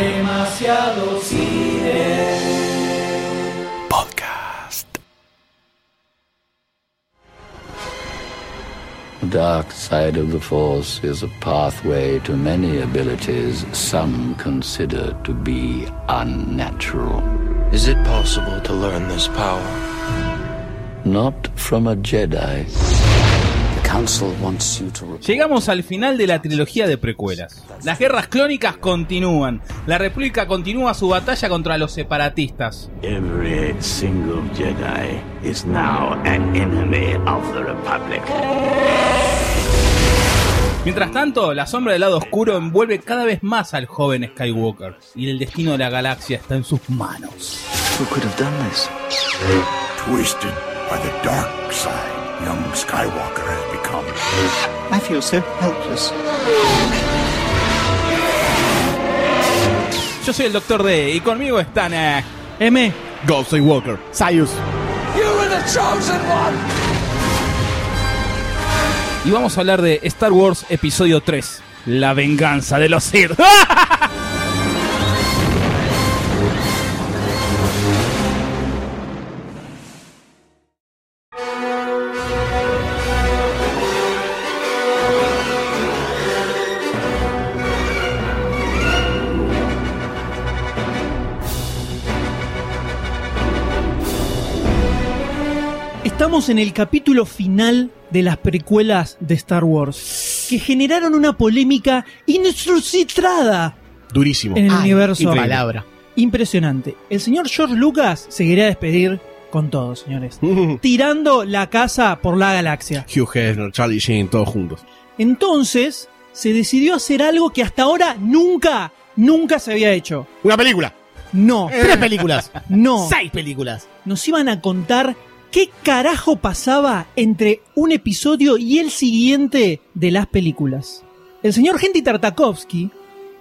Demasiado cine. Podcast. The dark side of the Force is a pathway to many abilities some consider to be unnatural. Is it possible to learn this power? Not from a Jedi. Llegamos al final de la trilogía de precuelas. Las guerras clónicas continúan. La República continúa su batalla contra los separatistas. Every single Jedi is now an enemy of the Republic. Mientras tanto, la sombra del lado oscuro envuelve cada vez más al joven Skywalker. Y el destino de la galaxia está en sus manos. Who could have done this? Twisted by the dark side, young Skywalker has become. I feel so helpless. Yo soy el Doctor D y conmigo están... eh, M. Soy Walker. Sayus. y vamos a hablar de Star Wars Episodio 3. La venganza de los Sith. Estamos en el capítulo final de las precuelas de Star Wars, que generaron una polémica inusitada Durísimo. en el Ay, universo. palabra. Impresionante. El señor George Lucas se quería despedir con todo, señores. Tirando la casa por la galaxia. Hugh Hefner, Charlie Sheen, todos juntos. Entonces, se decidió hacer algo que hasta ahora nunca, nunca se había hecho. Una película. No, Tres películas. no. Seis películas. Nos iban a contar qué carajo pasaba entre un episodio y el siguiente de las películas. El señor Genty Tartakovsky,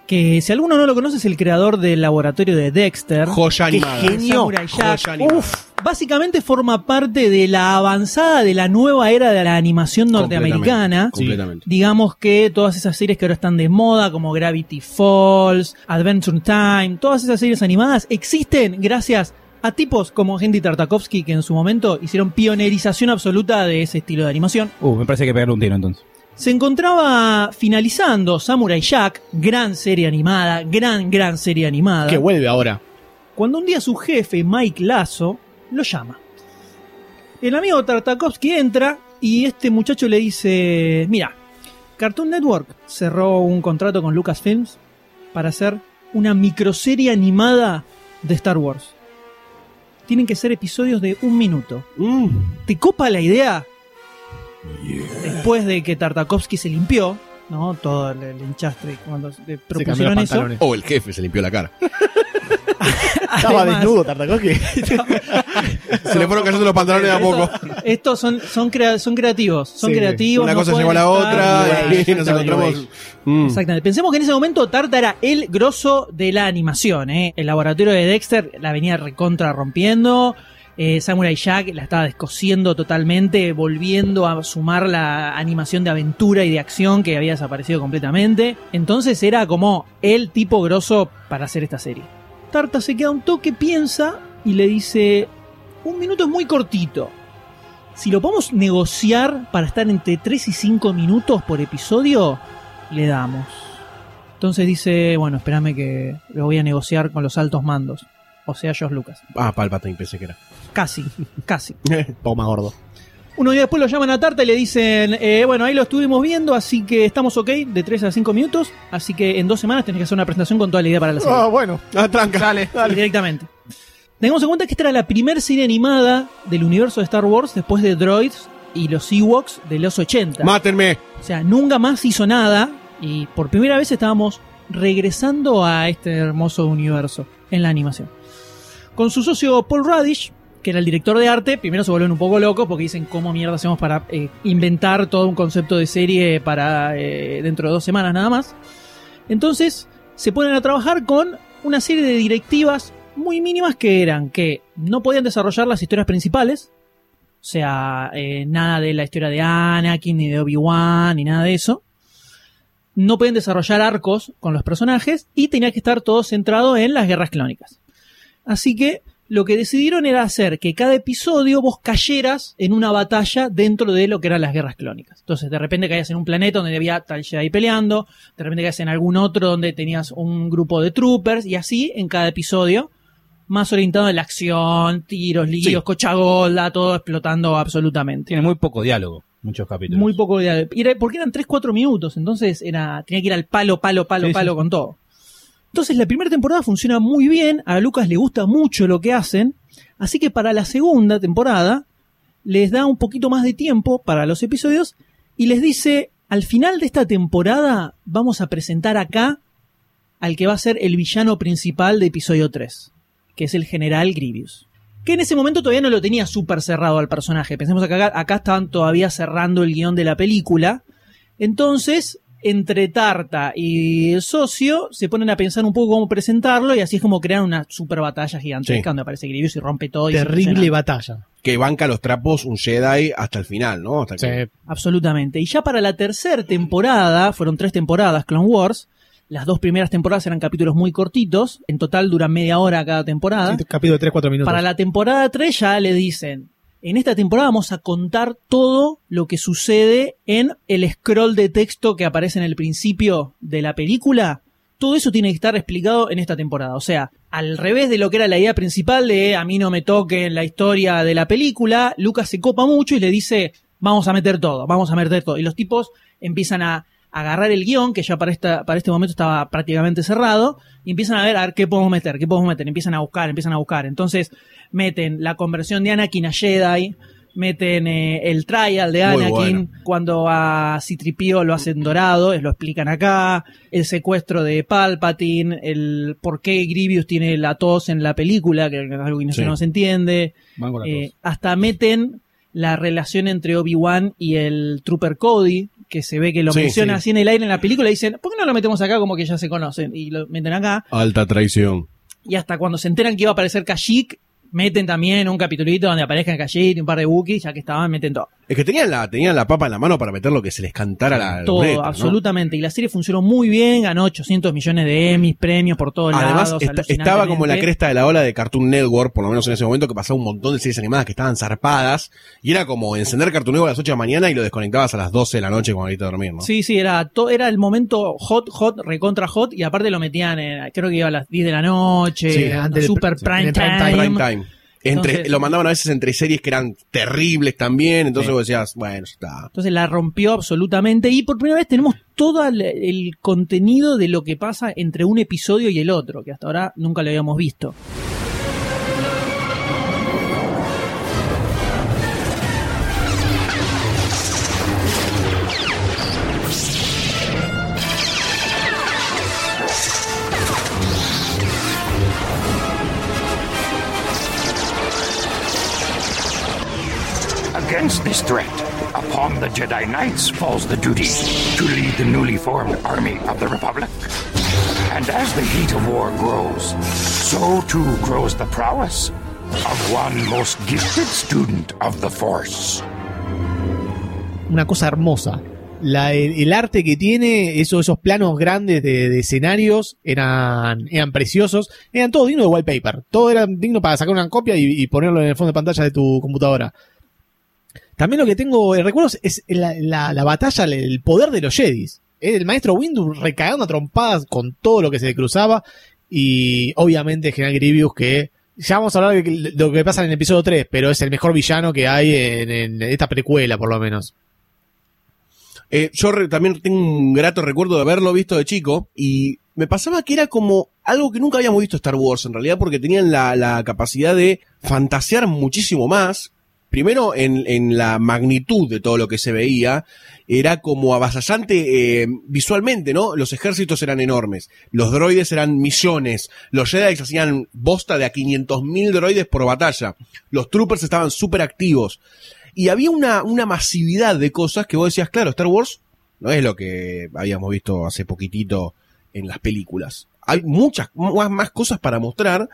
que si alguno no lo conoce es el creador del laboratorio de Dexter. Joya animada. genio. Jack. Joya animada. Uf, básicamente forma parte de la avanzada de la nueva era de la animación norteamericana. Completamente. Digamos que todas esas series que ahora están de moda, como Gravity Falls, Adventure Time, todas esas series animadas existen gracias a tipos como Henry Tartakovsky que en su momento hicieron pionerización absoluta de ese estilo de animación. Uh, me parece que pegarle un tiro entonces. Se encontraba finalizando Samurai Jack, gran serie animada, gran, gran serie animada Que vuelve ahora. cuando un día su jefe, Mike Lazo, lo llama. El amigo Tartakovsky entra y este muchacho le dice, mira, Cartoon Network cerró un contrato con Lucasfilms para hacer una microserie animada de Star Wars. Tienen que ser episodios de un minuto. Mm. ¿Te copa la idea? Después de que Tartakovsky se limpió, ¿no? Todo el, el enchastre cuando le propusieron eso. O el jefe se limpió la cara. Estaba Además- desnudo, Tartakovsky. Se le fueron cayendo los pantalones de a poco. Estos son, son, crea- son creativos. Son Sí, creativos. Una no cosa llegó a la otra y nos encontramos. Age. Mm. Exactamente. Pensemos que en ese momento Tarta era el grosso de la animación. ¿eh? El laboratorio de Dexter la venía recontra rompiendo. Eh, Samurai Jack la estaba descosiendo totalmente, volviendo a sumar la animación de aventura y de acción que había desaparecido completamente. Entonces era como el tipo grosso para hacer esta serie. Tarta se queda un toque, piensa y le dice: Un minuto es muy cortito. Si lo podemos negociar para estar entre 3 y 5 minutos por episodio, le damos. Entonces dice, bueno, espérame que lo voy a negociar con los altos mandos. O sea, Josh Lucas. Ah, Palpatine pensé que era. Casi, casi. Toma gordo. Unos días después lo llaman a Tarta y le dicen, eh, bueno, ahí lo estuvimos viendo, así que estamos ok, de 3 a 5 minutos, así que en dos semanas tenés que hacer una presentación con toda la idea para la serie. Ah, bueno. Ah, tranca. Dale. Directamente. Tengamos en cuenta que esta era la primera serie animada del universo de Star Wars después de Droids y los Ewoks de los 80. Mátenme. O sea, nunca más hizo nada y por primera vez estábamos regresando a este hermoso universo en la animación. Con su socio Paul Radish, que era el director de arte, primero se vuelven un poco locos porque dicen cómo mierda hacemos para eh, inventar todo un concepto de serie para eh, dentro de dos semanas nada más. Entonces se ponen a trabajar con una serie de directivas muy mínimas que eran que no podían desarrollar las historias principales, o sea, eh, nada de la historia de Anakin, ni de Obi-Wan, ni nada de eso. no podían desarrollar arcos con los personajes y tenía que estar todo centrado en las guerras clónicas. Así que lo que decidieron era hacer que cada episodio vos cayeras en una batalla dentro de lo que eran las guerras clónicas. Entonces, de repente caías en un planeta donde había tal Jedi peleando, de repente caías en algún otro donde tenías un grupo de troopers, y así en cada episodio, más orientado en la acción, tiros, líos, Sí. cochagolda, todo explotando absolutamente. Tiene muy poco diálogo, muchos capítulos. Muy poco de porque eran 3-4 minutos, entonces era tenía que ir al palo, palo, palo, sí, palo sí. con todo. Entonces la primera temporada funciona muy bien, a Lucas le gusta mucho lo que hacen, así que para la segunda temporada les da un poquito más de tiempo para los episodios y les dice, al final de esta temporada vamos a presentar acá al que va a ser el villano principal de episodio 3, que es el general Grievous. Que en ese momento todavía no lo tenía súper cerrado al personaje. Pensemos que acá, acá estaban todavía cerrando el guion de la película. Entonces, entre Tarta y el socio se ponen a pensar un poco cómo presentarlo y así es como crean una super batalla gigantesca Sí. donde aparece Grievous y rompe todo. y Terrible batalla. Que banca los trapos un Jedi hasta el final, ¿no? Hasta que- Sí. Absolutamente. Y ya para la tercera temporada, fueron tres temporadas Clone Wars, las dos primeras temporadas eran capítulos muy cortitos, en total duran media hora cada temporada. Sí, capítulo de 3-4 minutos. Para la temporada 3 ya le dicen, en esta temporada vamos a contar todo lo que sucede en el scroll de texto que aparece en el principio de la película. Todo eso tiene que estar explicado en esta temporada. O sea, al revés de lo que era la idea principal de a mí no me toque la historia de la película, Lucas se copa mucho y le dice, vamos a meter todo, vamos a meter todo. Y los tipos empiezan a agarrar el guion, que ya para, esta, para este momento estaba prácticamente cerrado, y empiezan a ver, a ver qué podemos meter, qué podemos meter, empiezan a buscar, empiezan a buscar. Entonces meten la conversión de Anakin a Jedi, meten eh, el trial de Anakin, bueno. cuando a Citripio lo hacen dorado, lo explican acá, el secuestro de Palpatine, el por qué Grievous tiene la tos en la película, que es algo que no, se Sí. no se entiende, eh, hasta meten la relación entre Obi-Wan y el Trooper Cody, que se ve que lo Sí, menciona sí. así en el aire en la película y dicen, ¿por qué no lo metemos acá como que ya se conocen? Y lo meten acá. Alta traición. Y hasta cuando se enteran que iba a aparecer Kashyyyk, meten también un capitulito donde aparezcan Kashyyyk y un par de Wookiees, ya que estaban, meten todo. Es que tenían la, tenían la papa en la mano para meter lo que se les cantara a la todo, absolutamente. Y la serie funcionó muy bien, ganó 800 millones de Emmys, premios por todos Además, lados. esta- estaba como en la cresta de la ola de Cartoon Network, por lo menos en ese momento, que pasaba un montón de series animadas que estaban zarpadas, y era como encender Cartoon Network a las 8 de la mañana y lo desconectabas a las 12 de la noche cuando ibas a dormir, ¿no? Sí, sí, era, to- era el momento hot, hot, recontra hot, y aparte lo metían, en, creo que iba a las 10 de la noche, Sí, antes super pr- prime prime time. time. Prime time. Entre, Entonces- lo mandaban a veces entre series que eran terribles también, entonces Sí. vos decías, bueno, está. Entonces la rompió absolutamente y por primera vez tenemos todo el, el contenido de lo que pasa entre un episodio y el otro, que hasta ahora nunca lo habíamos visto. Against this threat, upon the Jedi Knights falls the duty to lead the newly formed army of the Republic. And as the heat of war grows, so too grows the prowess of one most gifted student of the Force. Una cosa hermosa. La- el, el arte que tiene, eso- esos planos grandes de, de escenarios eran, eran preciosos. Eran todo digno de wallpaper. Todo era digno para sacar una copia y, y ponerlo en el fondo de pantalla de tu computadora. También lo que tengo en recuerdos es la, la- la batalla, el- poder de los Jedis. El maestro Windu recagando a trompadas con todo lo que se le cruzaba. Y obviamente General Grievous que... Ya vamos a hablar de lo que pasa en el episodio 3, pero es el mejor villano que hay en, en esta precuela, por lo menos. Eh, yo también tengo un grato recuerdo de haberlo visto de chico y me pasaba que era como algo que nunca habíamos visto Star Wars en realidad porque tenían la capacidad de fantasear muchísimo más. Primero en, en la magnitud de todo lo que se veía, era como avasallante eh, visualmente, ¿no? Los ejércitos eran enormes, los droides eran millones, los Jedi hacían bosta de a 500.000 droides por batalla, los troopers estaban súper activos. Y había una, una masividad de cosas que vos decías, claro, Star Wars no es lo que habíamos visto hace poquitito en las películas. Hay muchas más, más cosas para mostrar.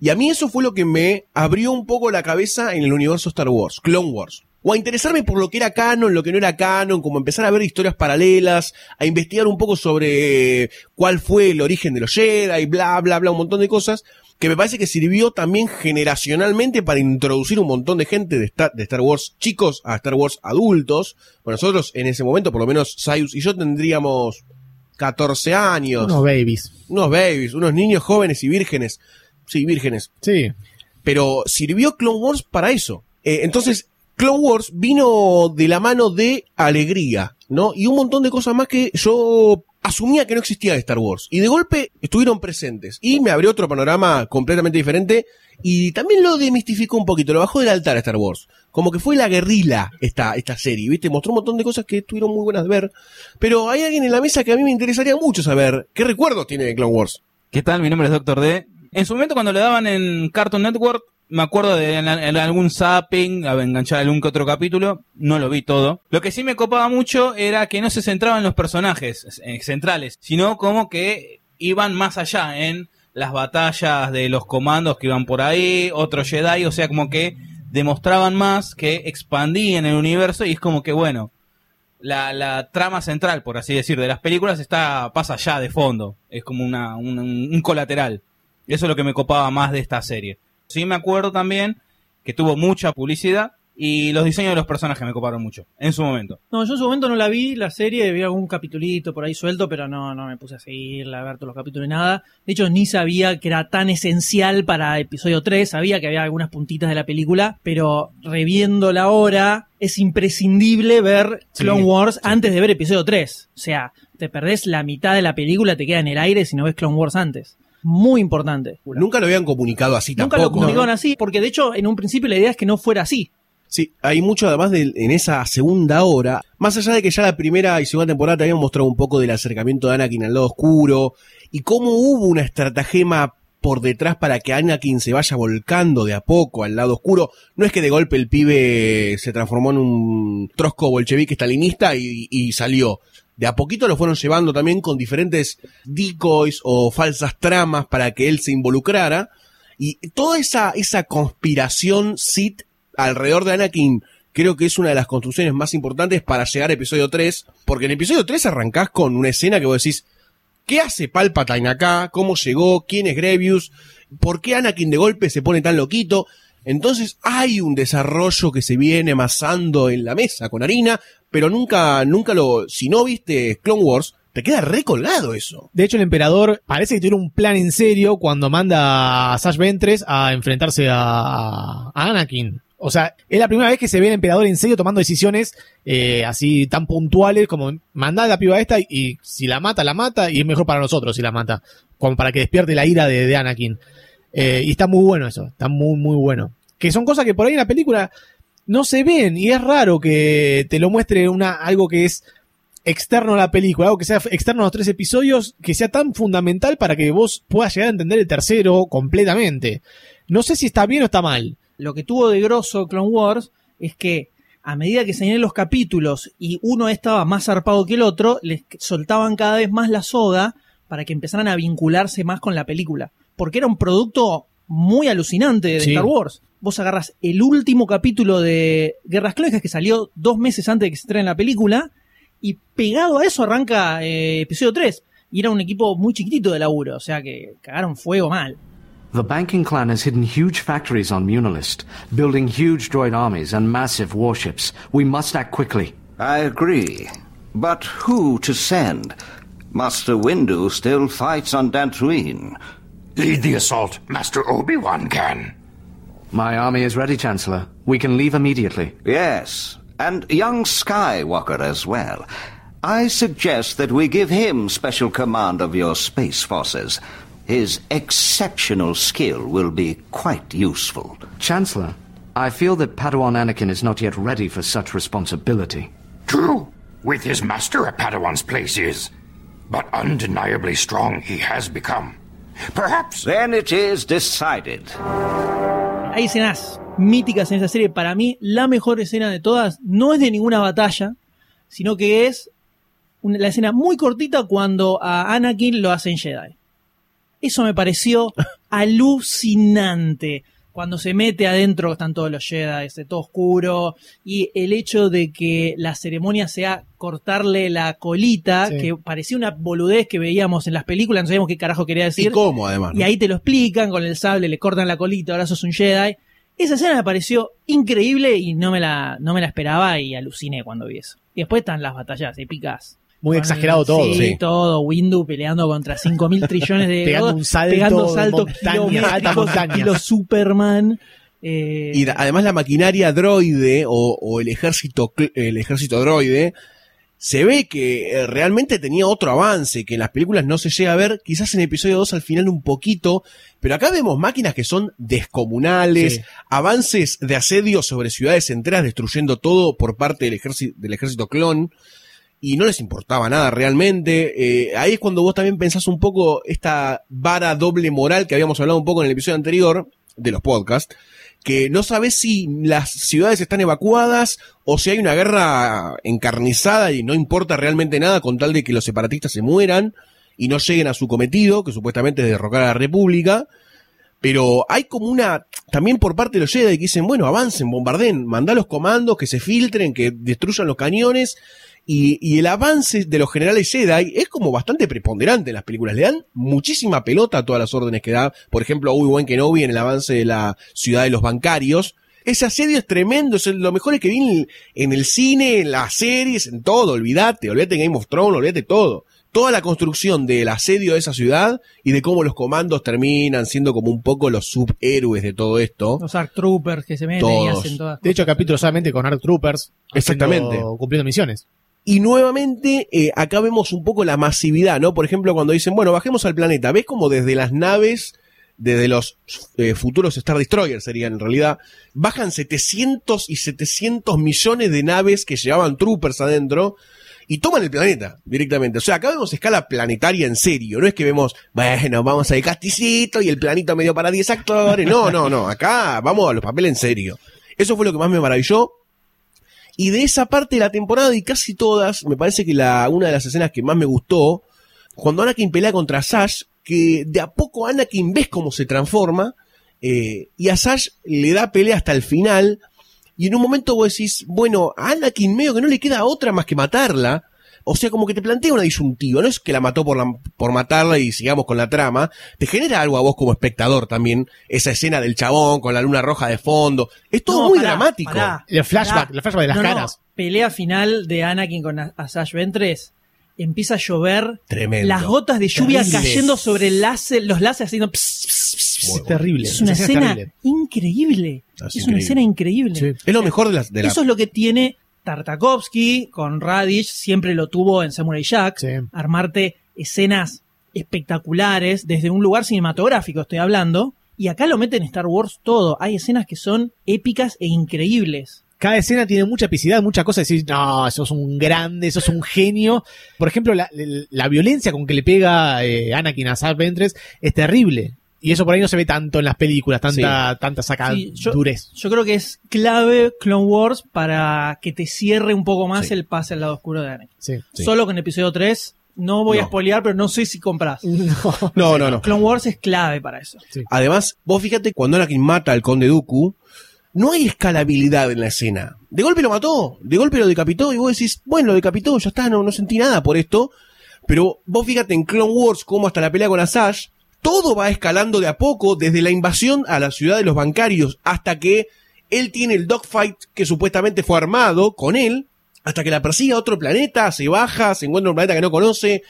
Y a mí eso fue lo que me abrió un poco la cabeza en el universo Star Wars, Clone Wars. o a interesarme por lo que era canon, lo que no era canon, como empezar a ver historias paralelas, a investigar un poco sobre cuál fue el origen de los Jedi, bla, bla, bla, un montón de cosas, que me parece que sirvió también generacionalmente para introducir un montón de gente de Star, de Star Wars chicos a Star Wars adultos. Bueno, nosotros en ese momento, por lo menos Sayus y yo tendríamos 14 años. Unos babies. unos babies, unos niños jóvenes y vírgenes. Sí, vírgenes. Sí. Pero sirvió Clone Wars para eso. Eh, entonces, Clone Wars vino de la mano de alegría, ¿no? Y un montón de cosas más que yo asumía que no existía de Star Wars. Y de golpe estuvieron presentes. Y me abrió otro panorama completamente diferente. Y también lo demistificó un poquito, lo bajó del altar a Star Wars. Como que fue la guerrilla esta, esta serie, ¿viste? Mostró un montón de cosas que estuvieron muy buenas de ver. Pero hay alguien en la mesa que a mí me interesaría mucho saber. ¿Qué recuerdos tiene de Clone Wars? ¿Qué tal? Mi nombre es Doctor D. En su momento cuando le daban en Cartoon Network, me acuerdo de en, en algún zapping, a enganchar algún que otro capítulo, no lo vi todo. Lo que sí me copaba mucho era que no se centraba en los personajes eh, centrales, sino como que iban más allá en las batallas de los comandos que iban por ahí, otros Jedi, o sea, como que demostraban más que expandían el universo y es como que, bueno, la, trama central, por así decir, de las películas está pasa allá de fondo, es como una, un, un colateral. Eso es lo que me copaba más de esta serie. Sí me acuerdo también que tuvo mucha publicidad y los diseños de los personajes me coparon mucho en su momento. No, yo en su momento no la vi, la serie, vi algún capitulito por ahí suelto, pero no, no me puse a seguirla, a ver todos los capítulos ni nada. De hecho, ni sabía que era tan esencial para episodio 3, sabía que había algunas puntitas de la película, pero reviéndola ahora, es imprescindible ver Sí, Clone Wars antes de ver episodio 3. O sea, te perdés la mitad de la película, te queda en el aire si no ves Clone Wars antes. Muy importante. Nunca lo habían comunicado así Nunca lo tampoco. comunicaron así, porque de hecho, en un principio la idea es que no fuera así. Sí, hay mucho además de, en esa segunda hora, más allá de que ya la primera y segunda temporada te habían mostrado un poco del acercamiento de Anakin al lado oscuro y cómo hubo una estratagema por detrás para que Anakin se vaya volcando de a poco al lado oscuro. No es que de golpe el pibe se transformó en un trosco bolchevique stalinista y, y salió. De a poquito lo fueron llevando también con diferentes decoys o falsas tramas para que él se involucrara. Y toda esa, conspiración Sith alrededor de Anakin creo que es una de las construcciones más importantes para llegar a episodio 3, porque en episodio 3 arrancás con una escena que vos decís, ¿qué hace Palpatine acá? ¿Cómo llegó? ¿Quién es Grevius? ¿Por qué Anakin de golpe se pone tan loquito? Entonces hay un desarrollo que se viene amasando en la mesa con harina, pero nunca, nunca lo, si no viste Clone Wars, te queda recolgado eso. De hecho, el emperador parece que tiene un plan en serio cuando manda a Sash Ventres a enfrentarse a, Anakin. O sea, es la primera vez que se ve el emperador en serio tomando decisiones eh, así tan puntuales como mandar a la piba esta y, si la mata, la mata y es mejor para nosotros si la mata. Como para que despierte la ira de, de Anakin. Eh, y está muy bueno eso, está muy, muy bueno. Que son cosas que por ahí en la película no se ven y es raro que te lo muestre una, algo que es externo a la película, algo que sea externo a los tres episodios, que sea tan fundamental para que vos puedas llegar a entender el tercero completamente. No sé si está bien o está mal. Lo que tuvo de grosso Clone Wars es que a medida que se los capítulos y uno estaba más zarpado que el otro, les soltaban cada vez más la soga para que empezaran a vincularse más con la película. Porque era un producto muy alucinante de Sí. Star Wars. Vos agarras el último capítulo de Guerras Clónicas que salió dos meses antes de que se estrene la película y pegado a eso arranca eh, episodio 3. Y era un equipo muy chiquitito de laburo, o sea que cagaron fuego mal. The banking clan has hidden huge factories on Munilist, building huge droid armies and massive warships. We must act quickly. I agree. But who to send? Master Windu still fights on Dantooine. Lead the assault. Master Obi-Wan can. My army is ready, Chancellor. We can leave immediately. Yes, and young Skywalker as well. I suggest that we give him special command of your space forces. His exceptional skill will be quite useful. Chancellor, I feel that Padawan Anakin is not yet ready for such responsibility. True. With his master at Padawan's place is. But undeniably strong he has become. Perhaps Then it is decided. Hay escenas míticas en esa serie. Para mí, la mejor escena de todas no es de ninguna batalla, sino que es una- la escena muy cortita cuando a Anakin lo hacen Jedi. Eso me pareció alucinante. Cuando se mete adentro están todos los Jedi, este, todo oscuro, y el hecho de que la ceremonia sea cortarle la colita, Sí. que parecía una boludez que veíamos en las películas, no sabíamos qué carajo quería decir. Y cómo, además. ¿no? Y ahí te lo explican, con el sable le cortan la colita, ahora sos un Jedi. Esa escena me pareció increíble y no me la, no me la esperaba y aluciné cuando vi eso. Y después están las batallas épicas. Muy exagerado todo. Sí, sí. todo. Windu peleando contra 5.000 trillones de... Pegando un salto pegando montaña, estilo Superman. Eh, Y además la maquinaria droide o, o el ejército cl- el ejército droide se ve que eh, realmente tenía otro avance que en las películas no se llega a ver, quizás en episodio 2 al final un poquito, pero acá vemos máquinas que son descomunales, Sí. avances de asedio sobre ciudades enteras destruyendo todo por parte del ejército del ejército clon y no les importaba nada realmente. Eh, ahí es cuando vos también pensás un poco esta vara doble moral que habíamos hablado un poco en el episodio anterior de los podcasts, que no sabes si las ciudades están evacuadas o si hay una guerra encarnizada y no importa realmente nada con tal de que los separatistas se mueran y no lleguen a su cometido, que supuestamente es derrocar a la República. Pero hay como una, también por parte de los Jedi que dicen, bueno, avancen, bombarden, mandá los comandos, que se filtren, que destruyan los cañones. Y, y el avance de los generales Jedi es como bastante preponderante en las películas. Le dan muchísima pelota a todas las órdenes que da. Por ejemplo, Obi-Wan Kenobi en el avance de la ciudad de los bancarios. Ese asedio es tremendo, es lo mejor es que vi en, en el cine, en las series, en todo, olvídate, olvídate Game of Thrones, olvídate todo. Toda la construcción del asedio de esa ciudad y de cómo los comandos terminan siendo como un poco los subhéroes de todo esto. Los Arc Troopers que se meten y Todos. hacen todas De hecho, capítulo solamente con Arc Troopers. Exactamente. haciendo- Cumpliendo misiones. Y nuevamente, eh, acá vemos un poco la masividad, ¿no? Por ejemplo, cuando dicen, bueno, bajemos al planeta, ¿ves como desde las naves, desde los eh, futuros Star Destroyers serían en realidad, bajan 700 y 700 millones de naves que llevaban troopers adentro y toman el planeta directamente. O sea, acá vemos escala planetaria en serio, no es que vemos, bueno, vamos al castillicito y el planito medio para 10 actores, no, no, no, acá vamos a los papeles en serio. Eso fue lo que más me maravilló. Y de esa parte de la temporada y casi todas, me parece que la, una de las escenas que más me gustó, cuando Anakin pelea contra Sash, que de a poco Anakin ves cómo se transforma, eh, y a Sash le da pelea hasta el final, y en un momento vos decís, bueno, a Anakin medio que no le queda otra más que matarla, o sea, como que te plantea una disyuntiva, no es que la mató por, la, por matarla y sigamos con la trama, te genera algo a vos como espectador también, esa escena del chabón con la luna roja de fondo, es todo No, muy pará, dramático. pará, El flashback, pará. el flashback de las No, no, caras. pelea final de Anakin con A- Asajj Ventress. Empieza a llover. Tremendo. Las gotas de lluvia Terrible. cayendo sobre el láser, los láseres haciendo. pss, pss, pss. Es terrible. Es una escena terrible. increíble. Ah, Es, una escena increíble. Sí. Es lo mejor de las de la Eso es lo que tiene Tartakovsky con Radish, siempre lo tuvo en Samurai Jack. Sí. Armarte escenas espectaculares desde un lugar cinematográfico, estoy hablando. Y acá lo meten en Star Wars todo. Hay escenas que son épicas e increíbles. Cada escena tiene mucha epicidad, mucha cosa. Decir, no, sos un grande, sos un genio. Por ejemplo, la, la violencia con que le pega eh, Anakin a Ventress es terrible. Y eso por ahí no se ve tanto en las películas, tanta, tanta saca Sí, yo, durez. yo creo que es clave Clone Wars para que te cierre un poco más Sí. el pase al lado oscuro de Anakin. Sí. Sí. Solo con episodio 3, no voy a spoilear, pero no sé si compras. No, no, no. Clone Wars es clave para eso. Además, vos fíjate cuando Anakin mata al conde Dooku, no hay escalabilidad en la escena. De golpe lo mató, de golpe lo decapitó y vos decís, bueno, lo decapitó, ya está, no, no sentí nada por esto. Pero vos fíjate en Clone Wars cómo hasta la pelea con Asajj, todo va escalando de a poco, desde la invasión a la ciudad de los bancarios, hasta que él tiene el dogfight que supuestamente fue armado con él, hasta que la persigue a otro planeta, se baja, se encuentra en un planeta que no conoce,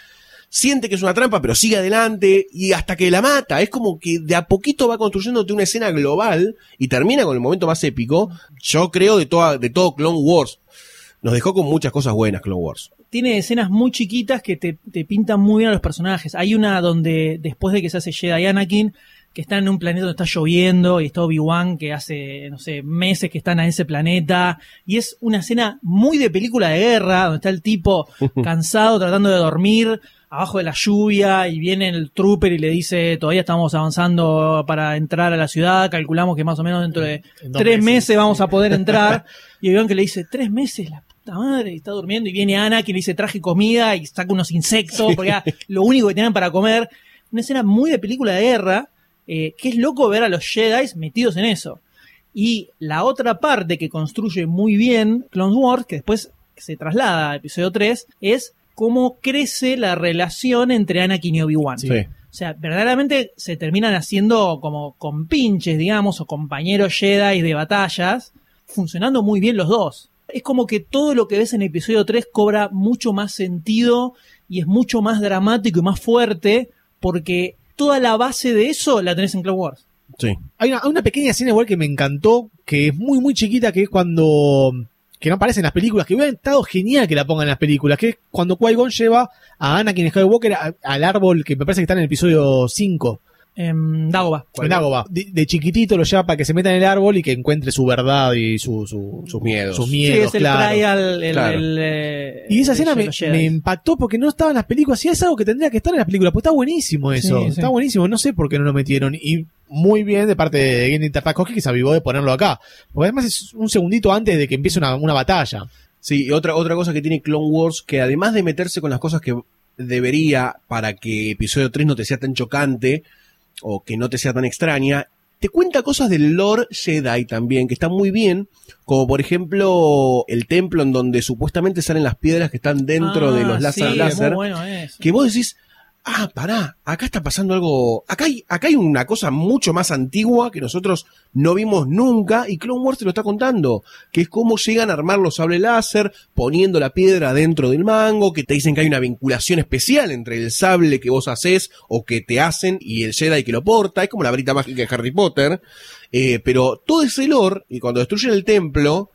siente que es una trampa, pero sigue adelante y hasta que la mata. Es como que de a poquito va construyéndote una escena global y termina con el momento más épico. Yo creo de, toda, de todo Clone Wars. Nos dejó con muchas cosas buenas Clone Wars. Tiene escenas muy chiquitas que te, te pintan muy bien a los personajes. Hay una donde después de que se hace Jedi Anakin, que está en un planeta donde está lloviendo y está Obi-Wan que hace, no sé, meses que están en ese planeta. Y es una escena muy de película de guerra, donde está el tipo cansado tratando de dormir abajo de la lluvia y viene el trooper y le dice, todavía estamos avanzando para entrar a la ciudad, calculamos que más o menos dentro de tres meses. meses vamos a poder entrar. y Obi-Wan que le dice, tres meses, la puta madre, y está durmiendo y viene Ana que le dice, traje comida y saca unos insectos, porque era lo único que tenían para comer. Una escena muy de película de guerra Eh, que es loco ver a los Jedi metidos en eso. Y la otra parte que construye muy bien Clone Wars, que después se traslada a episodio 3, es cómo crece la relación entre Anakin y Obi-Wan. Sí. O sea, verdaderamente se terminan haciendo como compinches, digamos, o compañeros Jedi de batallas, funcionando muy bien los dos. Es como que todo lo que ves en episodio 3 cobra mucho más sentido y es mucho más dramático y más fuerte porque toda la base de eso la tenés en Clone Wars. Sí. Hay una, hay una pequeña escena igual que me encantó, que es muy, muy chiquita, que es cuando. Que no aparece en las películas, que hubiera estado genial que la pongan en las películas, que es cuando Qui-Gon lleva a Anakin Skywalker a- al árbol que me parece que está en el episodio 5. En Dagobah. En Dagobah. De, de chiquitito lo lleva para que se meta en el árbol y que encuentre su verdad y su, su- Sus miedos. sus Sí, es el claro. trial, el, Claro. el, eh, Y esa el escena me, me impactó porque no estaba en las películas. Y es algo que tendría que estar en las películas. Pues está buenísimo eso. Sí, sí. Está buenísimo. No sé por qué no lo metieron. Y muy bien de parte de Gendy Tartakovsky que se avivó de ponerlo acá. Porque además es un segundito antes de que empiece una, una batalla. Sí, y otra, otra cosa que tiene Clone Wars, que además de meterse con las cosas que debería para que episodio 3 no te sea tan chocante o que no te sea tan extraña, te cuenta cosas del lore Jedi también, que están muy bien, como por ejemplo el templo en donde supuestamente salen las piedras que están dentro de Ah, los láser sí, láser, bueno que vos decís, ah, pará, acá está pasando algo, acá hay, acá hay una cosa mucho más antigua que nosotros no vimos nunca y Clone Wars te lo está contando, que es cómo llegan a armar los sables láser poniendo la piedra dentro del mango, que te dicen que hay una vinculación especial entre el sable que vos haces o que te hacen y el Jedi que lo porta, es como la varita mágica de Harry Potter, eh, pero todo ese lore, y cuando destruyen el templo,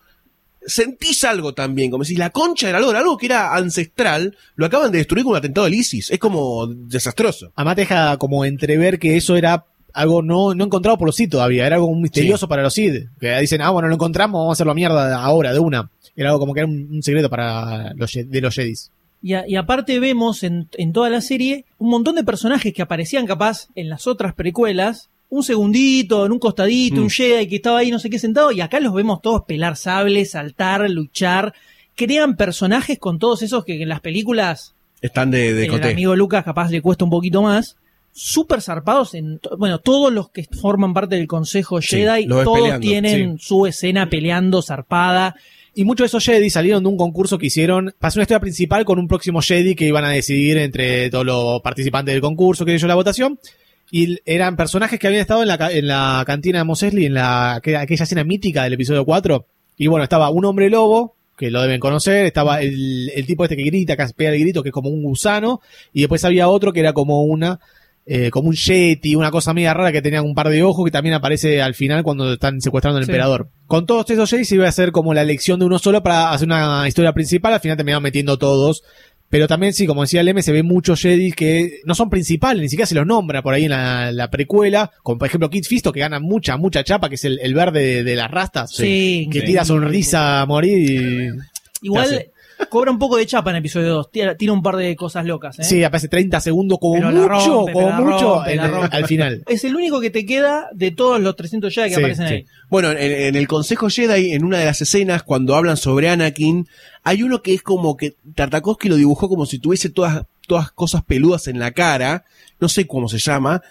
sentís algo también, como si la concha era lore, algo que era ancestral, lo acaban de destruir con un atentado del ISIS. Es como desastroso. Además deja como entrever que eso era algo no, no encontrado por los Sith todavía. Era algo misterioso para los Sith. Que dicen, ah, bueno, lo encontramos, vamos a hacerlo mierda ahora, de una. Era algo como que era un, un secreto para los, de los Jedis. Y, a- y aparte vemos en, en toda la serie un montón de personajes que aparecían capaz en las otras precuelas. Un segundito, en un costadito, Mm. un Jedi que estaba ahí no sé qué sentado. Y acá los vemos todos pelar sables, saltar, luchar. Crean personajes con todos esos que en las películas Están de, de el amigo Lucas capaz le cuesta un poquito más. Súper zarpados en, bueno, todos los que forman parte del Consejo Jedi, todos peleando, tienen su escena peleando zarpada. Y muchos de esos Jedi salieron de un concurso que hicieron. Pasó una historia principal con un próximo Jedi que iban a decidir entre todos los participantes del concurso, que ellos la votación. Y eran personajes que habían estado en la, en la cantina de Mos Eisley, en la, aquella escena mítica del episodio 4. Y bueno, estaba un hombre lobo, que lo deben conocer. Estaba el, el tipo este que grita, que pega el grito, que es como un gusano. Y después había otro que era como una. eh, como un yeti, una cosa media rara que tenía un par de ojos que también aparece al final cuando están secuestrando al Sí. emperador. Con todos esos Jedi se iba a hacer como la elección de uno solo para hacer una historia principal, al final terminaban metiendo todos. Pero también, sí, como decía el M, se ve muchos Jedi que no son principales, ni siquiera se los nombra por ahí en la, la precuela, como por ejemplo Kid Fisto, que gana mucha, mucha chapa, que es el, el verde de, de las rastas, Sí, que sí. tira sonrisa a morir y... Igual. Cobra un poco de chapa en episodio 2. Tira, tira un par de cosas locas. ¿eh? Sí, aparece 30 segundos como Pero mucho, rompe, como mucho rompe, en al final. Es el único que te queda de todos los 300 Jedi que Sí, aparecen sí. ahí. Bueno, en, en el Consejo Jedi, en una de las escenas, cuando hablan sobre Anakin, hay uno que es como que Tartakovsky lo dibujó como si tuviese todas, todas cosas peludas en la cara, no sé cómo se llama,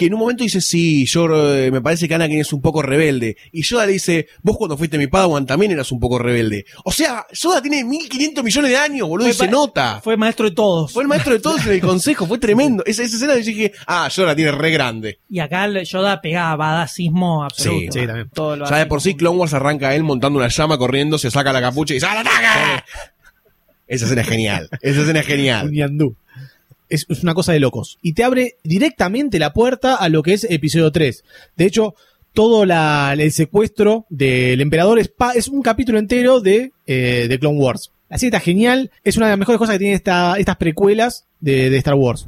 que en un momento dice, sí, yo eh, me parece que Anakin es un poco rebelde. Y Yoda le dice, vos cuando fuiste mi Padawan también eras un poco rebelde. O sea, Yoda tiene 1500 millones de años, boludo, y Fue se pa- nota. Fue maestro de todos. Fue el maestro de todos en el consejo, fue tremendo. Esa, esa escena yo dije, ah, Yoda la tiene re grande. Y acá Yoda pega badacismo absoluto. Sí, sí, también. Todo lo Ya de por sí Clone Wars arranca él montando una llama, corriendo, se saca la capucha y dice, ¡Ah, la! Esa escena es genial. Esa escena es Un genial. Es, una cosa de locos. Y te abre directamente la puerta a lo que es episodio 3. De hecho, todo el secuestro del emperador es, un capítulo entero de, eh, de Clone Wars. Serie está genial. Es una de las mejores cosas que tiene esta, estas precuelas de, de Star Wars.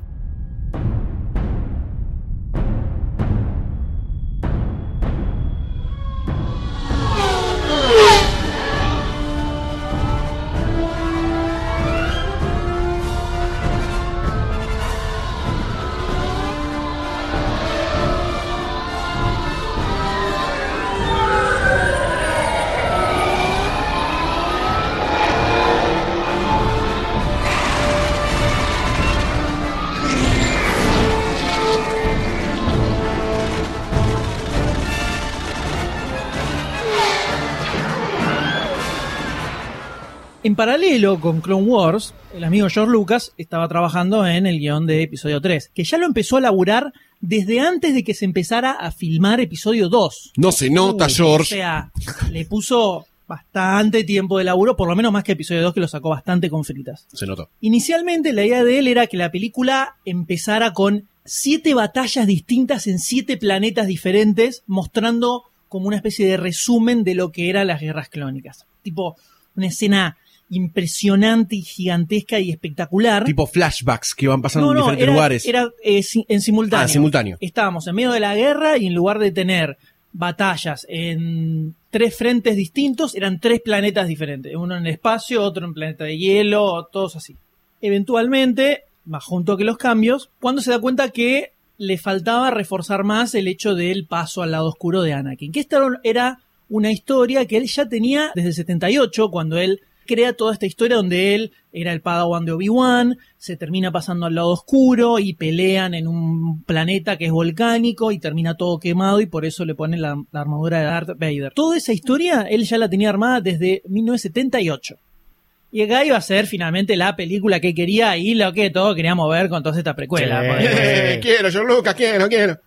En paralelo con Clone Wars, el amigo George Lucas estaba trabajando en el guion de episodio 3, que ya lo empezó a laburar desde antes de que se empezara a filmar episodio 2. No se nota, O George. sea, le puso bastante tiempo de laburo, por lo menos más que episodio 2, que lo sacó bastante con fritas. Se notó. Inicialmente la idea de él era que la película empezara con siete batallas distintas en siete planetas diferentes, mostrando como una especie de resumen de lo que eran las guerras clónicas. Tipo, una escena impresionante y gigantesca y espectacular. Tipo flashbacks que van pasando No, en diferentes era, lugares. era, eh, si- en simultáneo. Ah, simultáneo. Estábamos en medio de la guerra y en lugar de tener batallas en tres frentes distintos, eran tres planetas diferentes. Uno en el espacio, otro en planeta de hielo, todos así. Eventualmente, más junto que los cambios, cuando se da cuenta que le faltaba reforzar más el hecho del paso al lado oscuro de Anakin. Que esta era una historia que él ya tenía desde el 78, cuando él crea toda esta historia donde él era el Padawan de Obi-Wan, se termina pasando al lado oscuro y pelean en un planeta que es volcánico y termina todo quemado y por eso le ponen la, la armadura de Darth Vader. Toda esa historia él ya la tenía armada desde 1978. Y acá iba a ser finalmente la película que quería y lo que todos queríamos ver con toda esta precuela. Sí. Porque- Eh, quiero, George Lucas, quiero, quiero.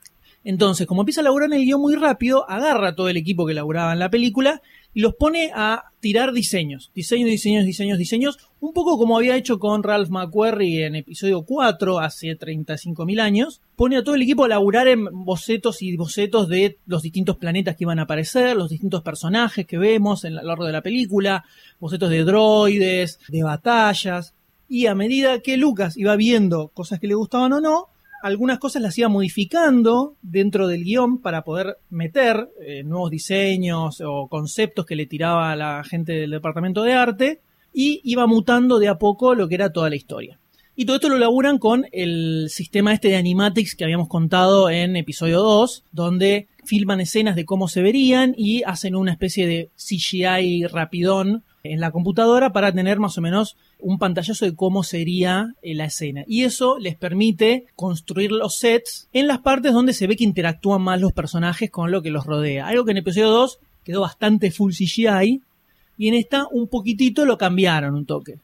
entonces, como empieza a laburar en el guion muy rápido, agarra a todo el equipo que laburaba en la película y los pone a tirar diseños. Diseños, diseños, diseños, diseños. Un poco como había hecho con Ralph McQuarrie en episodio 4 hace 35.000 años. Pone a todo el equipo a laburar en bocetos y bocetos de los distintos planetas que iban a aparecer, los distintos personajes que vemos a lo largo de la película, bocetos de droides, de batallas. Y a medida que Lucas iba viendo cosas que le gustaban o no, algunas cosas las iba modificando dentro del guion para poder meter eh, nuevos diseños o conceptos que le tiraba a la gente del departamento de arte y iba mutando de a poco lo que era toda la historia. Y todo esto lo laburan con el sistema este de Animatics que habíamos contado en episodio 2, donde filman escenas de cómo se verían y hacen una especie de CGI rapidón en la computadora para tener más o menos un pantallazo de cómo sería eh, la escena. Y eso les permite construir los sets en las partes donde se ve que interactúan más los personajes con lo que los rodea. Algo que en episodio 2 quedó bastante full CGI y en esta un poquitito lo cambiaron un toque.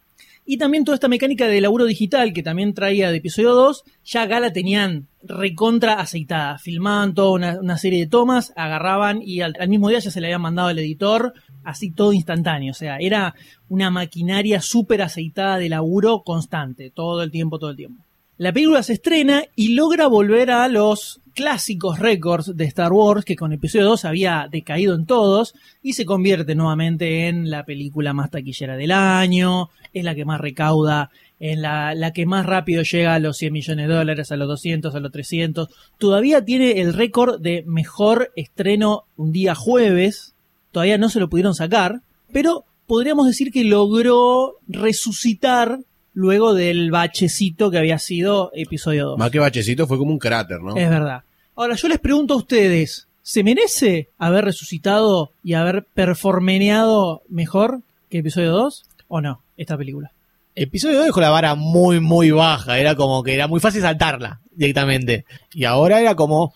Y también toda esta mecánica de laburo digital que también traía de episodio 2, ya acá la tenían recontra aceitada. Filmaban toda una, serie de tomas, agarraban y al, al mismo día ya se le habían mandado al editor, así todo instantáneo. O sea, era una maquinaria súper aceitada de laburo constante, todo el tiempo, todo el tiempo. La película se estrena y logra volver a los clásicos récords de Star Wars que con episodio 2 había decaído en todos y se convierte nuevamente en la película más taquillera del año, es la que más recauda, en la, la que más rápido llega a los 100 millones de dólares, a los 200, a los 300. Todavía tiene el récord de mejor estreno un día jueves, todavía no se lo pudieron sacar, pero podríamos decir que logró resucitar luego del bachecito que había sido episodio 2. Más que bachecito fue como un cráter, ¿no? Es verdad. Ahora, yo les pregunto a ustedes, ¿se merece haber resucitado y haber performeneado mejor que episodio 2 o no, esta película? Episodio 2 dejó la vara muy, muy baja. Era como que era muy fácil saltarla directamente. Y ahora era como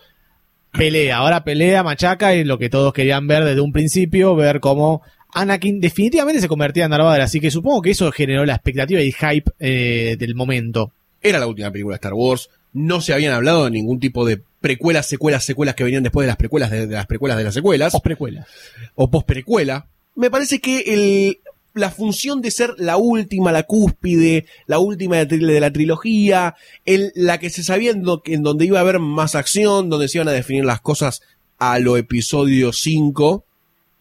pelea. Ahora pelea, machaca y lo que todos querían ver desde un principio, ver cómo Anakin definitivamente se convertía en Darth Vader. Así que supongo que eso generó la expectativa y hype eh, del momento. Era la última película de Star Wars. No se habían hablado de ningún tipo de precuelas, secuelas, secuelas que venían después de las precuelas de, de las precuelas de las secuelas. Post precuela. o post-precuela, me parece que el, la función de ser la última, la cúspide, la última de, la trilogía, el, la que se sabía en, do- en donde iba a haber más acción, donde se iban a definir las cosas a lo episodio 5.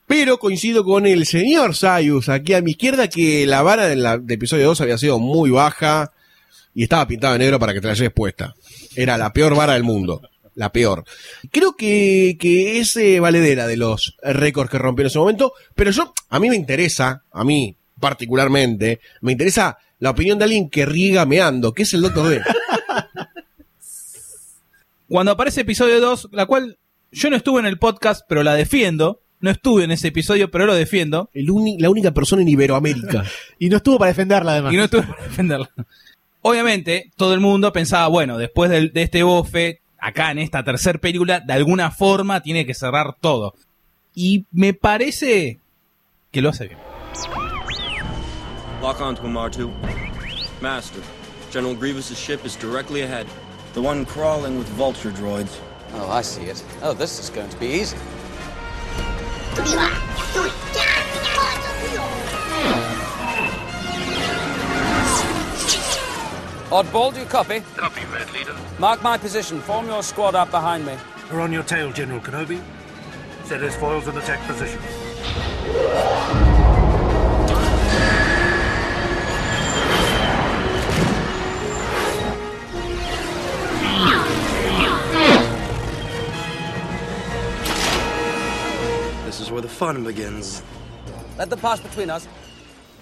Pero coincido con el señor Sayus aquí a mi izquierda que la vara de, la, de episodio 2 había sido muy baja y estaba pintada de negro para que te la lleves puesta. Era la peor vara del mundo. La peor. Creo que, que es eh, valedera de los récords que rompió en ese momento, pero yo, a mí me interesa, a mí particularmente, me interesa la opinión de alguien que riega meando, que es el Doctor D. Cuando aparece episodio 2, la cual yo no estuve en el podcast, pero la defiendo. No estuve en ese episodio, pero lo defiendo. El la única persona en Iberoamérica. Y no estuvo para defenderla además. Y no estuve para defenderla. Obviamente, todo el mundo pensaba, bueno, después del- de, este bofe, acá en esta tercera película, de alguna forma tiene que cerrar todo. Y me parece que lo hace bien. Lock onto him, R2. Master, General Grievous's ship is directly ahead. The one crawling with vulture droids. Oh, I see it. Oh, this is going to be easy. Oddball, do you copy? Copy, Red Leader. Mark my position. Form your squad up behind me. We're on your tail, General Kenobi. Set his foils in attack position. This is where the fun begins. Let them pass between us.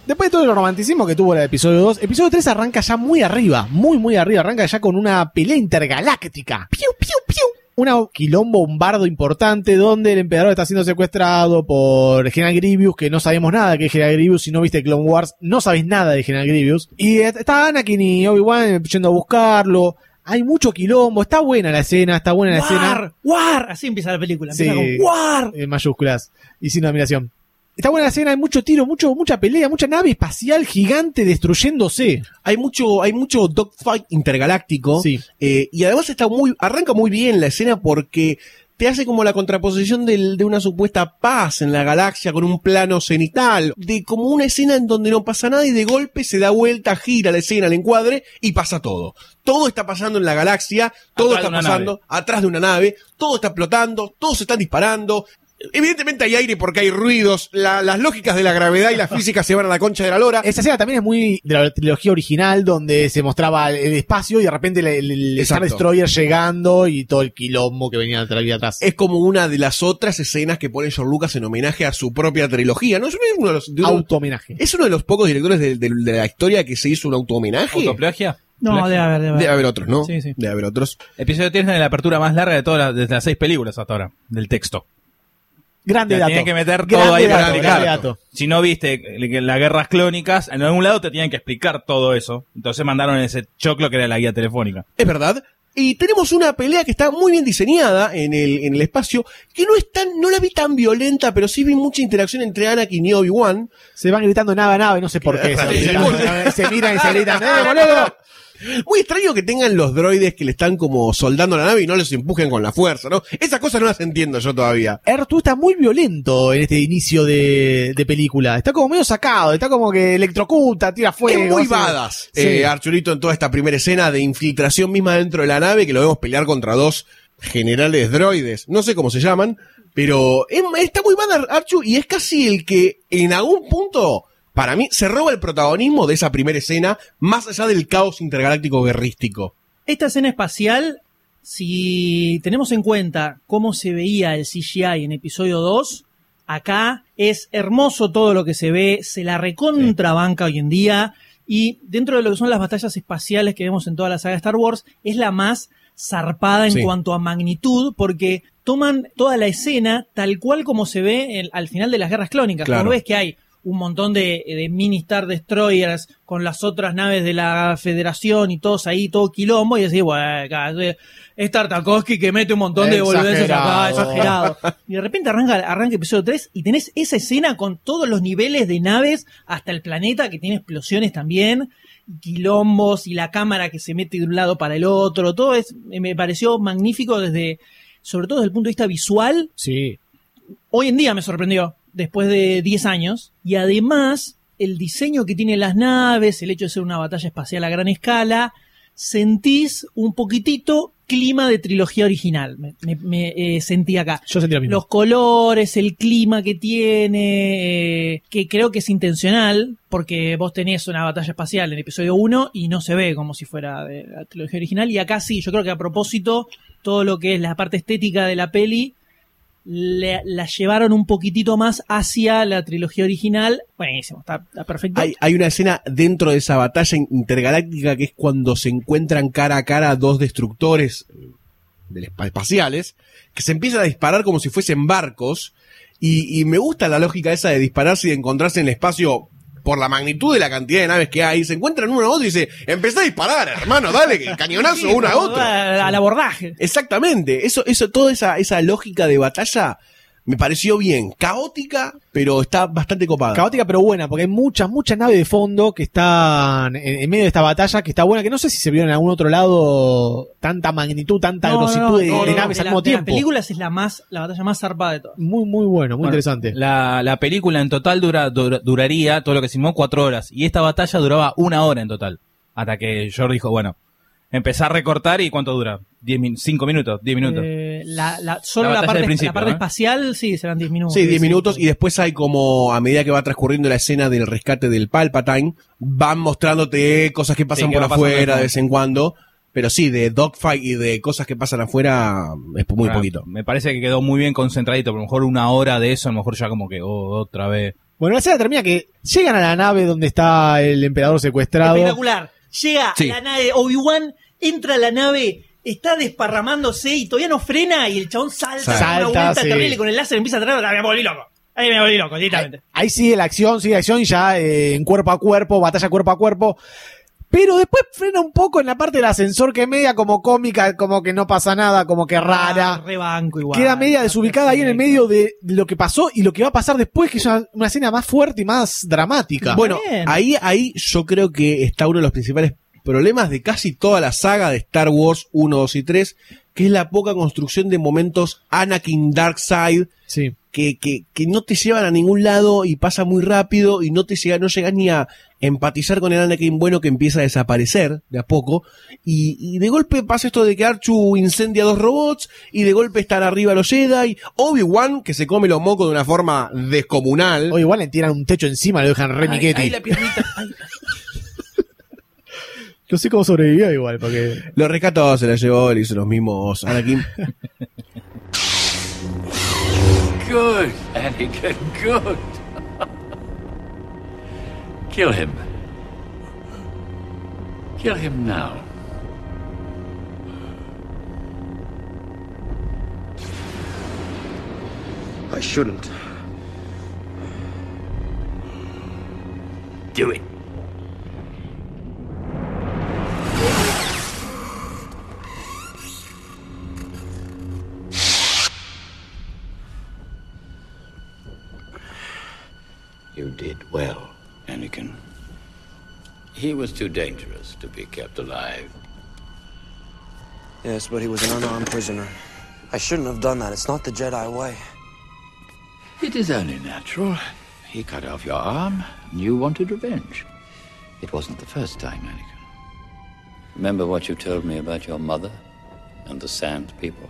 Después de todo el romanticismo que tuvo el episodio 2, episodio 3 arranca ya muy arriba, muy muy arriba, arranca ya con una pelea intergaláctica. ¡Piu, piu, piu! Una quilombo, un bardo importante donde el emperador está siendo secuestrado por General Grievous, que no sabemos nada que es General Grievous, si no viste Clone Wars, no sabes nada de General Grievous. Y está Anakin y Obi-Wan yendo a buscarlo. Hay mucho quilombo, está buena la escena, está buena la escena. War, war, así empieza la película. Empieza Sí. con war. en mayúsculas y sin admiración. Está buena la escena, hay mucho tiro, mucho, mucha pelea, mucha nave espacial gigante destruyéndose. Hay mucho, hay mucho dogfight intergaláctico. Sí. eh, y además está muy, arranca muy bien la escena porque te hace como la contraposición del- de una supuesta paz en la galaxia con un plano cenital, de como una escena en donde no pasa nada y de golpe se da vuelta, gira la escena, el encuadre y pasa todo. Todo está pasando en la galaxia, todo Atrás está pasando nave. atrás de una nave, todo está explotando, todos se están disparando. Evidentemente hay aire porque hay ruidos, la- las lógicas de la gravedad y la física se van a la concha de la lora. Esa escena también es muy de la trilogía original, donde se mostraba el espacio y de repente el, Star. Destroyer llegando y todo el quilombo que venía atrás. atrás. es como una de las otras escenas que pone George Lucas en homenaje a su propia trilogía. ¿no? Es uno de los, de uno- Auto-homenaje. es uno de los pocos directores de, de- de la historia que se hizo un auto-homenaje. ¿Autoplagia? No, debe haber, debe haber. Debe haber otros, ¿no? Sí, sí. Debe haber otros. Episodio 3 tiene la apertura más larga de todas las, de las seis películas hasta ahora, del texto. Grande Te dato. tienen que meter Grande todo ahí para dato, explicar. grande dato. Si no viste que las guerras clónicas, en algún lado te tienen que explicar todo eso. Entonces mandaron ese choclo que era la guía telefónica. Es verdad. Y tenemos una pelea que está muy bien diseñada en el, en el espacio, que no es tan, no la vi tan violenta, pero sí vi mucha interacción entre Anakin y Obi-Wan. Se van gritando nada, nada, no sé por qué. Gritando, sí. se miran y se gritan, ¡eh, boludo! Muy extraño que tengan los droides que le están como soldando la nave y no los empujen con la fuerza, ¿no? Esas cosas no las entiendo yo todavía. R2 está muy violento en este inicio de, de película. Está como medio sacado, está como que electrocuta, tira fuego. es muy Sí. eh, Arturito, en toda esta primera escena de infiltración misma dentro de la nave, que lo vemos pelear contra dos generales droides. No sé cómo se llaman, pero es- está muy badass Archu y es casi el que en algún punto, para mí, se roba el protagonismo de esa primera escena, más allá del caos intergaláctico guerrístico. Esta escena espacial, si tenemos en cuenta cómo se veía el CGI en episodio 2, acá es hermoso todo lo que se ve, se la recontrabanca hoy en día, y dentro de lo que son las batallas espaciales que vemos en toda la saga Star Wars, es la más zarpada en Sí. cuanto a magnitud, porque toman toda la escena tal cual como se ve en- al final de las guerras clónicas. Claro. Como ves que hay un montón de, de mini Star Destroyers con las otras naves de la Federación y todos ahí, todo quilombo, y decís, bueno, acá, eh, es Tartakovsky que mete un montón de boludeces acá, Exagerado. exagerado. Y de repente arranca, arranca episodio 3 y tenés esa escena con todos los niveles de naves hasta el planeta que tiene explosiones también, y quilombos y la cámara que se mete de un lado para el otro, todo es, me pareció magnífico desde, sobre todo desde el punto de vista visual, Sí. hoy en día me sorprendió, después de 10 años, y además el diseño que tienen las naves, el hecho de ser una batalla espacial a gran escala, sentís un poquitito clima de trilogía original, me, me- me, eh, sentí acá. Yo sentí lo mismo. Los colores, el clima que tiene, eh, que creo que es intencional, porque vos tenés una batalla espacial en episodio 1 y no se ve como si fuera de la trilogía original, y acá sí, yo creo que a propósito, todo lo que es la parte estética de la peli, la llevaron un poquitito más hacia la trilogía original. Buenísimo, está, perfecto. Hay, una escena dentro de esa batalla intergaláctica que es cuando se encuentran cara a cara dos destructores eh, espaciales que se empiezan a disparar como si fuesen barcos y, y me gusta la lógica esa de dispararse y de encontrarse en el espacio por la magnitud de la cantidad de naves que hay, se encuentran uno a otro y dice, empezá a disparar, hermano, dale, que cañonazo Sí, uno a otro. Al abordaje. Exactamente, eso, eso, toda esa, esa lógica de batalla me pareció bien. Caótica, pero está bastante copada. Caótica pero buena, porque hay muchas, muchas naves de fondo que están en, en medio de esta batalla, que está buena, que no sé si se vio en algún otro lado tanta magnitud, tanta No, grositud no, de, no, de no, naves de al la- mismo tiempo. películas es la más, la batalla más zarpada de todas. Muy, muy bueno, muy Bueno, interesante. La, la película en total dura, dura- duraría, todo lo que se filmó, cuatro horas. Y esta batalla duraba una hora en total. Hasta que George dijo, bueno, empezar a recortar y ¿cuánto dura? Diez min- cinco minutos, diez minutos. Eh, la, la- solo La parte, la parte ¿eh? espacial, sí, serán 10 minutos. Sí, 10 minutos y después hay como, a medida que va transcurriendo la escena del rescate del Palpatine, van mostrándote cosas que pasan Sí, que por afuera de vez en cuando. Pero sí, de dogfight y de cosas que pasan afuera es muy poquito. Me parece que quedó muy bien concentradito. A lo mejor una hora de eso, a lo mejor ya como que oh, otra vez. Bueno, la escena termina que llegan a la nave donde está el emperador secuestrado. Espectacular. Llega Sí. la nave, Obi-Wan entra a la nave, está desparramándose y todavía no frena y el chabón salta, Salta, una vuelta sí. terrible con el láser empieza a traer, me volví loco. Ahí me volví loco, directamente. Ahí sigue la acción, sigue la acción y ya eh, en cuerpo a cuerpo, batalla cuerpo a cuerpo. Pero después frena un poco en la parte del ascensor que es media como cómica, como que no pasa nada, como que rara. Ah, rebanco igual. Queda media desubicada ahí en el medio de lo que pasó y lo que va a pasar después, que es una, una escena más fuerte y más dramática. Bueno, ahí, ahí yo creo que está uno de los principales problemas de casi toda la saga de Star Wars 1, 2 y 3, que es la poca construcción de momentos Anakin Darkseid, sí. Que, que, que no te llevan a ningún lado y pasa muy rápido y no te llega, no llegas ni a empatizar con el Anakin bueno que empieza a desaparecer de a poco y, y de golpe pasa esto de que Archu incendia dos robots y de golpe están arriba los Jedi, Obi-Wan que se come los mocos de una forma descomunal. O igual le tiran un techo encima, lo dejan re Ay, ay, la piernita. ay. No sé cómo sobrevivió igual, porque... Lo rescató, se la llevó, le hizo los mismos Anakin. Good, Anakin, good. Kill him. Kill him now. I shouldn't. Do it. He was too dangerous to be kept alive. Yes, but he was an unarmed prisoner. I shouldn't have done that. It's not the Jedi way. It is only natural. He cut off your arm, and you wanted revenge. It wasn't the first time, Anakin. Remember what you told me about your mother and the Sand People?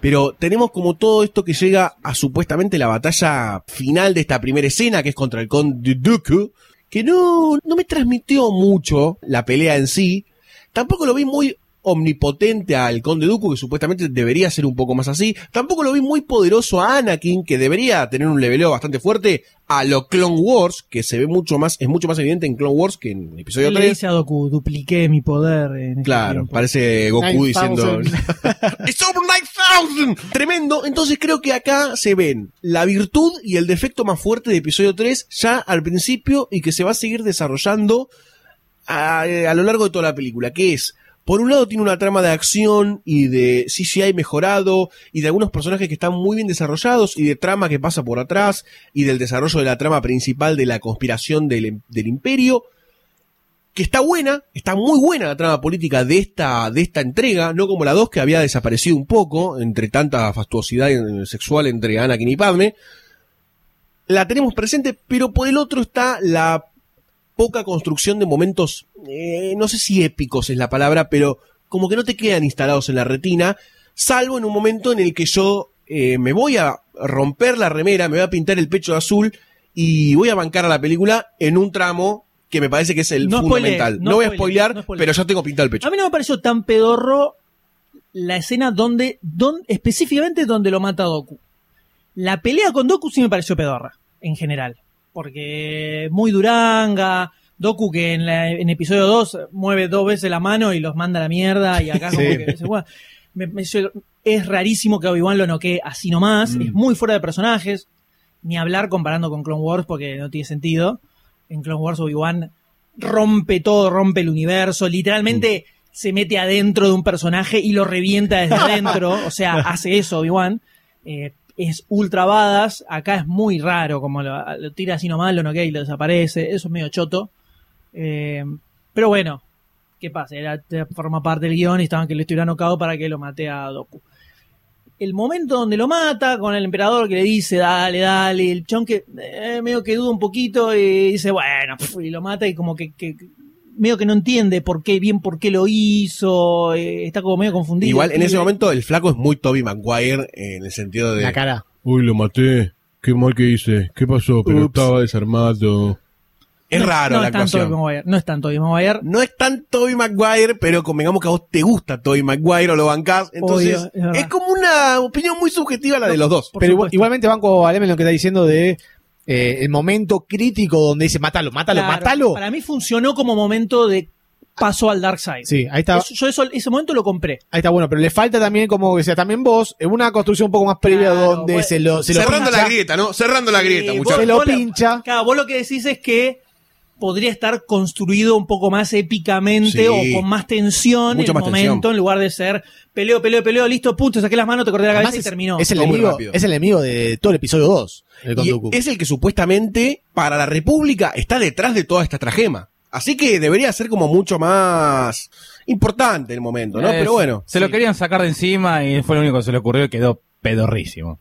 Pero tenemos como todo esto que llega a supuestamente la batalla final de esta primera escena, que es contra el Conde Dooku, que no, no me transmitió mucho la pelea en sí. Tampoco lo vi muy omnipotente al Conde Dooku, que supuestamente debería ser un poco más así. Tampoco lo vi muy poderoso a Anakin, que debería tener un leveleo bastante fuerte a lo Clone Wars, que se ve mucho más, es mucho más evidente en Clone Wars que en episodio le 3. dice a Doku, dupliqué mi poder. En este Claro, tiempo". parece Goku 9000. diciendo It's over 9000. Tremendo. Entonces creo que acá se ven la virtud y el defecto más fuerte de episodio 3 ya al principio y que se va a seguir desarrollando a, a lo largo de toda la película, que es por un lado tiene una trama de acción y de CGI mejorado y de algunos personajes que están muy bien desarrollados y de trama que pasa por atrás y del desarrollo de la trama principal de la conspiración del, del imperio que está buena, está muy buena la trama política de esta, de esta entrega, no como la 2 que había desaparecido un poco entre tanta fastuosidad sexual entre Anakin y Padme. La tenemos presente, pero por el otro está la poca construcción de momentos, eh, no sé si épicos es la palabra, pero como que no te quedan instalados en la retina, salvo en un momento en el que yo eh, me voy a romper la remera, me voy a pintar el pecho de azul y voy a bancar a la película en un tramo que me parece que es el No fundamental. no, no voy a spoilear, no pero ya tengo pintado el pecho. A mí no me pareció tan pedorro la escena donde, don- específicamente donde lo mata Doku. La pelea con Doku sí me pareció pedorra, en general. Porque muy duranga, Doku que en, la- en episodio 2 mueve dos veces la mano y los manda a la mierda y acá como que. Me- me- es rarísimo que Obi-Wan lo noquee así nomás, es muy fuera de personajes, ni hablar comparando con Clone Wars porque no tiene sentido. En Clone Wars Obi-Wan rompe todo, rompe el universo, literalmente se mete adentro de un personaje y lo revienta desde adentro, o sea, hace eso Obi-Wan. eh, es ultra badass. Acá es muy raro, como lo, tira así nomás, lo noquea y lo desaparece. Eso es medio choto. Eh, pero bueno, ¿qué pasa? Era, forma parte del guion y estaban que lo estuviera nocado para que lo mate a Doku. El momento donde lo mata, con el emperador que le dice, dale, dale, el chon que eh, medio que duda un poquito y dice, bueno, y lo mata y como que- medio que no entiende por qué, bien por qué lo hizo, eh, está como medio confundido. Igual en ese momento el flaco es muy Toby Maguire eh, en el sentido de. La cara. Uy, lo maté. Qué mal que hice. ¿Qué pasó? Pero Ups. estaba desarmado. Es no, raro no la es tan actuación. Tobey Maguire, no es tan Tobey Maguire. No es tan Toby Maguire, pero convengamos que a vos te gusta Toby Maguire o lo bancás. Entonces, Obvio, es como una opinión muy subjetiva la de los dos. Pero igual- igualmente banco a en lo que está diciendo de eh, el momento crítico donde dice mátalo, mátalo, Claro, mátalo. Para mí funcionó como momento de paso al Dark Side. Sí, ahí está. Eso- yo eso- ese momento lo compré. Ahí está bueno, pero le falta también, como que sea, también vos, en una construcción un poco más previa Claro, donde bueno. se lo, se lo Cerrando pincha. la grieta, ¿no? Cerrando la grieta, Eh, muchachos. Se lo pincha. Claro, vos lo que decís es que podría estar construido un poco más épicamente Sí. o con más tensión en el momento, tensión. en lugar de ser peleo, peleo, peleo, listo, punto, saqué las manos, te corté la cabeza Además y es, terminó. es el enemigo, es el enemigo de todo el episodio 2. El Y es el que supuestamente para la República está detrás de toda esta tragema. Así que debería ser como mucho más importante el momento, ¿no? Es- Pero bueno. Se lo querían sacar de encima y fue lo único que se le ocurrió y quedó pedorrísimo.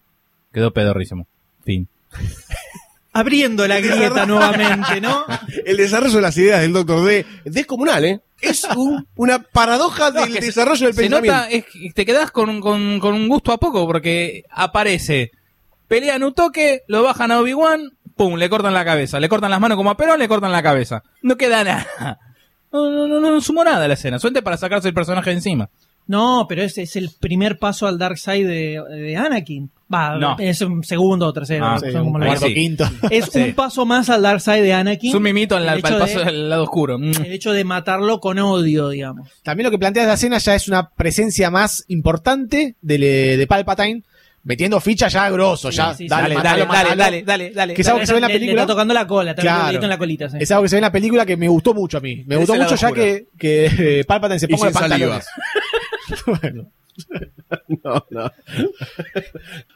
Quedó pedorrísimo. Fin. Abriendo la grieta nuevamente, ¿no? El desarrollo de las ideas del Doctor D es descomunal, ¿eh? Es un- una paradoja del desarrollo del Se pensamiento. nota, es te quedás con, un- con, con un gusto a poco porque aparece, pelean un toque, lo bajan a Obi-Wan, pum, le cortan la cabeza, le cortan las manos como a Perón, le cortan la cabeza. No queda nada. No, no, no, no sumó nada a la escena, suerte para sacarse el personaje encima. No, pero ese es el primer paso al Dark Side de, de Anakin. Va, No. es un segundo o tercero. Ah, sí, cuarto, quinto. Es Sí. un paso más al Dark Side de Anakin. Es un mimito en la- El paso de- del lado oscuro. Mm. El hecho de matarlo con odio, digamos. También lo que plantea la escena ya es una presencia más importante de, le- de Palpatine, metiendo ficha ya grosso, ya. sí, sí. dale, Dale, matalo, dale, dale, matalo. dale, dale, dale. Que es algo que se ve en la Le- le película. está tocando la cola, está Claro. en la colita. sí. Es algo que se ve en la película que me gustó mucho a mí. Me gustó mucho ya que, que eh, Palpatine se ponga saliva. pantalones. bueno. No, no.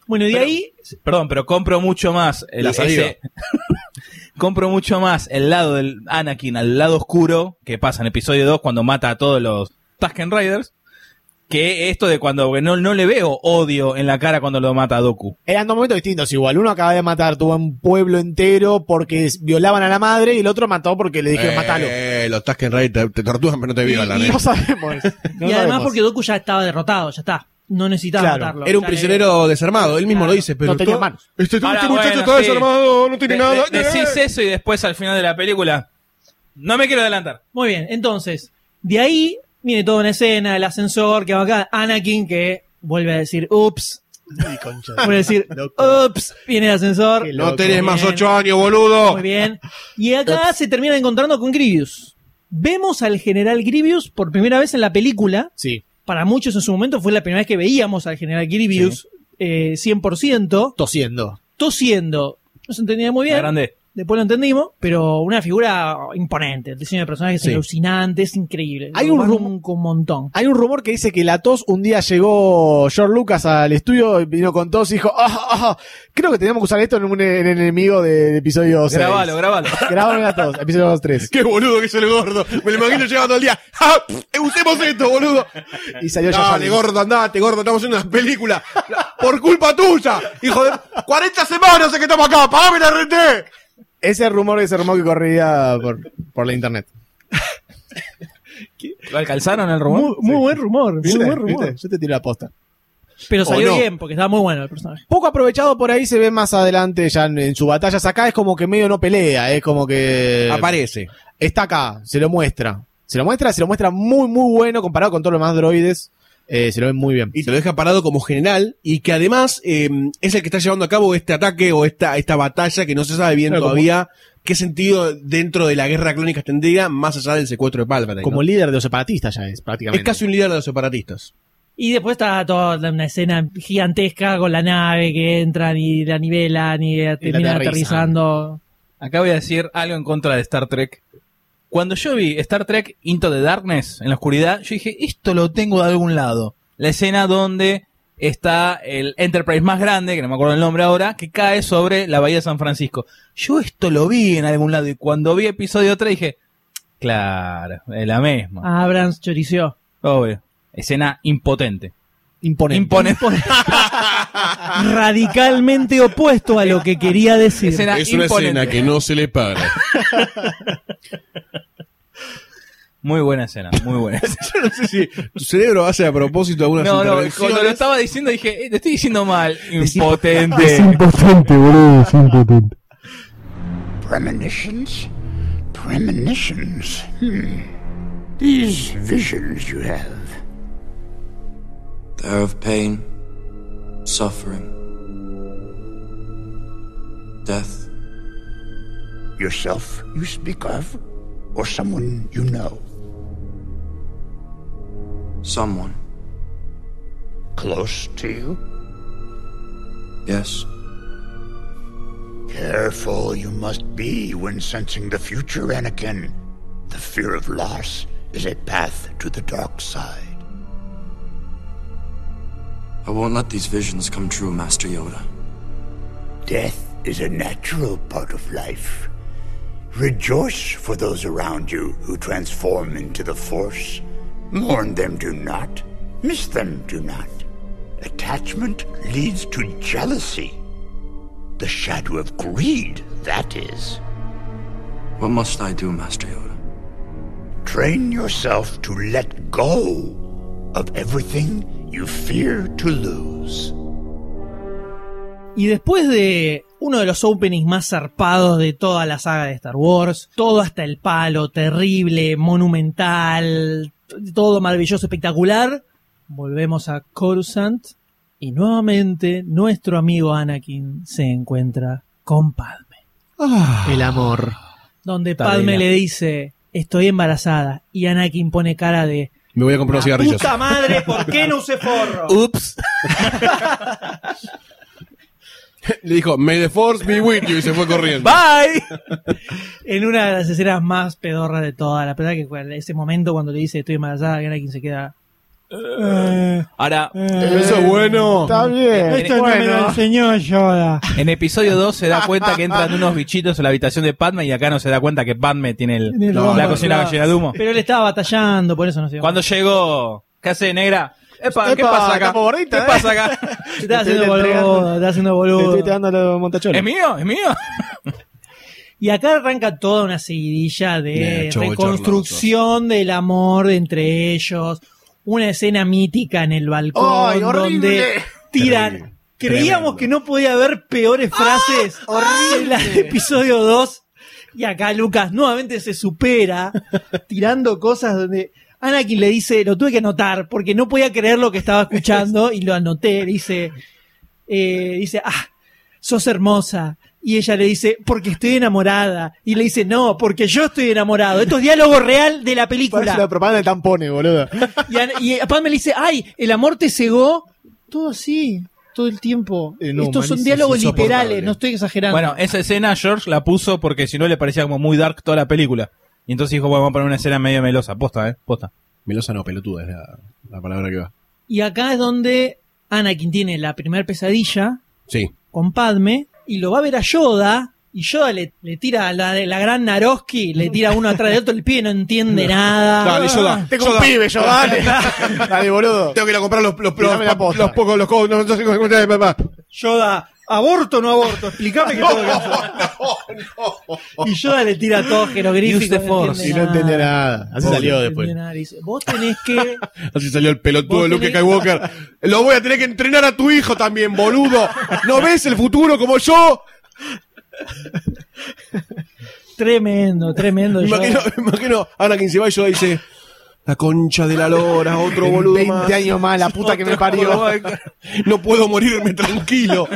Bueno, y de ahí, Perdón, pero compro mucho más el La saliva. ese- compro mucho más el lado del Anakin al lado oscuro que pasa en episodio 2 cuando mata a todos los Tusken Raiders que esto de cuando no, no le veo odio en la cara cuando lo mata a Doku. Eran dos momentos distintos igual. Uno acaba de matar tuvo un pueblo entero porque violaban a la madre y el otro mató porque le dijeron matalo. Eh, los Tusken Raiders te, te torturan pero no te violan, ¿eh? No sabemos. No y además sabemos. porque Doku ya estaba derrotado, ya está. No necesitaba Claro, matarlo. Era un prisionero desarmado, él mismo Claro. lo dice, pero no tenía manos. Este, este Ahora, muchacho bueno, está sí. desarmado, no tiene De- nada. de- decís eso y después al final de la película no me quiero adelantar. Muy bien, entonces, de ahí viene toda una escena, el ascensor que va acá, Anakin que vuelve a decir, ups, vuelve a decir, ups, viene el ascensor. No tenés más ocho años, boludo. Muy bien. Y acá se termina encontrando con Grievous. Vemos al general Grievous por primera vez en la película. Sí. Para muchos en su momento fue la primera vez que veíamos al general Grievous eh, 100%, Tosiendo. tosiendo. No se entendía muy bien. Grande. Después lo entendimos, pero una figura imponente. El diseño de personajes Sí. es alucinante, es increíble. Hay un banco rum- un montón. Hay un rumor que dice que la tos un día llegó George Lucas al estudio y vino con tos y dijo, ah, ah, creo que teníamos que usar esto en un en el enemigo del episodio 6. Grabalo, grabalo. Grabalo la tos, episodio 2, 3. Qué boludo que es el gordo. Me lo imagino llegando el día. ¡Ah! Usemos esto, boludo. Y salió ya Dale, gordo, andate, gordo. Estamos haciendo una película. Por culpa tuya. Hijo de. 40 semanas hace que estamos acá. Pagame la RT. Ese rumor, ese rumor que corría por, por la internet. ¿Lo alcanzaron el rumor? Muy, muy buen rumor, muy ¿Viste? buen rumor. ¿Viste? Yo te tiro la posta. Pero salió bien, porque estaba muy bueno el personaje. Poco aprovechado por ahí se ve más adelante ya en, en su batalla. Acá es como que medio no pelea, es como que... Aparece. Está acá, se lo muestra. Se lo muestra, se lo muestra muy, muy bueno comparado con todos los demás droides. Eh, se lo ven muy bien. Y te lo deja parado como general. Y que además eh, es el que está llevando a cabo este ataque o esta, esta batalla que no se sabe bien Claro, como- todavía qué sentido dentro de la guerra clónica tendría más allá del secuestro de Palpatine. Como ¿no? líder de los separatistas ya es, prácticamente. Es casi un líder de los separatistas. Y después está toda una escena gigantesca con la nave que entran y la nivelan y terminan aterrizan. aterrizando. Acá voy a decir algo en contra de Star Trek. Cuando yo vi Star Trek Into the Darkness, en la oscuridad, yo dije, esto lo tengo de algún lado. La escena donde está el Enterprise más grande, que no me acuerdo el nombre ahora, que cae sobre la bahía de San Francisco. Yo esto lo vi en algún lado y cuando vi episodio 3 dije, claro, es la misma. Abrams chorició. Obvio. Escena impotente. Imponente. Imponente. Radicalmente opuesto a lo que quería decir. Escena Es una imponente. escena que no se le para. Muy buena escena, muy buena. Yo no sé si tu cerebro hace a propósito algunas No, no, cuando lo estaba diciendo dije, eh, te estoy diciendo mal. Impotente. Es impotente, boludo, es impotente. Premonitions? Premonitions? Hmm. These visions you have. They're of pain, suffering, death. Yourself you speak of? Or someone you know? Someone. Close to you? Yes. Careful you must be when sensing the future, Anakin. The fear of loss is a path to the dark side. I won't let these visions come true, Master Yoda. Death is a natural part of life. Rejoice for those around you who transform into the Force. Mourn them, do not. Miss them, do not. Attachment leads to jealousy. The shadow of greed, that is. What must I do, Master Yoda? Train yourself to let go of everything you fear to lose. Y después de uno de los openings más zarpados de toda la saga de Star Wars, todo hasta el palo, terrible, monumental, todo maravilloso, espectacular, volvemos a Coruscant y nuevamente nuestro amigo Anakin se encuentra con Padme. El amor. Donde Padme le dice, estoy embarazada, y Anakin pone cara de, Me voy a comprar unos cigarrillos. puta madre, ¿por qué no usé forro? Ups. Le dijo, May the Force be with you, y se fue corriendo. Bye. en una de las escenas más pedorras de toda. La verdad que cu- ese momento cuando le dice estoy embarazada, que Anakin se queda. Ahora, Eso es bueno. Está bien. Esto no me lo enseñó Yoda. en episodio 2 se da cuenta que entran unos bichitos en la habitación de Padme y acá no se da cuenta que Padme tiene el- Tiene el la cocina claro. llena de humo. Pero él estaba batallando, por eso no se dio Cuando llegó, ¿qué hace negra? Epa, ¿qué Epa, pasa acá? ¿Qué eh. pasa acá? Se está haciendo boludo, está haciendo Te boludo. estoy dando los montachones. ¿Es mío? ¿Es mío? Y acá arranca toda una seguidilla de reconstrucción del amor entre ellos. Una escena mítica en el balcón ¡Ay, horrible! donde tiran. Terrible. Creíamos Tremendo. que no podía haber peores frases en la episodio 2. Y acá Lucas nuevamente se supera tirando cosas donde Anakin le dice, lo tuve que anotar porque no podía creer lo que estaba escuchando y lo anoté. Dice, eh, dice, ah, sos hermosa. Y ella le dice, porque estoy enamorada. Y le dice, no, porque yo estoy enamorado. Esto es diálogo real de la Parece película. la propaganda de tampones, boludo. Y, y Padme le dice, ay, el amor te cegó. Todo así, todo el tiempo. Eh, no, Estos son diálogos literales, no estoy exagerando. Bueno, esa escena George la puso porque si no le parecía como muy dark toda la película. Y entonces dijo, bueno, vamos a poner una escena medio melosa. Posta, ¿eh? Posta. Melosa no, pelotuda es la, la palabra que va. Y acá es donde Anakin tiene la primer pesadilla Sí. con Padme y lo va a ver a Yoda. Y Yoda le, le tira la, la gran Naroski, le tira uno atrás de otro, el pibe no entiende nada. Dale, Yoda. Tengo un pibe, yo, dale. Dale, boludo. Tengo que ir a comprar los, los, los, los pocos, los co- no, no sé cómo. Yoda, ¿aborto o no aborto? Explícame qué tengo que hacer. Y Yoda le tira todo jeroglífico. Force. Y no entendía nada. Así Vos salió no después. entendés nada. Dice, Vos tenés que... Así salió el pelotudo de Luke tenés- Skywalker. Lo voy a tener que entrenar a tu hijo también, boludo. ¿No ves el futuro como yo? Tremendo, tremendo. Me imagino, me imagino Anakin se va y yo dice, la concha de la lora, otro boludo 20 más. años más, la puta que me parió. No puedo morirme tranquilo.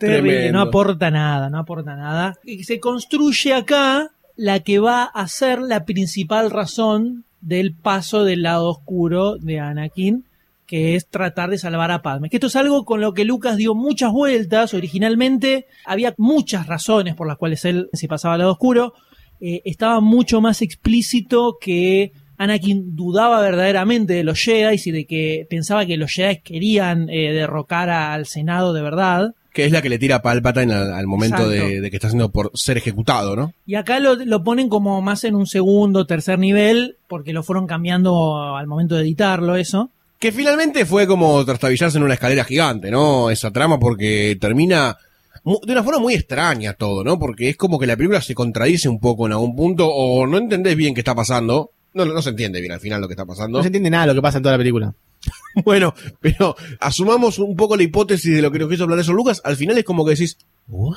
Terrible, no aporta nada, no aporta nada. Y se construye acá la que va a ser la principal razón del paso del lado oscuro de Anakin, que es tratar de salvar a Padme. Que esto es algo con lo que Lucas dio muchas vueltas. Originalmente había muchas razones por las cuales él se pasaba al lado oscuro. Eh, estaba mucho más explícito que Anakin dudaba verdaderamente de los Jedi y de que pensaba que los Jedi querían eh, derrocar al Senado de verdad. Que es la que le tira Palpatine al, al momento de, que está haciendo por ser ejecutado, ¿no? Y acá lo, lo ponen como más en un segundo, tercer nivel, porque lo fueron cambiando al momento de editarlo, eso. Que finalmente fue como trastabillarse en una escalera gigante, ¿no? Esa trama porque termina de una forma muy extraña todo, ¿no? Porque es como que la película se contradice un poco en algún punto o no entendés bien qué está pasando. No, no se entiende bien al final lo que está pasando. No se entiende nada de lo que pasa en toda la película. Bueno, pero asumamos un poco la hipótesis de lo que nos quiso hablar eso Lucas. Al final es como que decís, ¿what?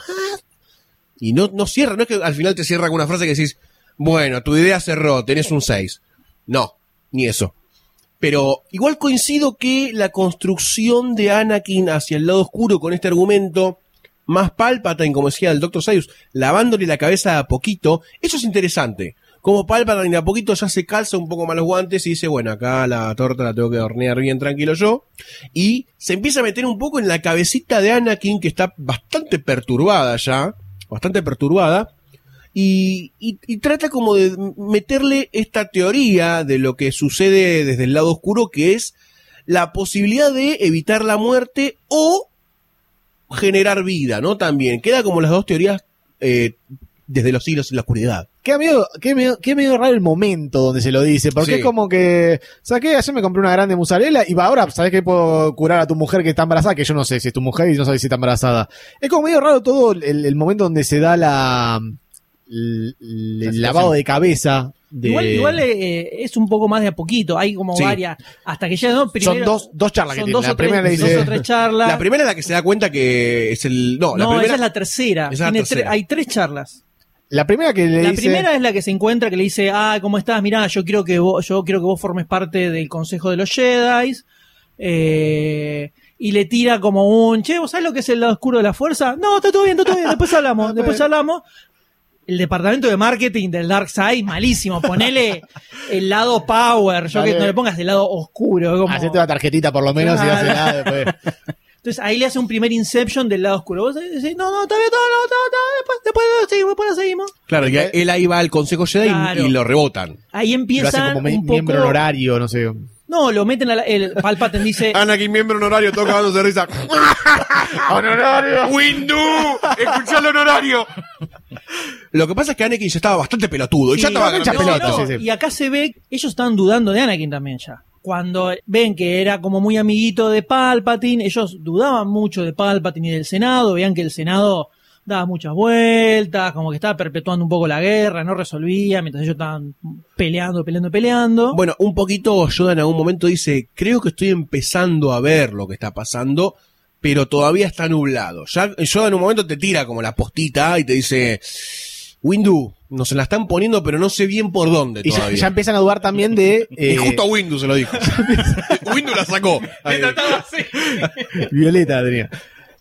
Y no, cierra, no es que al final te cierra con una frase que decís, bueno, tu idea cerró, tenés un 6. No, ni eso. Pero igual coincido que la construcción de Anakin hacia el lado oscuro con este argumento, más Palpatine, como decía el Dr. Sayus, lavándole la cabeza a poquito, eso es interesante. Como Palpatine a poquito ya se calza un poco más los guantes y dice, bueno, acá la torta la tengo que hornear bien tranquilo yo. Y se empieza a meter un poco en la cabecita de Anakin, que está bastante perturbada ya, bastante perturbada. Y, y- y trata como de meterle esta teoría de lo que sucede desde el lado oscuro, que es la posibilidad de evitar la muerte o generar vida, ¿no? También. Queda como las dos teorías eh, desde los siglos en la oscuridad. Qué medio, qué medio, qué medio raro el momento donde se lo dice, porque Sí. es como que, ¿sabes Ayer me compré una grande mozzarella y va ahora, ¿sabes que puedo curar a tu mujer que está embarazada? Que yo no sé si es tu mujer y no sabes si está embarazada. Es como medio raro todo el, el momento donde se da la, el, lavado de cabeza. De... Igual, igual eh, es un poco más de a poquito, hay como Sí. varias, hasta que ya no, primero, dos- dos charlas que son tiene. dos La tres- primera le dice- dos o tres charlas. La primera es la que se da cuenta que es el... No, la no, primera... esa es la tercera. Esa es la Tiene tercera. tre- hay tres charlas. La primera que le La dice... primera es la que se encuentra que le dice, ah, ¿cómo estás? Mirá, yo quiero que vos, yo quiero que vos formes parte del Consejo de los Jedi. Eh, y le tira como un, che, ¿vos sabés lo que es el lado oscuro de la fuerza? No, está todo bien, está todo bien, después hablamos, después hablamos. El departamento de marketing del Dark Side, malísimo. Ponele el lado power, yo que no le pongas el lado oscuro. Como... Hacete una tarjetita por lo menos y hace nada después. Entonces ahí le hace un primer Inception del lado oscuro. Vos decís, no, no, está bien, no, no, no, no, después, después lo seguimos, después lo seguimos. Claro, que él ahí va al Consejo Jedi y- Claro. y lo rebotan. Ahí Lo empieza hace como un poco... miembro honorario, no sé. No, lo meten a la, el Palpatine dice, Anakin, miembro honorario, toca cagándose de risa. ¡Honorario! ¡Windu! ¡Escuchá el honorario! Lo que pasa es que Anakin ya estaba bastante pelotudo. y ya estaba no, ganando. no, Y acá se ve, ellos estaban dudando de Anakin también ya. Cuando ven que era como muy amiguito de Palpatine, ellos dudaban mucho de Palpatine y del Senado, veían que el Senado daba muchas vueltas, como que estaba perpetuando un poco la guerra, no resolvía, mientras ellos estaban peleando, peleando, peleando. Bueno, un poquito Yoda en algún momento dice, creo que estoy empezando a ver lo que está pasando, pero todavía está nublado. Ya Yoda en un momento te tira como la postita y te dice, Windu, nos la están poniendo, pero no sé bien por dónde Y ya, todavía. ya empiezan a dudar también de... eh, Y justo a Windu se lo dijo. Windu la sacó. Ahí. Violeta tenía.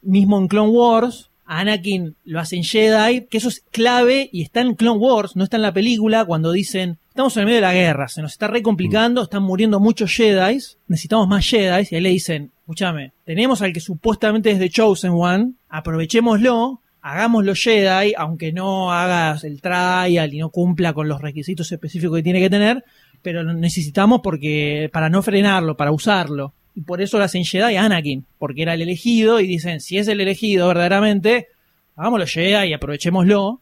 mismo en Clone Wars, a Anakin lo hacen Jedi, que eso es clave y está en Clone Wars, no está en la película, cuando dicen, estamos en el medio de la guerra, se nos está re complicando, están muriendo muchos Jedi, necesitamos más Jedi, y ahí le dicen, escúchame, tenemos al que supuestamente es The Chosen One, aprovechémoslo, hagámoslo Jedi, aunque no hagas el trial y no cumpla con los requisitos específicos que tiene que tener, pero lo necesitamos porque, para no frenarlo, para usarlo. Y por eso lo hacen Jedi a Anakin, porque era el elegido, y dicen, si es el elegido verdaderamente, hagámoslo Jedi y aprovechémoslo.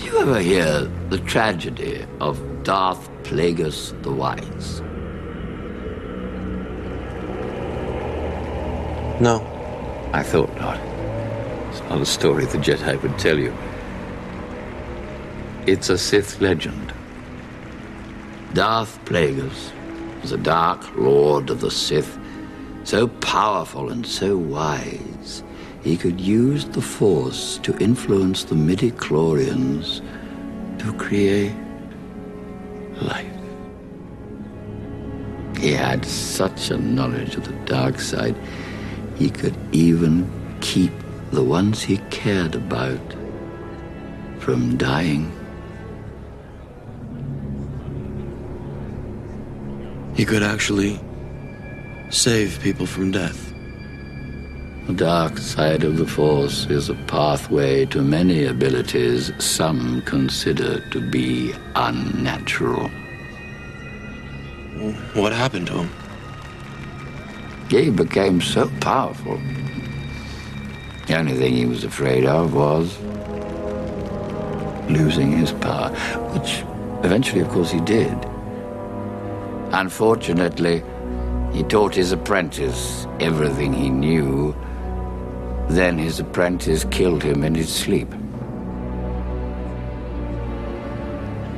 Did you ever hear the tragedy of Darth Plagueis the Wise? No. I thought not. A story the Jedi would tell you. It's a Sith legend. Darth Plagueis was a dark lord of the Sith, so powerful and so wise, he could use the Force to influence the midi-chlorians to create life. He had such a knowledge of the dark side, he could even keep the ones he cared about from dying. He could actually save people from death. The dark side of the Force is a pathway to many abilities some consider to be unnatural. What happened to him? He became so powerful. The only thing he was afraid of was losing his power, which eventually, of course, he did. Unfortunately, he taught his apprentice everything he knew. Then his apprentice killed him in his sleep.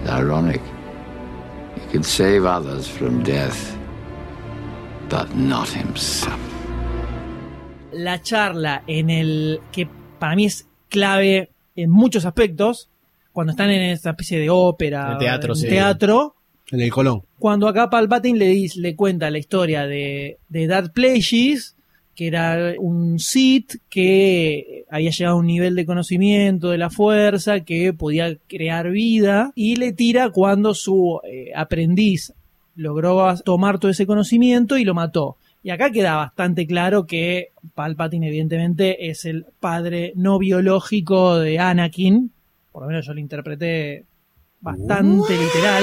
It's ironic. He could save others from death, but not himself. La charla en el que para mí es clave en muchos aspectos, cuando están en esta especie de ópera, En el teatro, en sí. teatro, En el Colón. cuando acá Palpatine le, dis- le cuenta la historia de, de Darth Plagueis, que era un Sith que había llegado a un nivel de conocimiento de la fuerza, que podía crear vida, y le tira cuando su eh, aprendiz logró tomar todo ese conocimiento y lo mató. Y acá queda bastante claro que Palpatine evidentemente es el padre no biológico de Anakin, por lo menos yo lo interpreté bastante literal.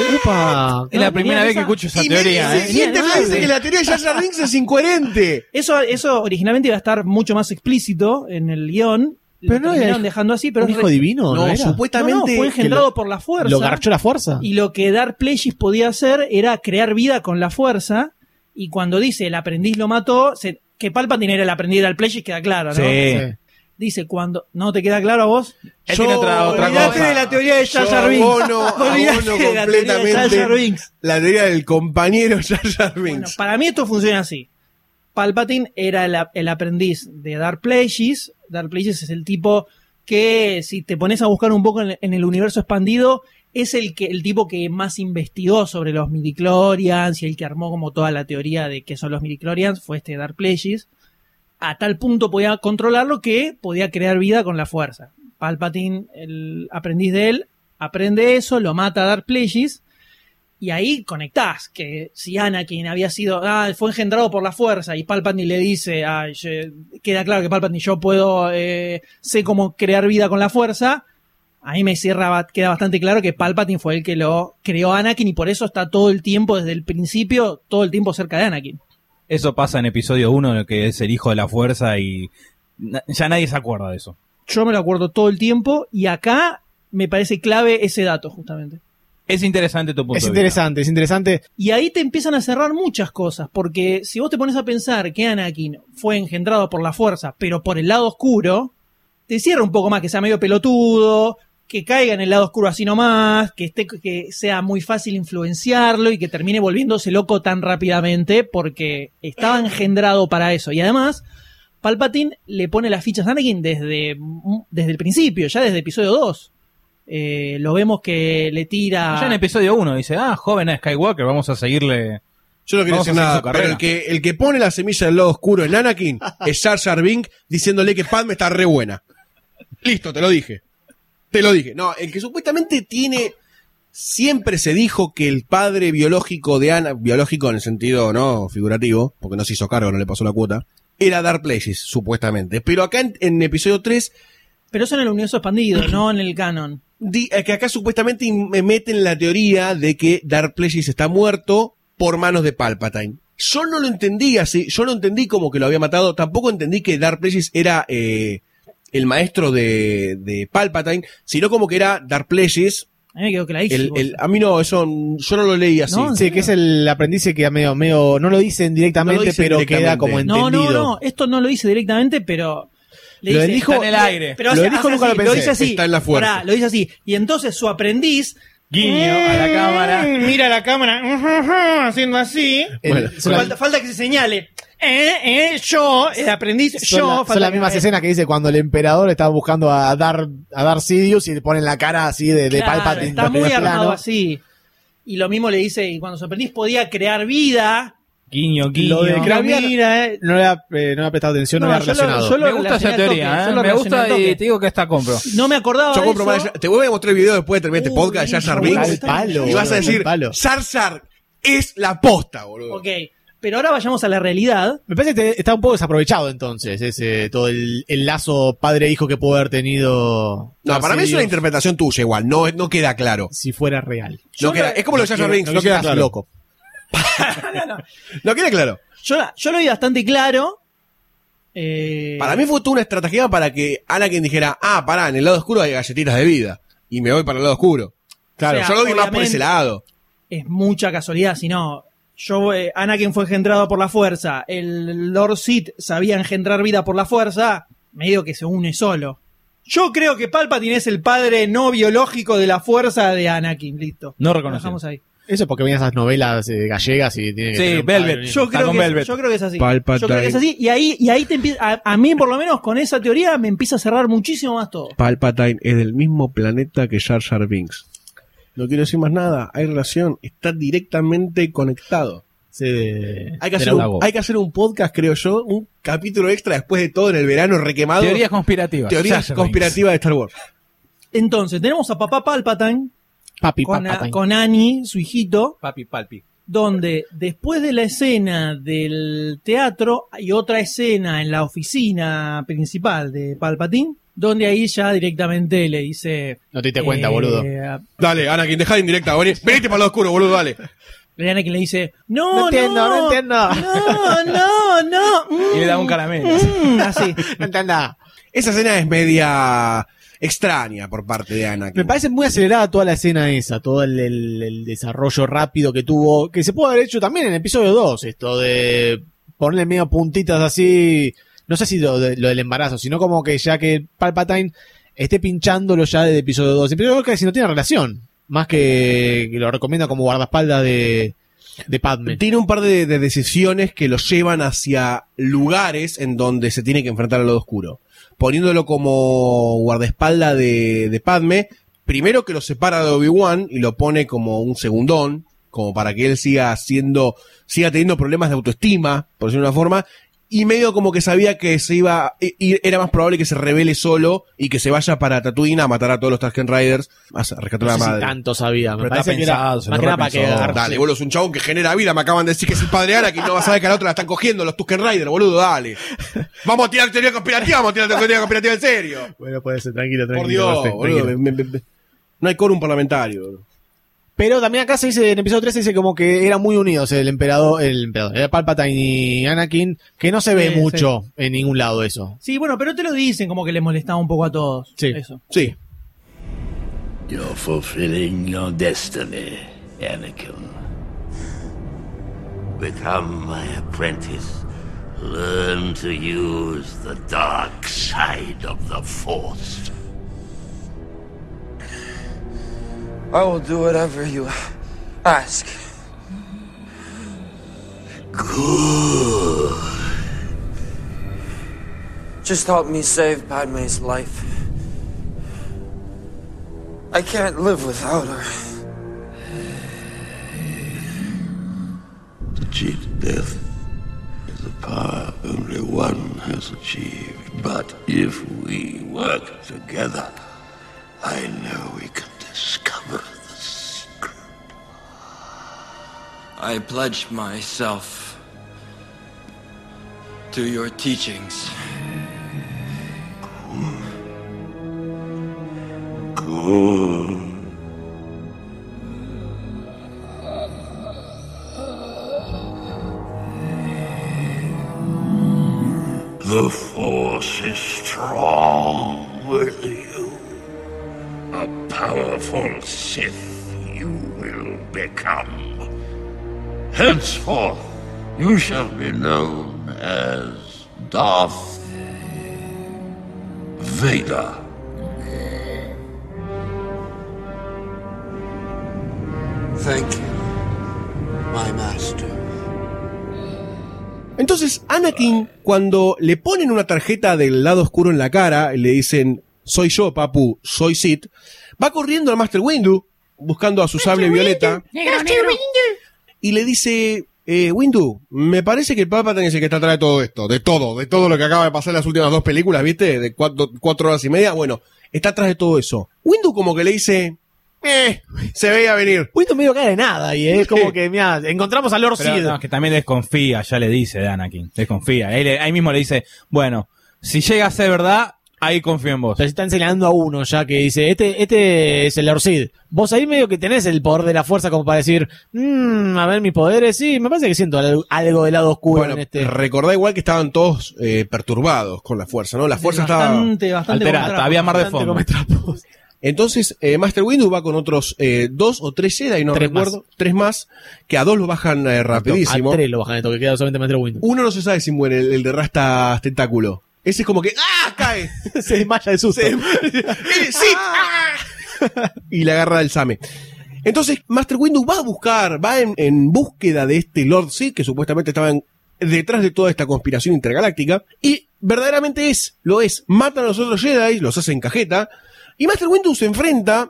Es la primera vez que escucho esa Y me- teoría, y ¿eh? que dice que la teoría de Jar Binks es incoherente. Eso, eso originalmente iba a estar mucho más explícito en el guion. Pero Lo no terminaron era dejando así, pero un es hijo re- divino, ¿no, No, era? supuestamente No, no, fue engendrado lo- por la fuerza. ¿Lo garchó la fuerza? Y lo que Darth Plagueis podía hacer era crear vida con la fuerza. Y cuando dice el aprendiz lo mató, se- que Palpatine era el aprendiz de Darth Plagueis queda claro, ¿no? Sí. Dice cuando... ¿No te queda claro a vos? Él tiene otra, otra Olvidate cosa. de la teoría de Jar Yo Jar Binks. abono, abono de la teoría de Jar completamente Jar Binks. la teoría del compañero Jar Jar Binks. Bueno, para mí esto funciona así. Palpatine era el, el aprendiz de Darth Plagueis. Darth Plagueis es el tipo que, si te pones a buscar un poco en, en el universo expandido, es el, que, el tipo que más investigó sobre los midichlorians y el que armó como toda la teoría de qué son los midichlorians fue este Darth Plagueis. A tal punto podía controlarlo que podía crear vida con la fuerza. Palpatine, el aprendiz de él, aprende eso, lo mata a Darth Plagueis y ahí conectás que si Anakin había sido, ah, fue engendrado por la fuerza y Palpatine le dice, ah, queda claro que Palpatine yo puedo, eh, sé cómo crear vida con la fuerza, ahí me cierra, queda bastante claro que Palpatine fue el que lo creó a Anakin y por eso está todo el tiempo, desde el principio, todo el tiempo cerca de Anakin. Eso pasa en episodio 1, que es el hijo de la fuerza y ya nadie se acuerda de eso. Yo me lo acuerdo todo el tiempo y acá me parece clave ese dato justamente. Es interesante tu punto Es de interesante, es interesante. Y ahí te empiezan a cerrar muchas cosas, porque si vos te pones a pensar que Anakin fue engendrado por la fuerza, pero por el lado oscuro, te cierra un poco más que sea medio pelotudo, que caiga en el lado oscuro así nomás, que, esté, que sea muy fácil influenciarlo y que termine volviéndose loco tan rápidamente, porque estaba engendrado para eso. Y además, Palpatine le pone las fichas a Anakin desde, desde el principio, ya desde episodio 2. Eh, lo vemos que le tira... Ya en episodio 1 dice, ah, joven a Skywalker, vamos a seguirle. Yo no quiero decir nada, pero carrera. el que, el que pone la semilla del lado oscuro en Anakin es Jar Jar diciéndole que Padme está re buena. Listo, te lo dije. Te lo dije. No, el que supuestamente tiene... Siempre se dijo que el padre biológico de Ana, biológico en el sentido no figurativo, porque no se hizo cargo, no le pasó la cuota, era Darth Plagueis, supuestamente. Pero acá en, en episodio 3 Pero eso en el universo expandido, no en el canon. di- que acá supuestamente me meten la teoría de que Darth Plagueis está muerto por manos de Palpatine. Yo no lo entendí así, yo no entendí como que lo había matado, tampoco entendí que Darth Plagueis era eh, el maestro de, de Palpatine, sino como que era Darth Plagueis. A mí me quedó clarísimo. El, el- a mí no, eso yo no lo leí así. No, Sí, que es el aprendiz que medio, medio, no lo dicen directamente, No lo dicen pero directamente. queda como no, entendido. no, no, esto no lo dice directamente, pero... Le Lo dice, dijo- Está en el aire. Pero Lo dijo, nunca lo así, pensé. dice así. Está en la fuerza. Pará, lo dice así. Y entonces su aprendiz... Guiño a la cámara. Mm, Mira la cámara, haciendo así. Bueno, falta, falta que se señale. Eh, eh, yo, el aprendiz, son yo. la- falta son las mismas escenas que dice cuando el emperador está buscando a Dar a Dar Sidious y le ponen la cara así de, de Claro, Palpatine. Está muy armado plano. así. Y lo mismo le dice, y cuando su aprendiz podía crear vida... Guiño, guiño. Lo de crear Mira, vida, no le ha, eh, no le ha prestado atención, no, No, le ha relacionado. yo lo- Me gusta esa teoría, toque, ¿eh? yo lo me gusta y te digo que está compro. No me acordaba Yo de compro eso. para- te voy a mostrar el video después de terminar este Uh, podcast de Jar Jar Binks. Y vas a decir. Jar Jar es la posta, boludo. Ok, pero ahora vayamos a la realidad. Me parece que está un poco desaprovechado entonces, ese, todo el, el lazo padre-hijo que pudo haber tenido. No, para mí es una interpretación tuya igual, no, no queda claro. Si fuera real. No queda- es como lo de Binks, no queda claro. loco. No queda claro. Yo, lo vi bastante claro. Eh, Para mí fue toda una estrategia para que Anakin dijera, ah, pará, en el lado oscuro hay galletitas de vida. Y me voy para el lado oscuro. Claro, O sea, yo lo vi más por ese lado. es mucha casualidad, si no. Yo, eh, Anakin fue engendrado por la fuerza, el Lord Sith sabía engendrar vida por la fuerza, medio que se une solo. Yo creo que Palpatine es el padre no biológico de la fuerza de Anakin, listo. No dejamos ahí. Eso porque venían esas novelas eh, gallegas y tiene que Sí, tener Velvet. padre, Yo creo, con que es, yo creo que es así. Palpatine. Yo creo que es así. Y ahí, y ahí te empieza, a, a mí por lo menos con esa teoría me empieza a cerrar muchísimo más todo. Palpatine es del mismo planeta que Jar Jar Binks. No quiero decir más nada, hay relación, está directamente conectado. Hay que, hacer un, Lago. hay que hacer un podcast, creo yo, un capítulo extra después de todo en el verano requemado. Teorías conspirativas. Teorías conspirativas de Star Wars. Entonces, tenemos a papá Palpatine Papi, con, Palpatine. con Annie, su hijito, Papi, palpi. donde después de la escena del teatro hay otra escena en la oficina principal de Palpatine, donde ahí ya directamente le dice... No te diste cuenta, eh, boludo. Dale, Anakin, dejá de indirecta, vení, venite para lado oscuro, boludo, dale. Anakin le dice, no, No entiendo, no entiendo. No, no, no. Y le da un caramelo. mm, así. No entiendo. Esa escena es media extraña por parte de Anakin. Me parece muy acelerada toda la escena esa, todo el, el- el desarrollo rápido que tuvo, que se pudo haber hecho también en el episodio 2, esto de ponerle medio puntitas así, no sé si lo, de- lo del embarazo, sino como que ya que Palpatine esté pinchándolo ya desde episodio 2. El episodio 2 casi no tiene relación, más que, que lo recomienda como guardaespaldas de, Padme. Tiene un par de, de decisiones que lo llevan hacia lugares en donde se tiene que enfrentar al lado oscuro. Poniéndolo como guardaespaldas de, de Padme, primero que lo separa de Obi-Wan y lo pone como un segundón, como para que él siga siendo, siga teniendo problemas de autoestima, por decirlo de una forma, y medio como que sabía que se iba, i- i- era más probable que se revele solo y que se vaya para Tatooine a matar a todos los Tarkin Riders, a rescatar a No la si madre. tanto sabía, me Pero parece está que era más que nada para que Dale, boludo, es un chabón que genera vida. Me acaban de decir que es el padre Ana, que no va a saber que a la otra la están cogiendo los Tusken Riders, boludo, dale. Vamos a tirar teoría conspirativa, vamos a tirar teoría conspirativa en serio. Bueno, puede ser, tranquilo, Por tranquilo. Dios, Marcel, boludo. tranquilo. me- me- me- no hay quórum parlamentario. boludo. Pero también acá se dice, en el episodio 3 se dice como que eran muy unidos el emperador, el emperador, el Palpatine y Anakin, que no se ve Sí, mucho en ningún lado eso. Sí, bueno, pero te lo dicen como que le molestaba un poco a todos. Sí. Eso. Sí. You're fulfilling your destiny, Anakin. Become my apprentice. Learn to use the dark side of the Force. I will do whatever you ask. Good. Just help me save Padme's life. I can't live without her. To cheat death is a power only one has achieved. But if we work together, I know we can discover the secret. I pledge myself to your teachings. Good. The Henceforth, you shall be known as Darth Vader. Thank you, my master. Entonces, Anakin, cuando le ponen una tarjeta del lado oscuro en la cara, y le dicen, soy yo, papu, soy Sid, va corriendo al Master Windu, buscando a su sable violeta, y le dice, eh, Windu, me parece que el Palpatine es el que está atrás de todo esto, de todo, de todo lo que acaba de pasar en las últimas dos películas, ¿viste? De cuatro, cuatro horas y media, bueno, está atrás de todo eso. Windu como que le dice, eh, se veía venir. Windu medio cara de nada y es como que, mira, encontramos a Lord Pero Sid. no, que también desconfía, ya le dice de Anakin. Desconfía. Él, ahí mismo le dice, bueno, si llega a ser verdad, Ahí confío en vos. Pero se está enseñando a uno ya que dice, este, este es el Lord Sid. Vos ahí medio que tenés el poder de la fuerza como para decir, mmm, a ver mis poderes, sí, me parece que siento algo, algo del lado oscuro Bueno, en este. recordá igual que estaban todos eh, perturbados con la fuerza, ¿no? La fuerza estaba... Bastante, bastante Alterada, había mar de fondo. Entonces, eh, Master Windu va con otros eh, dos o tres Jedi, no Tres recuerdo, tres más, que a dos lo bajan eh, rapidísimo. A tres lo bajan esto, que queda solamente Master Windu. Uno no se sabe si muere, el, el de rastas tentáculo. Ese es como que ¡ah! cae. se desmaya de susto. Se- ¡Sí! ¡ah! y le agarra el Same. Entonces, Master Windu va a buscar, va en, en búsqueda de este Lord Sith, que supuestamente estaba en- detrás de toda esta conspiración intergaláctica, y verdaderamente es, lo es. Matan a los otros Jedi, los hacen cajeta, y Master Windu se enfrenta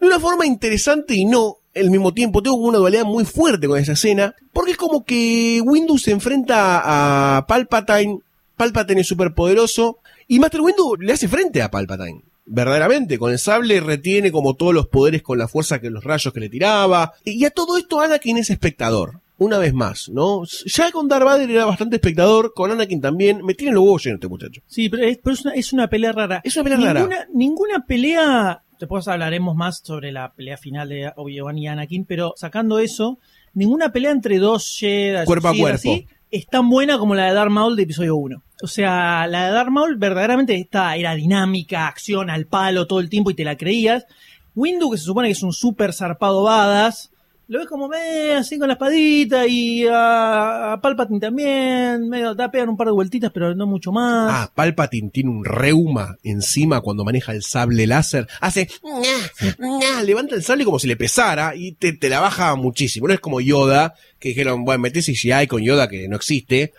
de una forma interesante y no al mismo tiempo. Tengo una dualidad muy fuerte con esa escena, porque es como que Windu se enfrenta a Palpatine, Palpatine es superpoderoso, y Master Windu le hace frente a Palpatine. Verdaderamente, con el sable retiene como todos los poderes con la fuerza que los rayos que le tiraba. Y a todo esto Anakin es espectador. Una vez más, ¿no? Ya con Darth Vader era bastante espectador, con Anakin también. Me tienen los huevos llenos este muchacho. Sí, pero es, pero es una, es una pelea rara. Es una pelea ninguna, rara. Ninguna pelea. Después hablaremos más sobre la pelea final de Obi-Wan y Anakin, pero sacando eso, ninguna pelea entre dos Jedi Cuerpo a cuerpo. así, es tan buena como la de Darth Maul de episodio 1. O sea, la de Darth Maul verdaderamente esta era dinámica, acción al palo todo el tiempo y te la creías. Windu, que se supone que es un super zarpado badass, lo ves como me así con la espadita y a, a también, medio da pegan un par de vueltitas, pero no mucho más. Ah, Palpatine tiene un reuma encima cuando maneja el sable láser. Hace, levanta el sable como si le pesara y te, la baja muchísimo. No es como Yoda, que dijeron, bueno, metés CGI con Yoda que no existe,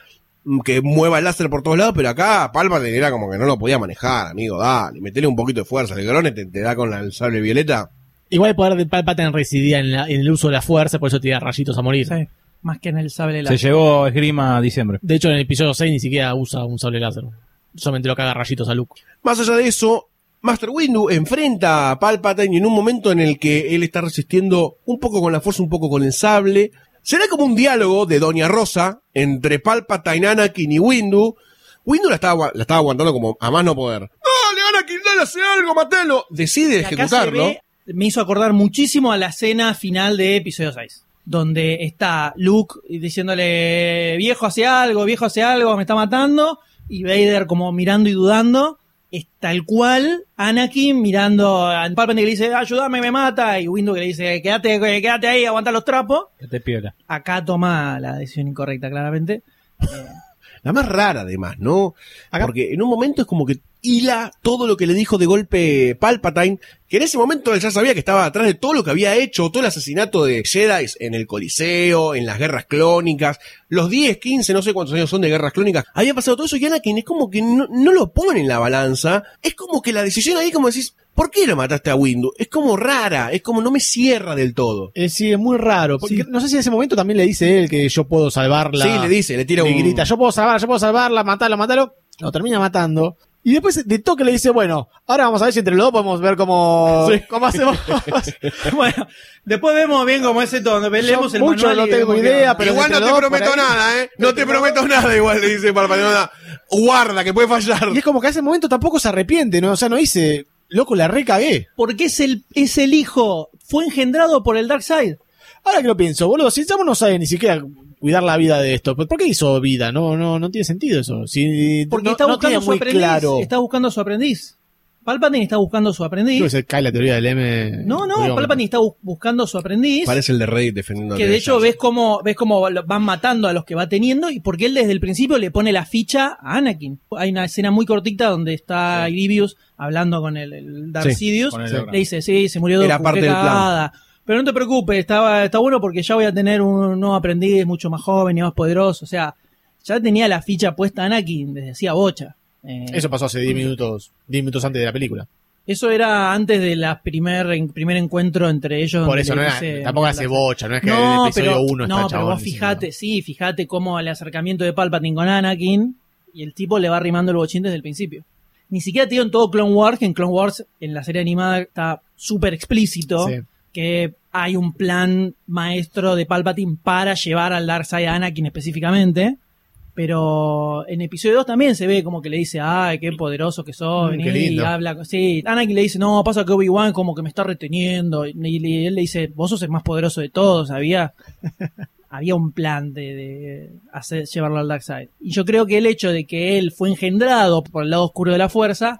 mm, que mueva el láser por todos lados, pero acá Palpatine era como que no lo podía manejar, amigo, dale, metele un poquito de fuerza. El grone te, te da con el sable violeta. Igual el poder de Palpatine residía en, la- en el uso de la fuerza, por eso tira rayitos a morir. Sí, más que en el sable Se láser. llevó esgrima a diciembre. De hecho, en el episodio 6 ni siquiera usa un sable láser. Solamente lo caga rayitos a Luke. Más allá de eso, Master Windu enfrenta a Palpatine en un momento en el que él está resistiendo un poco con la fuerza, un poco con el sable, será como un diálogo de Doña Rosa entre Palpatine, Anakin y Windu. Windu la estaba, la estaba aguantando como a más no poder. ¡Dale, Anakin, dale, hace algo, matelo! Decide se ejecutarlo. ve- me hizo acordar muchísimo a la escena final de episodio 6. Donde está Luke diciéndole, viejo hace algo, viejo hace algo, me está matando. Y Vader como mirando y dudando. Es tal cual Anakin mirando a Palpatine que le dice, ayúdame, me mata. Y Windu que le dice, quédate, quédate ahí, aguanta los trapos. Que te piola. Acá toma la decisión incorrecta, claramente. La más rara, además, ¿no? Porque en un momento es como que hila todo lo que le dijo de golpe Palpatine, que en ese momento él ya sabía que estaba atrás de todo lo que había hecho, todo el asesinato de Jedi en el Coliseo, en las guerras clónicas, los 10, 15, no sé cuántos años son de guerras clónicas, había pasado todo eso y Anakin es como que no, no lo pone en la balanza, es como que la decisión ahí como decís, ¿por qué lo mataste a Windu? Es como rara, es como no me cierra del todo. Eh, sí, es muy raro. Porque no sé si en ese momento también le dice él que yo puedo salvarla. Sí, le dice, le tira Le un... grita, yo puedo salvarla, yo puedo salvarla, matalo, matalo. Lo termina matando. Y después de toque le dice, bueno, ahora vamos a ver si entre los dos podemos ver cómo, cómo hacemos. bueno, después vemos bien cómo es esto, donde leemos Yo el mucho manual no tengo idea, pero igual no te prometo nada, ¿eh? No te prometo nada, igual le dice nada. Guarda, que puede fallar. Y es como que a ese momento tampoco se arrepiente, ¿no? O sea, no dice, loco, la recagué. Porque es el, es el hijo, fue engendrado por el Darkseid. Ahora que lo pienso, boludo, si el chavo no sabe ni siquiera cuidar la vida de esto, ¿por qué hizo vida? No, no, no tiene sentido eso. Si, Porque no, está no buscando tiene su muy aprendiz. claro. Está buscando a su aprendiz. Palpatine está buscando a su aprendiz. Creo que se cae la teoría del M. No, no, Digamos. Palpatine está bu- buscando a su aprendiz. Parece el de Reddit defendiendo que de hecho ves cómo, ves cómo van matando a los que va teniendo y porque él desde el principio le pone la ficha a Anakin. Hay una escena muy cortita donde está Grievous hablando con el, el Darth Sí, Sidious. con el Le dice, sí, se murió de Era parte del plan. Pero no te preocupes, está, está bueno porque ya voy a tener un nuevo aprendiz mucho más joven y más poderoso. O sea, ya tenía la ficha puesta Anakin desde hacía bocha. Eh, Eso pasó hace 10 minutos, 10 minutos antes de la película. eso era antes de la primer, primer encuentro entre ellos. Por eso no era- dice- tampoco hace bocha, no es que en el no, episodio pero, uno está no, el pero vos fijate, sí, fíjate cómo el acercamiento de Palpatine con Anakin y el tipo le va arrimando el bochín desde el principio. Ni siquiera te digo en todo Clone Wars, que en Clone Wars, en la serie animada, está súper explícito Sí. Que hay un plan maestro de Palpatine para llevar al Darkseid a Anakin específicamente. Pero en episodio 2 también se ve como que le dice, ay, qué poderoso que sos, Mm, vení", qué lindo. y habla, sí, Anakin le dice, no, pasa que Obi-Wan como que me está reteniendo, y, y él le dice, vos sos el más poderoso de todos, había, había un plan de, de hacer, llevarlo al Dark Side. Y yo creo que el hecho de que él fue engendrado por el lado oscuro de la fuerza,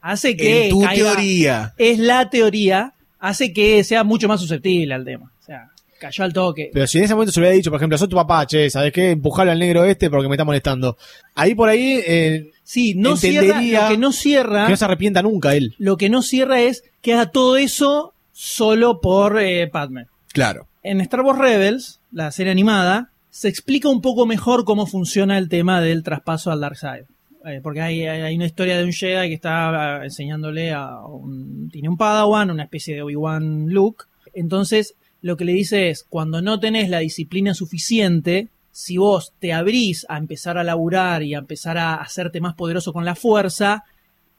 hace que En tu caiga- teoría. es la teoría, hace que sea mucho más susceptible al tema. O sea, cayó al toque. Pero si en ese momento se hubiera dicho, por ejemplo, soy tu papá, che, ¿sabes qué? Empujalo al negro este porque me está molestando. Ahí por ahí, eh, Sí, no cierra, lo que no cierra, que no se arrepienta nunca él. lo que no cierra es que haga todo eso solo por eh, Padme. Claro. En Star Wars Rebels, la serie animada, se explica un poco mejor cómo funciona el tema del traspaso al Dark Side. Eh, porque hay, una historia de un Jedi que está ah, enseñándole a un... Tiene un Padawan, una especie de Obi-Wan Luke. Entonces, lo que le dice es, cuando no tenés la disciplina suficiente, si vos te abrís a empezar a laburar y a empezar a hacerte más poderoso con la fuerza,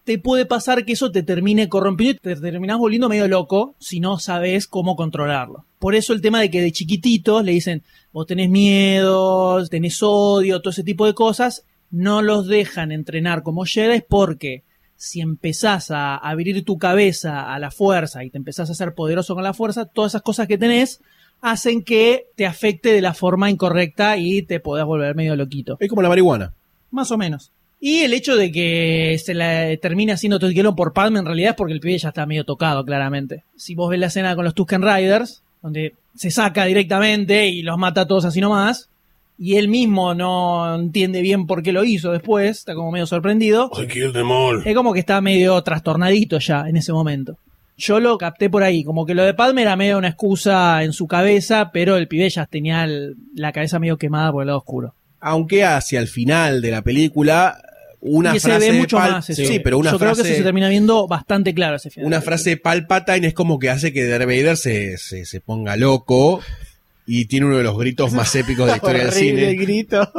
te puede pasar que eso te termine corrompiendo y te terminás volviendo medio loco si no sabes cómo controlarlo. Por eso el tema de que de chiquititos le dicen, vos tenés miedo, tenés odio, todo ese tipo de cosas, no los dejan entrenar como Jedi porque si empezás a abrir tu cabeza a la fuerza y te empezás a ser poderoso con la fuerza, todas esas cosas que tenés hacen que te afecte de la forma incorrecta y te podás volver medio loquito. Es como la marihuana. Más o menos. Y el hecho de que se la termine haciendo todo el hielo por Padme en realidad es porque el pibe ya está medio tocado, claramente. Si vos ves la escena con los Tusken Riders, donde se saca directamente y los mata a todos así nomás, y él mismo no entiende bien por qué lo hizo después, está como medio sorprendido, I killed them all. es como que está medio trastornadito ya en ese momento. Yo lo capté por ahí, como que lo de Padme era medio una excusa en su cabeza, pero el pibe ya tenía el- la cabeza medio quemada por el lado oscuro. Aunque hacia el final de la película, una y se frase ve mucho Pal- más eso. Sí, pero una Yo creo frase, que eso se termina viendo bastante claro ese final. una frase de Palpatine es como que hace que Darth Vader se, se, se ponga loco y tiene uno de los gritos más épicos de la historia del cine. el grito.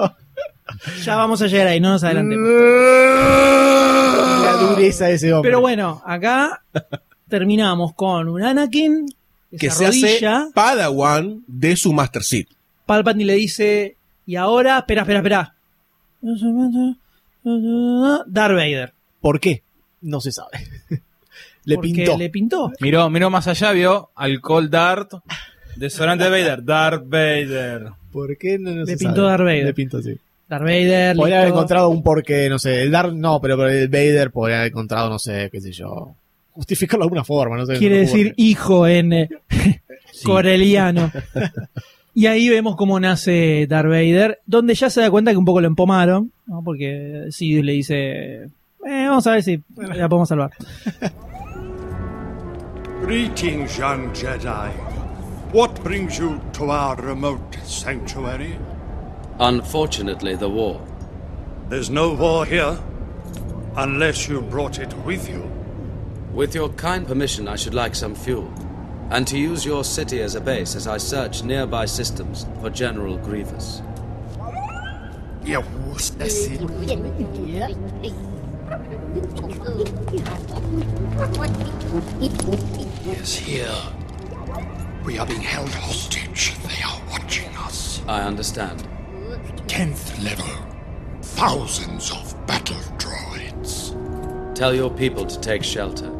Ya vamos a llegar ahí, no nos adelantemos. La dureza de ese hombre. Pero bueno, acá terminamos con un Anakin que, que se se hace. Padawan de su Master Seed. Palpatine le dice, y ahora, espera, espera, espera. Darth Vader. ¿Por qué? No se sabe. le Porque pintó. Le pintó. Miró, miró más allá, vio alcohol Dart, desodorante de Vader, Darth Vader. ¿Por qué no, no Le se pintó sabe? Darth Vader. Le pintó, sí. Darth Vader. Podría haber encontrado un porqué, no sé. El Darth, no, pero, pero el Vader podría haber encontrado, no sé, qué sé yo. Justificarlo de alguna forma, no sé. Quiere no decir ocurre. hijo en eh, coreliano. Y ahí vemos cómo nace Darth Vader, donde ya se da cuenta que un poco lo empomaron, ¿no? porque Sidious le dice, eh, vamos a ver si la podemos salvar. Greetings, young Jedi. What brings you to our remote sanctuary? Unfortunately, the war. There's no war here, unless you brought it with you. With your kind permission, I should like some fuel. And to use your city as a base as I search nearby systems for General Grievous. Yes, here. We are being held hostage. They are watching us. I understand. Tenth level. Thousands of battle droids. Tell your people to take shelter.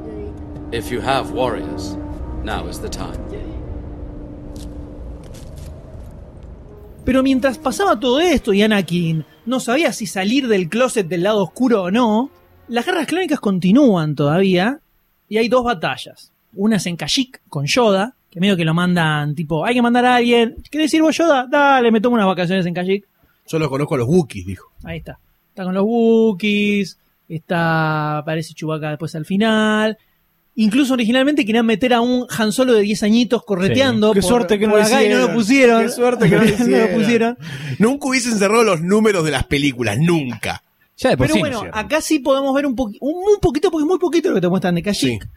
If you have warriors, now is the time. Pero mientras pasaba todo esto y Anakin no sabía si salir del closet del lado oscuro o no, las guerras clónicas continúan todavía y hay dos batallas. Una es en Kashyyyk con Yoda, que medio que lo mandan tipo, hay que mandar a alguien. ¿Quieres ir vos Yoda? Dale, me tomo unas vacaciones en Kashyyyk. Yo los conozco a los Wookiees, dijo. Ahí está. Está con los Wookiees, está, aparece Chewbacca después al final. Incluso originalmente querían meter a un Han Solo de 10 añitos correteando. Qué por- suerte que no por lo acá y no lo hicieron. pusieron. Qué suerte que no lo no lo hicieron. pusieron. Nunca hubiesen cerrado los números de las películas, nunca. Ya de por Pero sí no bueno, acá sí podemos ver un, poqui- un, un poquito, porque muy poquito lo que te muestran de Kashyyyk.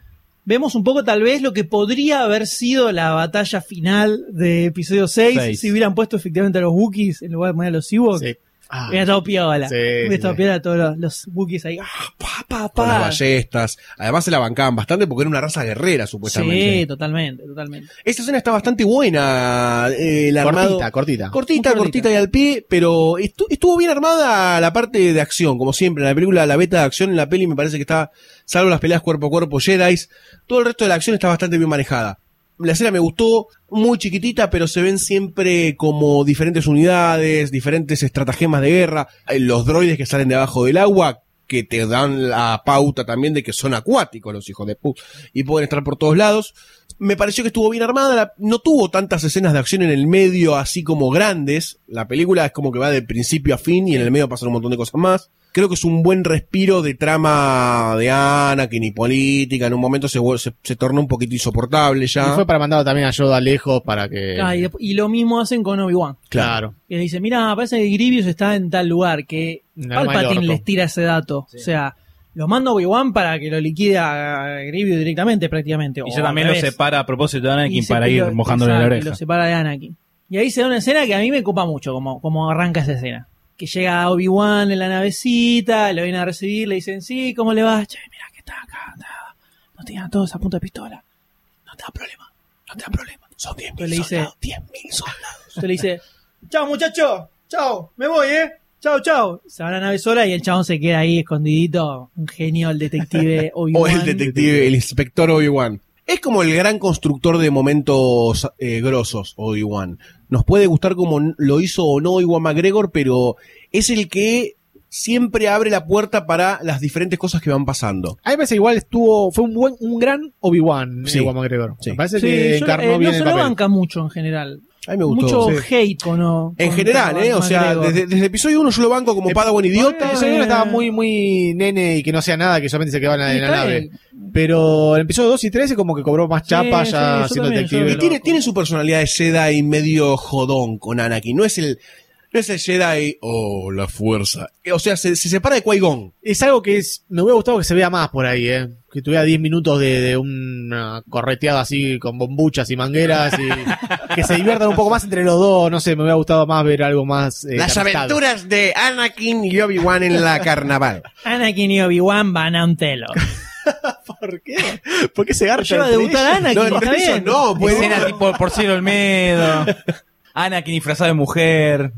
Vemos un poco tal vez lo que podría haber sido la batalla final de episodio 6 Seis. si hubieran puesto efectivamente a los Wookiees en lugar de poner a los Ewoks. Sí. Ah, Hubiera estado piola. Sí, Hubiera sí, estado sí. piola todos los, los Wookiees ahí. Ah, pa, pa, Con las ballestas. Además se la bancaban bastante porque era una raza guerrera, supuestamente. Sí, totalmente, totalmente. Esta escena está bastante buena. eh, el armado- Cortita, cortita. Cortita, cortita y al pie, pero estu- estuvo bien armada la parte de acción, como siempre. En la película, la beta de acción en la peli me parece que está, salvo las peleas cuerpo a cuerpo Jedi, todo el resto de la acción está bastante bien manejada. La escena me gustó, muy chiquitita, pero se ven siempre como diferentes unidades, diferentes estratagemas de guerra, los droides que salen de abajo del agua, que te dan la pauta también de que son acuáticos los hijos de puta y pueden estar por todos lados. Me pareció que estuvo bien armada, la- no tuvo tantas escenas de acción en el medio así como grandes. La película es como que va de principio a fin y en el medio pasan un montón de cosas más. Creo que es un buen respiro de trama de Anakin y política. En un momento se, se, se torna un poquito insoportable Y ya. fue para mandar también a Yoda lejos para que. Ah, y, y lo mismo hacen con Obi-Wan. Claro. Que le dice, mira, parece que Grievous está en tal lugar, que del Palpatine les tira ese dato. O sea, lo manda Obi-Wan para que lo liquide a Grievous directamente prácticamente. Y ya también lo separa a propósito de Anakin Y para ir lo- mojándole la exacto, y oreja. Lo separa de Anakin. Y ahí se da una escena que a mí me copa mucho, como, como arranca esa escena. Que llega Obi-Wan en la navecita, lo vienen a recibir, le dicen, sí, ¿cómo le va? Che, mira que está acá, está- no a todos a punta de pistola. No te da problema, no te da problema. Son 10.000 Entonces le dice, soldados, 10.000 soldados. Entonces le dice, chao muchacho, chao, me voy, eh. Chao, chao. Se va a la nave sola y el chabón se queda ahí escondidito. Un genio, el detective O Obi-Wan. el detective, el inspector Obi-Wan. Es como el gran constructor de momentos eh, grosos, Obi-Wan. Nos puede gustar como lo hizo o no Obi-Wan McGregor, pero es el que siempre abre la puerta para las diferentes cosas que van pasando. A mí me parece igual estuvo, fue un buen, un gran Obi-Wan, Sí. Ewan McGregor. Sí. Me parece Sí, que yo- encarnó eh, bien no el se lo banca mucho en general. A mí me gustó. Mucho Sí. hate con, con En general, ¿eh? O sea, desde, desde episodio 1 yo lo banco como Padawan idiota. El señor estaba muy, muy nene y que no hacía nada, que solamente se quedaba en la, en nave. Pero en el episodio 2 y 3 es como que cobró más chapa sí, ya siendo también, detective. Y tiene, tiene su personalidad de Jedi medio jodón con Anakin. No es el, no es el Jedi, oh, la fuerza. Eh, O sea, se, se separa de Qui-Gon. Es algo que es, me hubiera gustado que se vea más por ahí, ¿eh? Que tuviera 10 minutos de, de una correteada así con bombuchas y mangueras y que se diviertan un poco más entre los dos. No sé, me hubiera gustado más ver algo más. eh, Las aventuras de Anakin y Obi-Wan en la carnaval. Anakin y Obi-Wan van a un telo. ¿Por qué? ¿Por qué se garcha? Lleva a debutar a? Anakin, No, está eso bien. no, pues. Escena tipo por cielo Olmedo. Anakin disfrazado de mujer.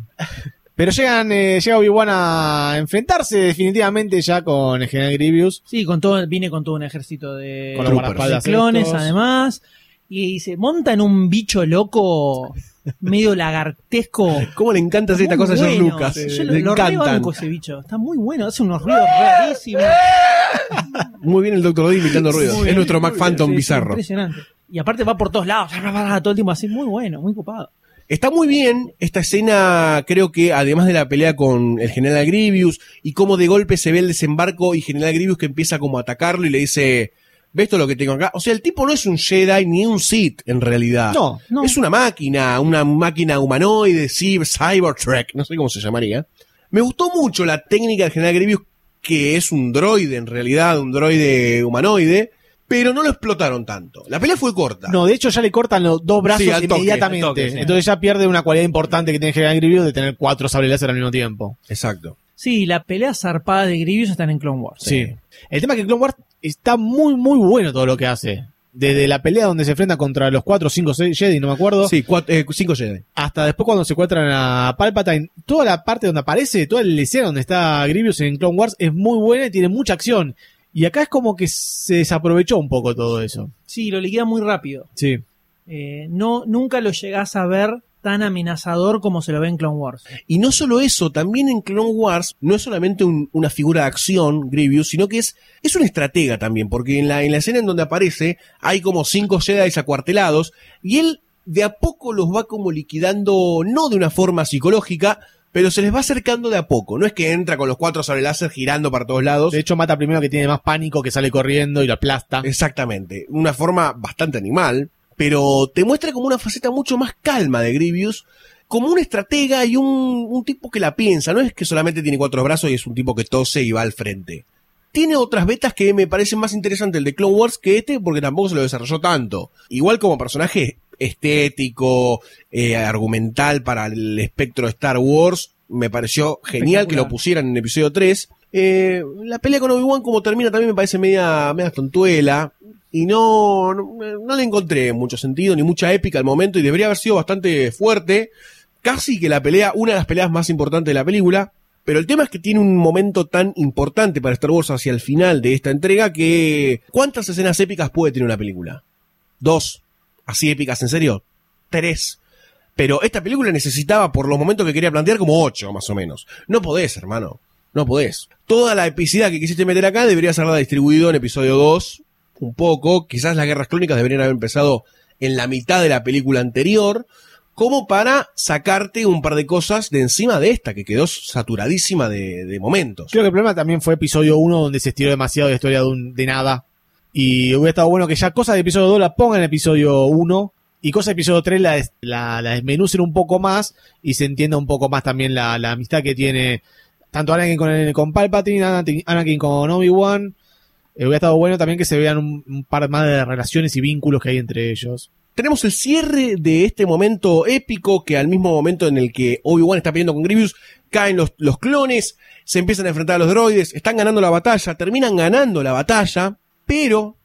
Pero llegan, eh, llega Obi-Wan a enfrentarse definitivamente ya con el general Grievous. Sí, con todo, vine con todo un ejército de, Con los de clones, estos. además. Y se monta en un bicho loco, medio lagartesco. ¿Cómo le encanta hacer esta cosa a George bueno. Lucas? Yo lo, le lo rebanco ese bicho. Está muy bueno, hace unos ruidos rarísimos. Muy bien el Doctor D imitando ruidos. Muy Es bien, nuestro muy Mac Phantom bien, sí, sí, bizarro. impresionante. Y aparte va por todos lados, todo el tiempo así, muy bueno, muy copado. Está muy bien esta escena, creo que además de la pelea con el General Grievous y cómo de golpe se ve el desembarco y General Grievous que empieza como a atacarlo y le dice, ¿ves todo lo que tengo acá? O sea, el tipo no es un Jedi ni un Sith en realidad. No, no. Es una máquina, una máquina humanoide, Cybertrek, no sé cómo se llamaría. Me gustó mucho la técnica del General Grievous que es un droide en realidad, un droide humanoide, pero no lo explotaron tanto. La pelea fue corta. No, de hecho ya le cortan los dos brazos Sí, al toque, inmediatamente. al toque, sí. Entonces ya pierde una cualidad importante que tiene general Grievous de tener cuatro sables láser al mismo tiempo. Exacto. Sí, la pelea zarpada de Grievous están en Clone Wars. Sí. El tema es que Clone Wars está muy, muy bueno todo lo que hace. Desde la pelea donde se enfrenta contra los 4 o 5 Jedi, no me acuerdo, Sí, cuatro, eh, cinco Jedi. hasta después cuando se encuentran a Palpatine, toda la parte donde aparece, toda la escena donde está Grievous en Clone Wars es muy buena y tiene mucha acción. Y acá es como que se desaprovechó un poco todo eso. Sí, lo liquida muy rápido. Sí. Eh, no, nunca lo llegás a ver tan amenazador como se lo ve en Clone Wars. Y no solo eso, también en Clone Wars no es solamente un- una figura de acción, Grievous, sino que es, es un estratega también, porque en la, en la escena en donde aparece hay como cinco Jedi acuartelados y él de a poco los va como liquidando, no de una forma psicológica, pero se les va acercando de a poco. No es que entra con los cuatro sobre láser girando para todos lados. De hecho mata primero que tiene más pánico, que sale corriendo y lo aplasta. Exactamente, una forma bastante animal, pero te muestra como una faceta mucho más calma de Grievous, como un estratega y un, un tipo que la piensa, no es que solamente tiene cuatro brazos y es un tipo que tose y va al frente. Tiene otras betas que me parecen más interesantes el de Clone Wars que este porque tampoco se lo desarrolló tanto. Igual como personaje estético, eh, argumental para el espectro de Star Wars, me pareció genial que lo pusieran en episodio 3. Eh, la pelea con Obi-Wan como termina también me parece media, media tontuela. Y no, no, no le encontré mucho sentido ni mucha épica al momento y debería haber sido bastante fuerte. Casi que la pelea, una de las peleas más importantes de la película. Pero el tema es que tiene un momento tan importante para Star Wars hacia el final de esta entrega que... ¿Cuántas escenas épicas puede tener una película? ¿Dos? ¿Así épicas en serio? ¿Tres? Pero esta película necesitaba, por los momentos que quería plantear, como ocho, más o menos. No podés, hermano. No podés. Toda la epicidad que quisiste meter acá deberías haberla distribuido en episodio 2, un poco. Quizás las guerras clónicas deberían haber empezado en la mitad de la película anterior, como para sacarte un par de cosas de encima de esta, que quedó saturadísima de, momentos. Creo que el problema también fue episodio 1, donde se estiró demasiado la historia de, un- de nada. Y hubiera estado bueno que ya cosas de episodio 2 las pongan en episodio 1 y cosas de episodio 3 la, la, la desmenucen un poco más y se entienda un poco más también la, la amistad que tiene tanto Anakin con, con Palpatine, Anakin, Anakin con Obi-Wan. Eh, hubiera estado bueno también que se vean un, un par más de relaciones y vínculos que hay entre ellos. tenemos el cierre de este momento épico que al mismo momento en el que Obi-Wan está peleando con Grievous, caen los, los clones, se empiezan a enfrentar a los droides, están ganando la batalla, terminan ganando la batalla, pero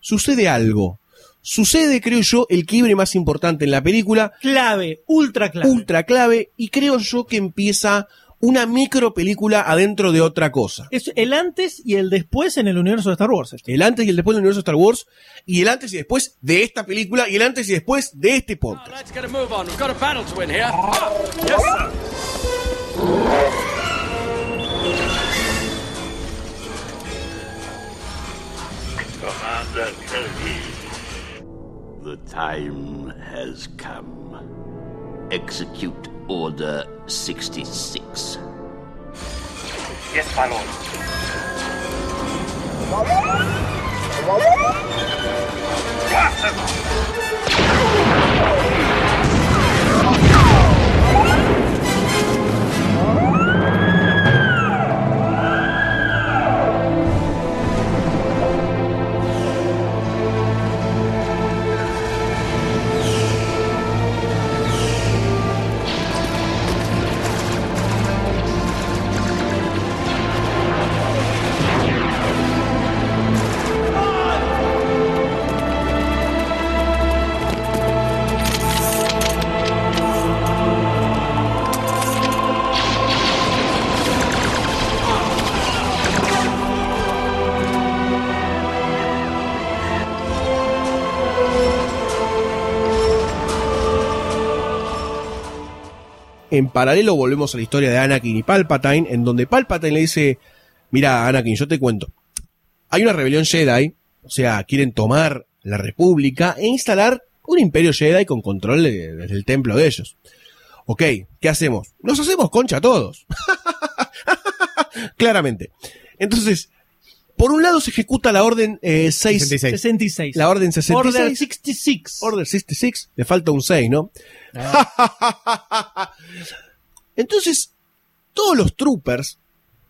sucede algo. Sucede, creo yo, el quiebre más importante en la película. Clave, ultra clave. Ultra clave, y creo yo que empieza una micro película adentro de otra cosa. Es el antes y el después en el universo de Star Wars. esto. El antes y el después del universo de Star Wars, y el antes y después de esta película, y el antes y después de este podcast. Let's Commander Kelly. The time has come. Execute Order 66. Yes, my lord. En paralelo volvemos a la historia de Anakin y Palpatine, en donde Palpatine le dice, mira Anakin, yo te cuento, hay una rebelión Jedi, o sea, quieren tomar la República e instalar un imperio Jedi con control de- desde el templo de ellos. Ok, ¿qué hacemos? Nos hacemos concha todos. Claramente. Entonces, por un lado se ejecuta la orden eh, 6, 66. 66. La orden 66. Order 66. Order 66. Le falta un 6, ¿no? Entonces, todos los troopers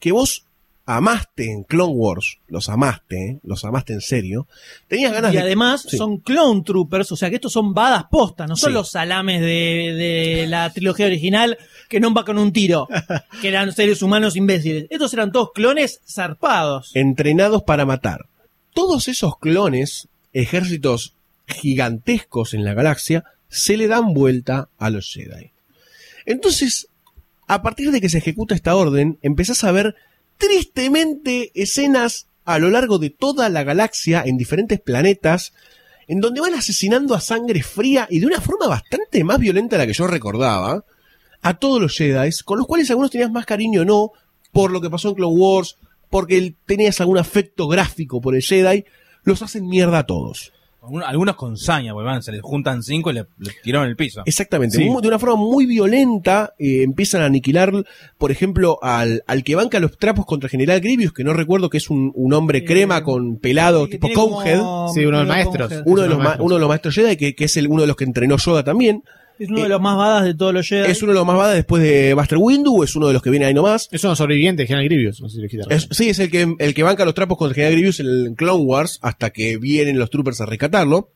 que vos amaste en Clone Wars, los amaste, ¿eh? los amaste en serio, tenías ganas Y de... además Sí. son clone troopers, o sea que estos son badas postas, no son Sí. los salames de, de la trilogía original que no va con un tiro, que eran seres humanos imbéciles. Estos eran todos clones zarpados. entrenados para matar. Todos esos clones, ejércitos gigantescos en la galaxia, se le dan vuelta a los Jedi. Entonces, a partir de que se ejecuta esta orden, empezás a ver tristemente escenas a lo largo de toda la galaxia, en diferentes planetas, en donde van asesinando a sangre fría y de una forma bastante más violenta de la que yo recordaba, a todos los Jedi, con los cuales algunos tenías más cariño o no, por lo que pasó en Clone Wars, porque tenías algún afecto gráfico por el Jedi, los hacen mierda a todos. Algun- Algunos con saña, porque van, se les juntan cinco y le, le tiraron el piso. Exactamente, Sí. de una forma muy violenta eh, empiezan a aniquilar, por ejemplo, al, al que banca los trapos contra General Grievous, que no recuerdo que es un, un hombre crema con pelado tipo Conehead. Sí, uno de los maestros. Uno de, los uno de los ma- maestros. uno de los maestros Jedi, que, que es el, uno de los que entrenó Yoda también. Es uno de los más badas de todos los Jedi. Es uno de los más badass después de Buster Windu, es uno de los que viene ahí nomás. Es uno sobreviviente de General Grievous. No sé si lo dijiste Es- sí, es el que, el que banca los trapos contra General Grievous en el Clone Wars hasta que vienen los troopers a rescatarlo.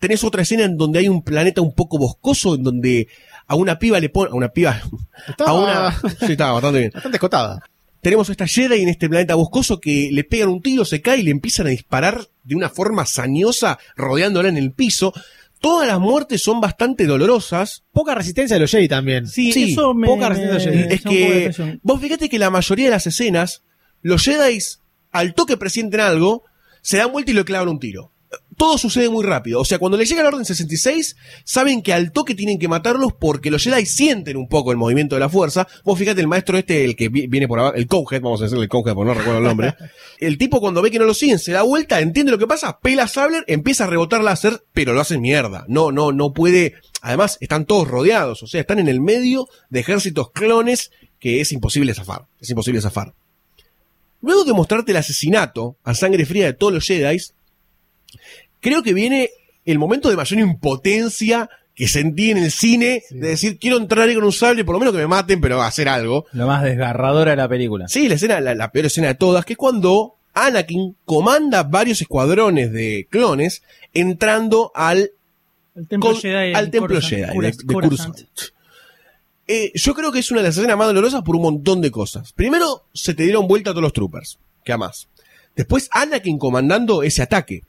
tenés otra escena en donde hay un planeta un poco boscoso, en donde a una piba le pone, a una piba, Estaba- a una, sí, estaba bastante bien. Bastante escotada. Tenemos esta Jedi en este planeta boscoso que le pegan un tiro, se cae y le empiezan a disparar de una forma sañosa, rodeándola en el piso. Todas las muertes son bastante dolorosas. Poca resistencia de los Jedi también. Sí, Sí, eso me, poca resistencia de Jedi. es que vos fíjate que la mayoría de las escenas, los Jedi al toque presienten algo, se dan vuelta y le clavan un tiro. Todo sucede muy rápido. O sea, cuando le llega la orden 66, saben que al toque tienen que matarlos porque los Jedi sienten un poco el movimiento de la fuerza. Vos fíjate, el maestro este, el que vi- viene por abajo, el Cowhead, vamos a decirle el Cowhead porque no recuerdo el nombre. El tipo cuando ve que no lo siguen, se da vuelta, entiende lo que pasa, pela Sabler, empieza a rebotar láser, pero lo hace mierda. No, no, no puede. Además, están todos rodeados, o sea, están en el medio de ejércitos clones que es imposible zafar. Es imposible zafar. Luego de mostrarte el asesinato a sangre fría de todos los Jedi, creo que viene el momento de mayor impotencia que sentí en el cine, de decir, quiero entrar ahí con un sable, por lo menos que me maten, pero hacer algo. Lo más desgarradora de la película. Sí, la escena, la, la peor escena de todas, que es cuando Anakin comanda varios escuadrones de clones entrando al, El templo con- Jedi al templo Coruscant. Jedi de, de Coruscant. Eh, yo creo que es una de las escenas más dolorosas por un montón de cosas. Primero, se te dieron vuelta todos los troopers, que amás. Después, Anakin comandando ese ataque.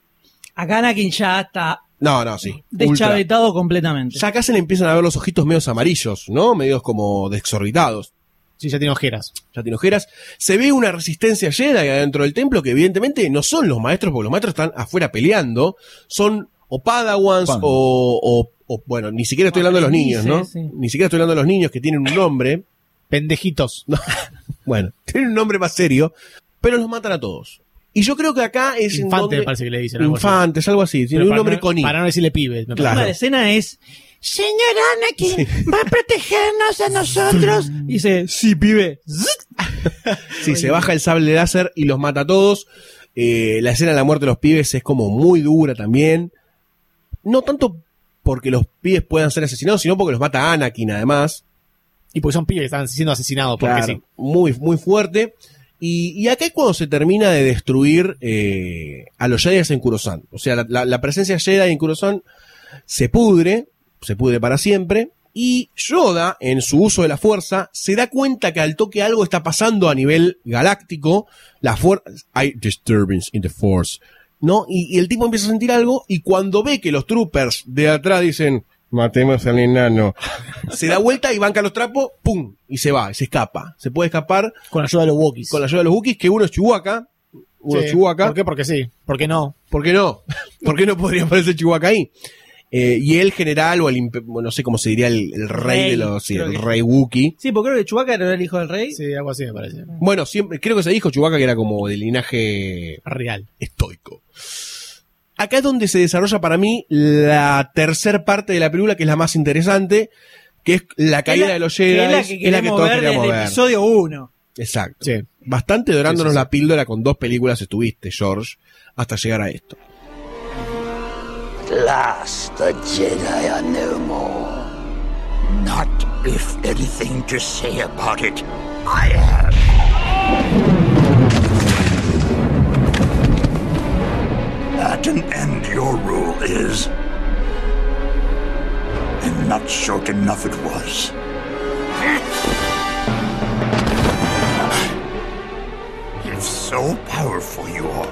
Acá Anakin ya está No, no, sí. Ultra. deschavetado completamente. Ya acá se le empiezan a ver los ojitos medios amarillos, ¿no? Medios como desorbitados. Sí, ya tiene ojeras. Ya tiene ojeras. Se ve una resistencia Jedi adentro del templo que evidentemente no son los maestros, porque los maestros están afuera peleando. Son o Padawans o, o- o, bueno, ni siquiera estoy hablando de los niños, ¿no? Sí, sí. Ni siquiera estoy hablando de los niños que tienen un nombre. Pendejitos. No, bueno, tienen un nombre más serio, pero los matan a todos. Y yo creo que acá es en Infante donde- me parece que le dicen. algo así. Infantes, algo así. Tiene un para nombre no- con I. Para no decirle pibe. me Claro. La escena es Señor Anakin, ¿va a protegernos a nosotros? Y dice, sí, pibe. Sí, se baja el sable láser y los mata a todos. Eh, la escena de la muerte de los pibes es como muy dura también. No tanto porque los pibes puedan ser asesinados, sino porque los mata Anakin además. Y porque son pibes que están siendo asesinados. Porque Claro, sí. muy, muy fuerte. Y, y acá es cuando se termina de destruir eh, a los Jedi en Kurosan. O sea, la, la- la presencia Jedi en Kurosan se pudre, se pudre para siempre. Y Yoda, en su uso de la fuerza, se da cuenta que al toque algo está pasando a nivel galáctico. La fuerza. Hay disturbance in the force. ¿No? Y, y el tipo empieza a sentir algo. Y cuando ve que los troopers de atrás dicen. Matemos al enano. Se da vuelta y banca los trapos, ¡pum! Y se va, y se escapa. Se puede escapar Con la ayuda de los Wookiees. con la ayuda de los Wookiees, que uno es Chewbacca. Uno Sí. es Chewbacca. ¿Por qué? Porque sí. ¿Por qué no? ¿Por qué no? ¿Por qué no podría aparecer Chewbacca ahí? Eh, y el general, o el, no sé cómo se diría, el, el rey, Rey, de los, sí, el que- rey Wookiee. Sí, porque creo que Chewbacca era el hijo del rey. Sí, algo así me parece. Bueno, siempre, creo que se dijo Chewbacca que era como de linaje Real. estoico. Acá es donde se desarrolla para mí la tercer parte de la película, que es la más interesante, que es la caída Es la- de los que Jedi. es la que queremos todos ver queríamos desde el ver. episodio 1. Exacto. Sí. Bastante dorándonos Sí, sí, sí. la píldora con dos películas estuviste, George, hasta llegar a esto. At last, the Jedi are no more. Not if anything to say about it. I have. At an end, your rule is. And not short enough it was. If so powerful you are,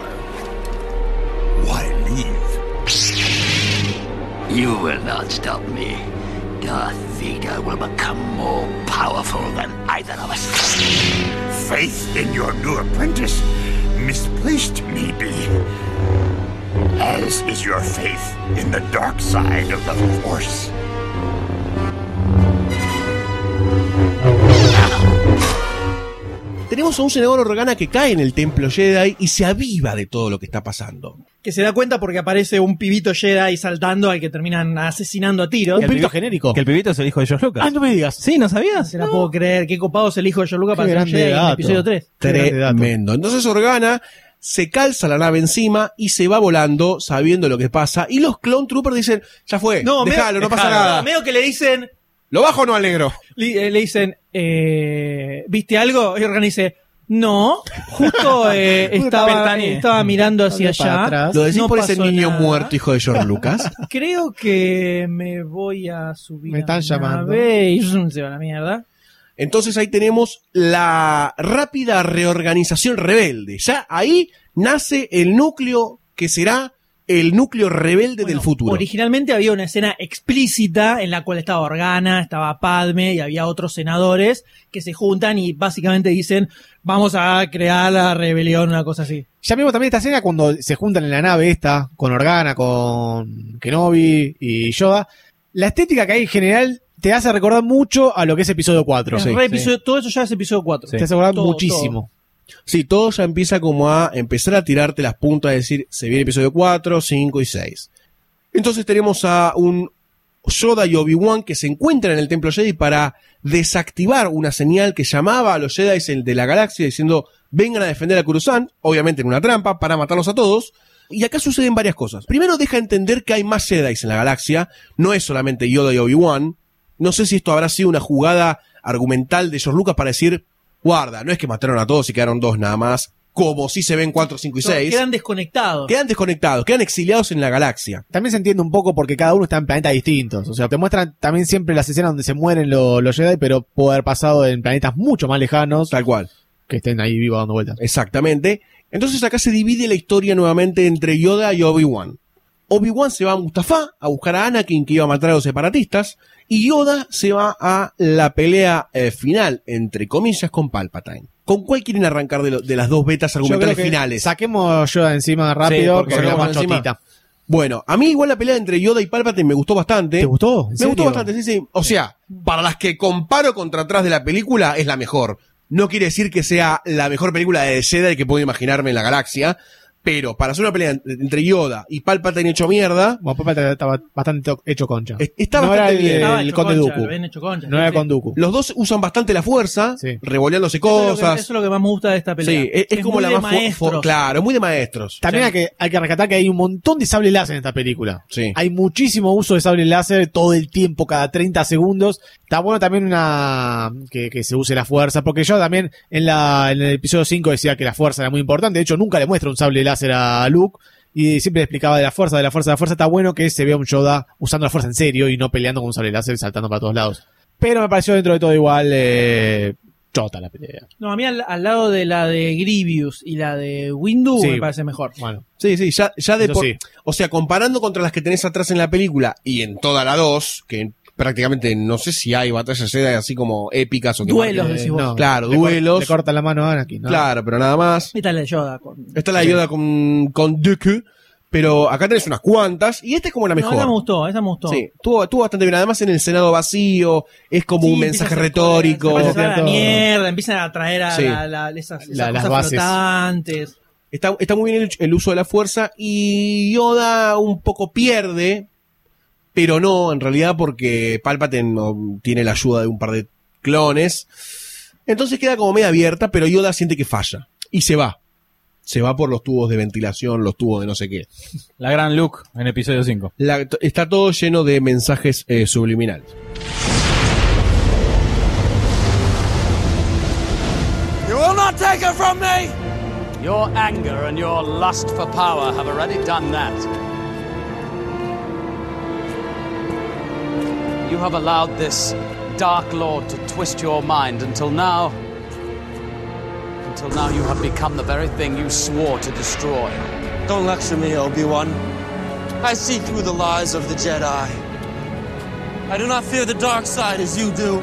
why leave? You will not stop me. Darth Vader will become more powerful than either of us. Faith in your new apprentice, misplaced maybe. As is your faith in the dark side of the Force. Tenemos a un senador Organa que cae en el templo Jedi y se aviva de todo lo que está pasando. Que se da cuenta porque aparece un pibito Jedi saltando al que terminan asesinando a tiros. Un pibito genérico. Que el pibito es el hijo de George Lucas. Ah, no me digas. Sí, ¿no sabías? Se la puedo creer. Qué copado es el hijo de George Lucas Qué para ser grande Jedi en el dato. episodio 3. Qué grande dato. Tremendo. Entonces Organa se calza la nave encima y se va volando sabiendo lo que pasa. Y los Clone Troopers dicen, ya fue, No, déjalo, no pasa dejalo. nada. Medio que le dicen, ¿Lo bajo o no al negro? le, eh, le dicen, eh, ¿viste algo? Y organice, No, justo eh, estaba, estaba mirando hacia allá. atrás. ¿Lo decís No por ese niño nada. muerto, hijo de George Lucas? Creo que me voy a subir. Me están a llamando. nave y se va a la mierda. Entonces ahí tenemos la rápida reorganización rebelde. Ya ahí nace el núcleo que será el núcleo rebelde del futuro. Originalmente había una escena explícita en la cual estaba Organa, estaba Padme y había otros senadores que se juntan y básicamente dicen vamos a crear la rebelión, una cosa así. Ya vimos también esta escena cuando se juntan en la nave esta, con Organa, con Kenobi y Yoda. La estética que hay en general te hace recordar mucho a lo que es episodio 4. Es re episodio- Todo eso ya es episodio 4. Te hace recordar Todo, muchísimo. Sí, todo ya empieza como a empezar a tirarte las puntas, a decir, se viene episodio 4, 5 y 6. Entonces tenemos a un Yoda y Obi-Wan que se encuentran en el Templo Jedi para desactivar una señal que llamaba a los Jedi de la galaxia diciendo, vengan a defender a Coruscant, obviamente en una trampa, para matarlos a todos. Y acá suceden varias cosas. Primero deja entender que hay más Jedi en la galaxia, no es solamente Yoda y Obi-Wan. No sé si esto habrá sido una jugada argumental de George Lucas para decir, guarda, no es que mataron a todos y quedaron dos nada más, como si se ven 4, 5 y No, 6. Quedan desconectados. Quedan desconectados, quedan exiliados en la galaxia. También se entiende un poco porque cada uno está en planetas distintos. O sea, te muestran también siempre las escenas donde se mueren lo- los Jedi, pero puede haber pasado en planetas mucho más lejanos. Tal cual. Que estén ahí vivos dando vueltas. Exactamente. Entonces acá se divide la historia nuevamente entre Yoda y Obi-Wan. Obi-Wan se va a Mustafá a buscar a Anakin que iba a matar a los separatistas y Yoda se va a la pelea eh, final, entre comillas, con Palpatine. ¿Con cuál quieren arrancar de, lo- de las dos betas argumentales finales? Saquemos Yoda encima rápido, porque porque más encima. chotita. Bueno, a mí igual la pelea entre Yoda y Palpatine me gustó bastante. ¿Te gustó? Me gustó bastante, sí, sí. O sea, para las que comparo contra atrás de la película, es la mejor. No quiere decir que sea la mejor película de Jedi que puedo imaginarme en la galaxia, pero para hacer una pelea entre Yoda y Palpatine hecho mierda, Bueno, Palpatine estaba bastante hecho concha. está no bastante era el, bien. Estaba el hecho Conde concha, Dooku. lo habían hecho concha, No sí, era sí. con Dooku. los dos usan bastante la fuerza, revoleándose Eso es, lo que, cosas. eso es lo que más me gusta de esta pelea. Sí, es, es como muy la de más maestros. claro, es muy de maestros. También hay que, hay que rescatar que hay un montón de sable láser en esta película. Sí. Hay muchísimo uso de sable láser todo el tiempo, cada 30 segundos. Está bueno también una que, que se use la fuerza, porque yo también en, la, en el episodio 5 decía que la fuerza era muy importante. De hecho, nunca le muestra un sable láser a Luke. Y siempre le explicaba de la fuerza, de la fuerza, de la fuerza. Está bueno que se vea un Yoda usando la fuerza en serio y no peleando con un sable láser y saltando para todos lados. Pero me pareció dentro de todo igual eh, chota la pelea. No, a mí al, al lado de la de Grievous y la de Windu Sí. me parece mejor. Bueno, Sí, sí, ya, ya de por- sí. O sea, comparando contra las que tenés atrás en la película y en toda la 2, que prácticamente no sé si hay batallas Jedi así como épicas o que Duelos, marquen- decís vos. no. Claro, Le cor- duelos. Le corta la mano a Anakin. ¿no? Claro, pero nada más. Esta es la de Yoda. Con... Esta es la Yoda con, con Dooku, pero acá tenés unas cuantas y esta es como la No, mejor. esa me gustó, esa me gustó. Sí, estuvo, estuvo bastante bien. Además, en el Senado vacío, es como Sí, un mensaje retórico. se empieza a la mierda, empiezan a traer a Sí. la- la- esas, esas La- las cosas bases. flotantes. Está, está muy bien el, el uso de la fuerza y Yoda un poco pierde, pero no, en realidad, porque Palpatine no tiene la ayuda de un par de clones. Entonces queda como media abierta, pero Yoda siente que falla y se va. Se va por los tubos de ventilación, los tubos de no sé qué. La gran Luke en episodio 5. La- está todo lleno de mensajes eh, subliminales. You will not take her from me! Your anger and your lust for power have already done that. You have allowed this Dark Lord to twist your mind until now. Until now, you have become the very thing you swore to destroy. Don't lecture me, Obi-Wan. I see through the lies of the Jedi. I do not fear the dark side as you do.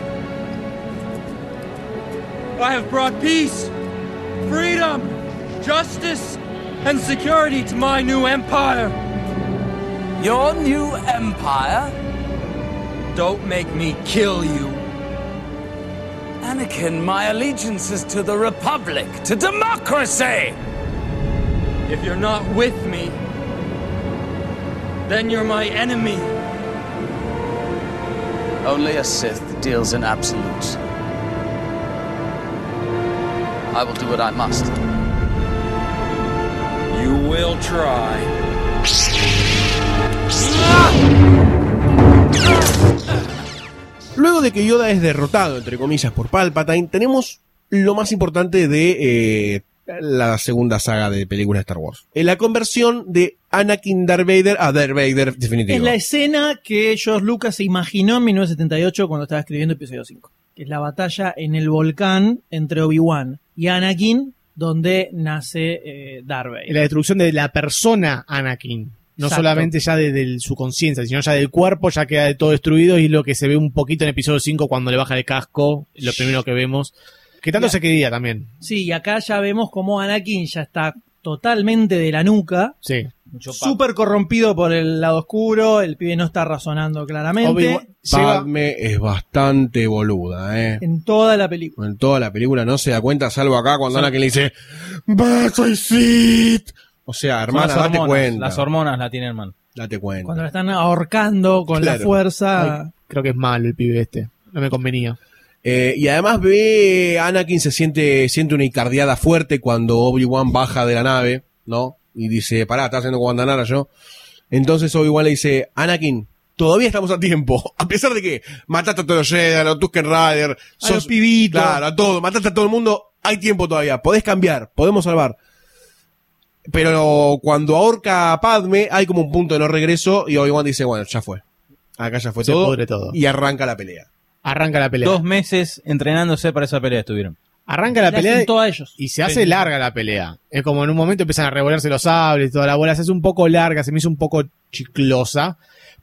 I have brought peace, freedom, justice, and security to my new empire. Your new empire? Don't make me kill you. Anakin, my allegiance is to the Republic, to democracy! If you're not with me, then you're my enemy. Only a Sith deals in absolutes. I will do what I must. You will try. Ah! Luego de que Yoda es derrotado, entre comillas, por Palpatine, tenemos lo más importante de eh, la segunda saga de películas de Star Wars. En la conversión de Anakin Darth Vader a Darth Vader definitivo. Es la escena que George Lucas se imaginó en 1978 cuando estaba escribiendo episodio 5. Que es la batalla en el volcán entre Obi-Wan y Anakin, donde nace eh, Darth Vader. La destrucción de la persona Anakin. No Exacto. solamente ya de, de su conciencia, sino ya del cuerpo, ya queda de todo destruido y lo que se ve un poquito en episodio 5 cuando le baja el casco, lo primero que vemos. Que tanto Ya. se quería también. Sí, y acá ya vemos cómo Anakin ya está totalmente de la nuca. Sí. Súper corrompido por el lado oscuro, el pibe no está razonando claramente. Padme es bastante boluda, eh. En toda la película. En toda la película no se da cuenta, salvo acá cuando Anakin le dice, ¡Va, soy Sith! O sea, hermana, las date hormonas, cuenta. Las hormonas la tiene hermano. Date cuenta. Cuando la están ahorcando con la fuerza. Ay, creo que es malo el pibe este. No me convenía. Eh, y además ve Anakin se siente, siente una icardiada fuerte cuando Obi-Wan baja de la nave, ¿no? Y dice, pará, está haciendo Guantanara yo. Entonces Obi-Wan le dice, Anakin, todavía estamos a tiempo. A pesar de que mataste a todos los Jedi, a los Tusken Rider, A los pibitos. Claro, a todo, mataste a todo el mundo, hay tiempo todavía, podés cambiar, podemos salvar. Pero cuando ahorca a Padme, hay como un punto de no regreso y Obi-Wan dice, bueno, ya fue. Acá ya fue Se todo, pudre todo. Y arranca la pelea. Arranca la pelea. Dos meses entrenándose para esa pelea estuvieron. Arranca la Le pelea ellos. y se hace larga la pelea. Es como en un momento empiezan a revolearse los sables y toda la bola. Se hace un poco larga, se me hizo un poco chiclosa.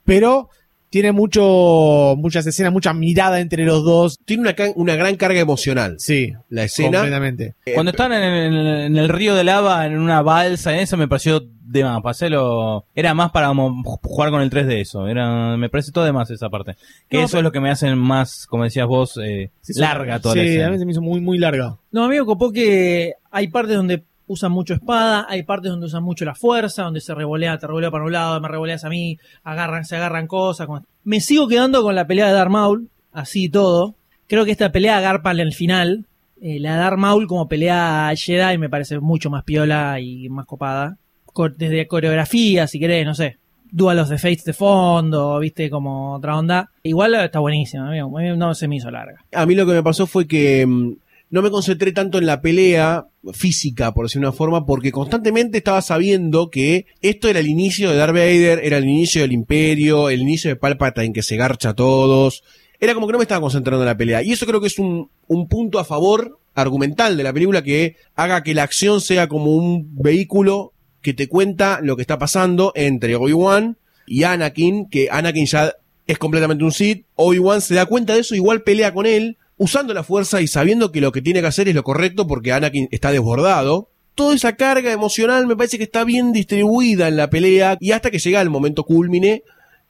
Pero tiene mucho, muchas escenas, mucha mirada entre los dos. Tiene una, ca- una gran carga emocional. Sí, La escena. completamente. Cuando están en el, en el río de lava, en una balsa, en eso me pareció de más. Paselo, era más para como, jugar con el 3D eso. Era, me parece todo de más esa parte. Que No, eso es lo que me hace más, como decías vos, eh, larga toda la Sí, escena. a mí se me hizo muy, muy larga. No, a mí me copó que hay partes donde usan mucho espada, hay partes donde usan mucho la fuerza, donde se revolea, te revolea para un lado, me revoleas a mí, agarran, se agarran cosas. Me sigo quedando con la pelea de Darth Maul, así todo. Creo que esta pelea agarpa el final. Eh, la de Darth Maul como pelea Jedi me parece mucho más piola y más copada. Co- Desde coreografía, si querés, no sé. Dual of the Fates de fondo, viste, como otra onda. Igual está buenísima, no se me hizo larga. A mí lo que me pasó fue que mm, no me concentré tanto en la pelea física, por decir una forma, porque constantemente estaba sabiendo que esto era el inicio de Darth Vader, era el inicio del Imperio, el inicio de Palpatine que se garcha a todos. Era como que no me estaba concentrando en la pelea. Y eso creo que es un, un punto a favor argumental de la película que haga que la acción sea como un vehículo que te cuenta lo que está pasando entre Obi-Wan y Anakin, que Anakin ya es completamente un Sith. Obi-Wan se da cuenta de eso, igual pelea con él, usando la fuerza y sabiendo que lo que tiene que hacer es lo correcto porque Anakin está desbordado. Toda esa carga emocional me parece que está bien distribuida en la pelea y hasta que llega el momento culmine,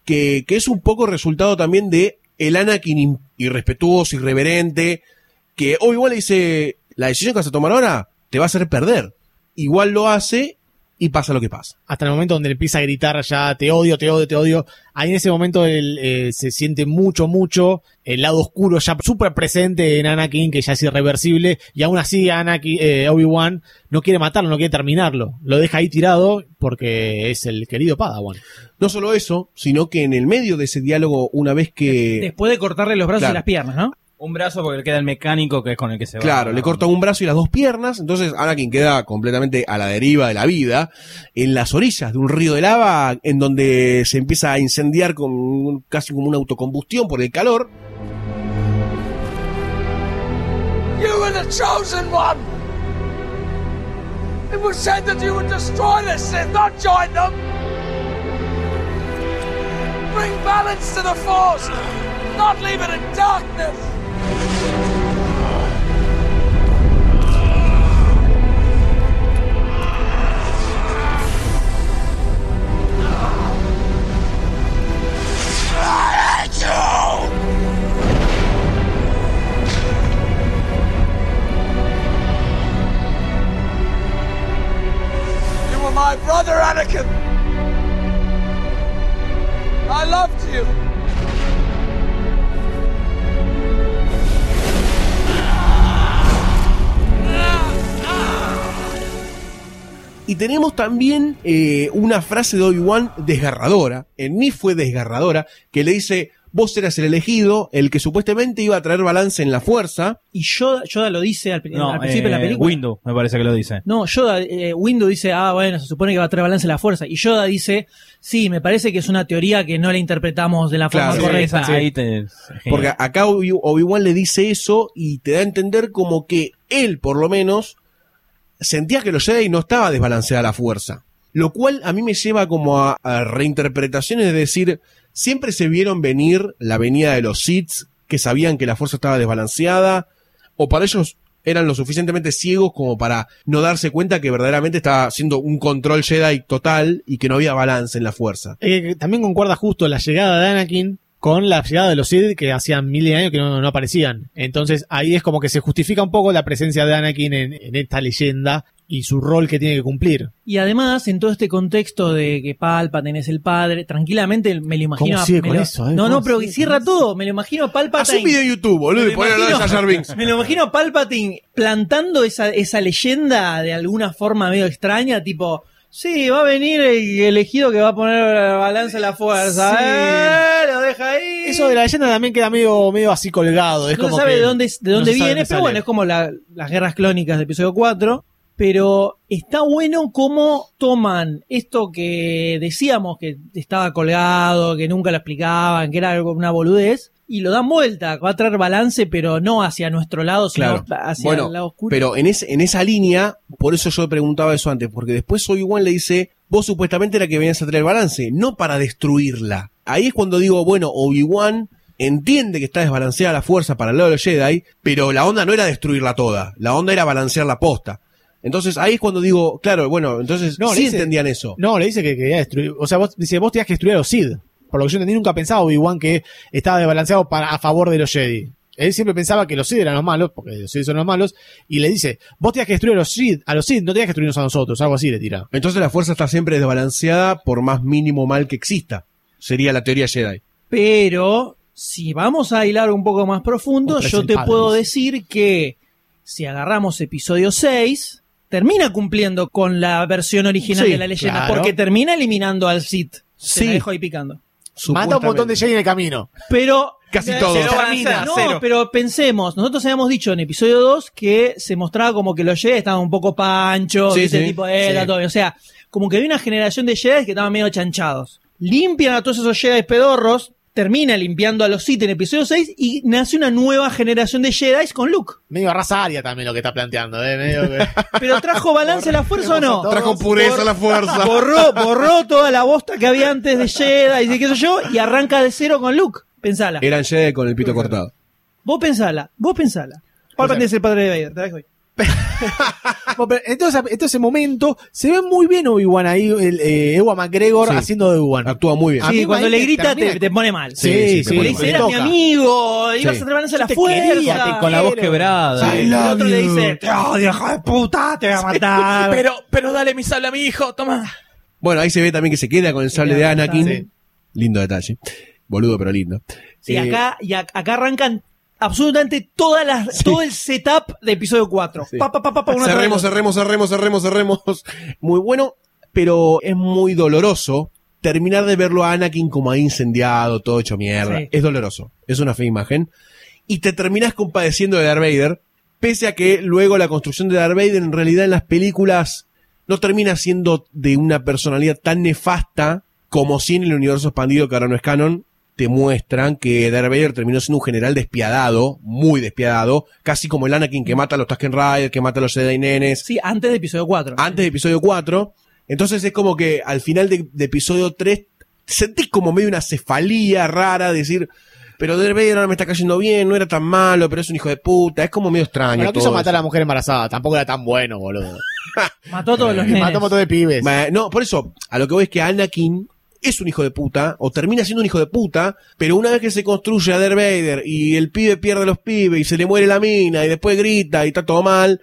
que, que es un poco resultado también de el Anakin in- irrespetuoso, irreverente, que Obi-Wan le dice, la decisión que vas a tomar ahora te va a hacer perder. Igual lo hace y pasa lo que pasa. hasta el momento donde empieza a gritar ya te odio, te odio, te odio. Ahí en ese momento él, eh, se siente mucho, mucho el lado oscuro ya súper presente en Anakin, que ya es irreversible, y aún así Anakin, eh, Obi-Wan no quiere matarlo, no quiere terminarlo. Lo deja ahí tirado porque es el querido Padawan. No solo eso, sino que en el medio de ese diálogo, una vez que... Después de cortarle los brazos Claro. y las piernas, ¿no? Un brazo porque le queda el mecánico que es con el que se va. Claro, le corta un brazo y las dos piernas, entonces Anakin queda completamente a la deriva de la vida, en las orillas de un río de lava, en donde se empieza a incendiar con un- casi como una autocombustión por el calor. You were the chosen one! It was said that you would destroy the Sith, not join them! Bring balance to the Force, not leave it in darkness! I hate you! You were my brother, Anakin! I loved you! Y tenemos también eh, una frase de Obi-Wan desgarradora, en mí fue desgarradora, que le dice, vos eras el elegido, el que supuestamente iba a traer balance en la fuerza. Y Yoda, Yoda lo dice al, No, al principio de la eh, película. Windows, me parece que lo dice. No, Yoda, eh, Windu dice, ah, bueno, se supone que va a traer balance la fuerza. Y Yoda dice, sí, me parece que es una teoría que no la interpretamos de la forma Claro, correcta. Esa- ahí te- Porque acá Obi- Obi-Wan le dice eso y te da a entender como que él, por lo menos, sentía que los Jedi no estaba desbalanceada la fuerza. Lo cual a mí me lleva como a, reinterpretaciones de decir, siempre se vieron venir la venida de los Sith, que sabían que la fuerza estaba desbalanceada, o para ellos eran lo suficientemente ciegos como para no darse cuenta que verdaderamente estaba haciendo un control Jedi total y que no había balance en la fuerza. Eh, también concuerda justo la llegada de Anakin con la llegada de los Sith que hacían miles de años que no, no aparecían. Entonces ahí es como que se justifica un poco la presencia de Anakin en, en esta leyenda y su rol que tiene que cumplir. Y además, en todo este contexto de que Palpatine es el padre, tranquilamente me lo imagino. ¿Cómo a- sigue me con lo- eso, eh? No, ¿Cómo no, pero sigue que cierra todo. Me lo imagino a Palpatine. Haz un video en YouTube, boludo, Me y a Binks. Me lo imagino a Palpatine plantando esa, esa leyenda de alguna forma medio extraña, tipo. Sí, va a venir el elegido que va a poner balance a la fuerza. Sí. Eh, lo deja ahí. Eso de la leyenda también queda medio, medio así colgado. Es no como sabe de dónde, de no dónde sabe viene, pero sale. bueno, es como la- las guerras clónicas de episodio 4. Pero está bueno cómo toman esto que decíamos que estaba colgado, que nunca lo explicaban, que era algo, una boludez, y lo dan vuelta. Va a traer balance, pero no hacia nuestro lado, sino Claro. hacia bueno, el lado oscuro. pero en, ese, en esa línea, por eso yo preguntaba eso antes, porque después Obi-Wan le dice, vos supuestamente era que venías a traer balance, no para destruirla. Ahí es cuando digo, bueno, Obi-Wan entiende que está desbalanceada la fuerza para el lado de los Jedi, pero la onda no era destruirla toda, la onda era balancear la posta. Entonces ahí es cuando digo, claro, bueno, entonces No, sí dice- entendían eso. No, le dice que quería destruir. O sea, vos, dice, vos tenías que destruir a los Sith. Por lo que yo entendí, nunca pensaba Obi-Wan que estaba desbalanceado para, a favor de los Jedi. Él siempre pensaba que los Sith eran los malos, porque los Sith son los malos, y le dice, vos tenías que destruir a los Sith, a los Sith, no tenías que destruirnos a nosotros, algo así le tira. Entonces la fuerza está siempre desbalanceada por más mínimo mal que exista. Sería la teoría Jedi. Pero si vamos a hilar un poco más profundo, yo te puedo decir que si agarramos episodio 6, termina cumpliendo con la versión original Sí, de la leyenda, claro. porque termina eliminando al Sith. Se Sí. la dejo ahí picando. Mata un montón de Jedi en el camino. Pero Casi camina, balance, no, cero. pero pensemos, nosotros habíamos dicho en episodio 2 que se mostraba como que los Jedi estaban un poco panchos, Sí, ¿viste? sí, tipo de sí. todo. O sea, como que había una generación de Jedi que estaban medio chanchados. Limpian a todos esos Jedi pedorros, termina limpiando a los Sith en episodio 6 y nace una nueva generación de Jedi con Luke. Medio raza aria también lo que está planteando, ¿eh? Medio que- Pero trajo balance a la fuerza o no? Trajo pureza a la fuerza. Borró, borró toda la bosta que había antes de Jedi y de qué sé yo y arranca de cero con Luke. Pensala. Eran Jedi con el pito cortado. Vos pensala, vos pensala. Palpatine es el padre de Vader, te la dejo ahí. Bueno, pero en todo ese- momento se ve muy bien Obi-Wan ahí, el, eh, Ewan McGregor Sí. haciendo de Obi-Wan. Actúa muy bien. Sí, cuando le grita te, te pone mal. Sí, Sí, sí, le dice, mal. eras mi amigo, ibas a traerse a la fuerza. Con la voz quebrada. Y el otro le dice, te odio, hijo de puta, te voy a matar. Pero, pero dale mi sable a mi hijo, toma. Bueno, ahí se ve también que se queda con el sable de Anakin. Lindo detalle. Boludo, pero lindo. Sí, Eh, acá, y ac- acá arrancan absolutamente todas las, todo el setup de episodio 4. Sí. Pa, pa, pa, una cerremos, cerremos, cerremos, cerremos, cerremos. Muy bueno, pero es muy doloroso terminar de verlo a Anakin como ahí incendiado, todo hecho mierda. Sí. Es doloroso. Es una fea imagen. Y te terminas compadeciendo de Darth Vader, pese a que luego la construcción de Darth Vader en realidad en las películas no termina siendo de una personalidad tan nefasta como si en el universo expandido, que ahora no es canon, te muestran que Darth Vader terminó siendo un general despiadado, muy despiadado, casi como el Anakin que mata a los Tusken Riders, que mata a los Jedi nenes, Sí, antes de episodio 4. antes de episodio 4. Entonces es como que al final de, de episodio 3 sentís como medio una cefalía rara, decir, pero Darth Vader ahora me está cayendo bien, no era tan malo, pero es un hijo de puta, es como medio extraño. Bueno, quiso todo matar a la mujer embarazada, tampoco era tan bueno, boludo. Mató a todos los nenes. Mató a montón de pibes. No, por eso, a lo que voy es que Anakin es un hijo de puta, o termina siendo un hijo de puta, pero una vez que se construye a Darth Vader y el pibe pierde los pibes y se le muere la mina y después grita y está todo mal,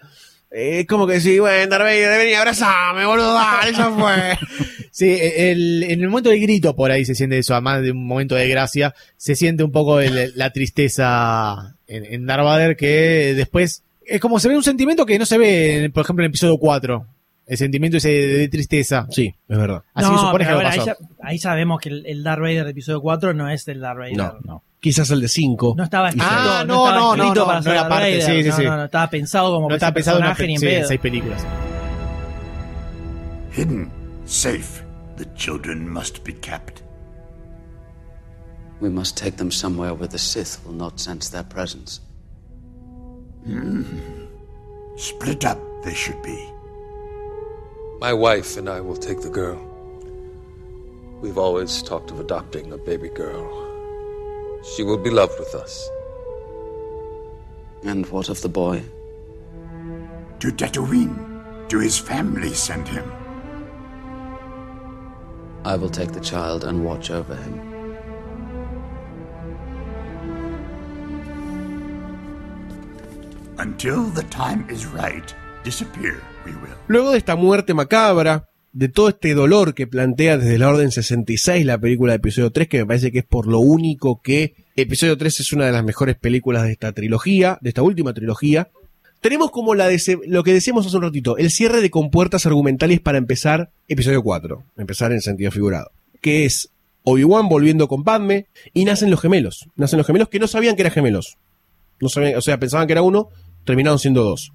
eh, es como que decís, bueno, Darth Vader, vení, abrazame, boludo, dale, ya fue. Sí, el- en el momento del grito por ahí se siente eso, además de un momento de gracia, se siente un poco el- la tristeza en, en Darth Vader que después es como se ve un sentimiento que no se ve, por ejemplo, en el episodio 4. El sentimiento ese de, de tristeza. Sí, es verdad. Así no, supone que pero va a ahí, pasar. ya- ahí sabemos que el, el Darth Vader del episodio 4 no es el Darth Vader. No, no. Quizás el de 5. No estaba escrito, Ah, no, no, no, no, para no era parte, Vader. sí, sí, no, sí. no, no, estaba pensado como No estaba pensado en una personaje ni en sí, pedo. seis películas. Hidden, safe. The children must be kept. We must take them somewhere where the Sith will not sense their presence. Hmm. Split up, they should be. My wife and I will take the girl. We've always talked of adopting a baby girl. She will be loved with us. And what of the boy? To Tatooine. To his family send him. I will take the child and watch over him. Until the time is right, disappear, we will. Luego de esta muerte macabra, de todo este dolor que plantea desde la Orden 66 la película de episodio 3, que me parece que es por lo único que episodio 3 es una de las mejores películas de esta trilogía, de esta última trilogía, tenemos como la de lo que decíamos hace un ratito, el cierre de compuertas argumentales para empezar episodio 4, empezar en sentido figurado, que es Obi-Wan volviendo con Padme y nacen los gemelos, nacen los gemelos que no sabían que eran gemelos, no o sea, pensaban que era uno, terminaron siendo dos.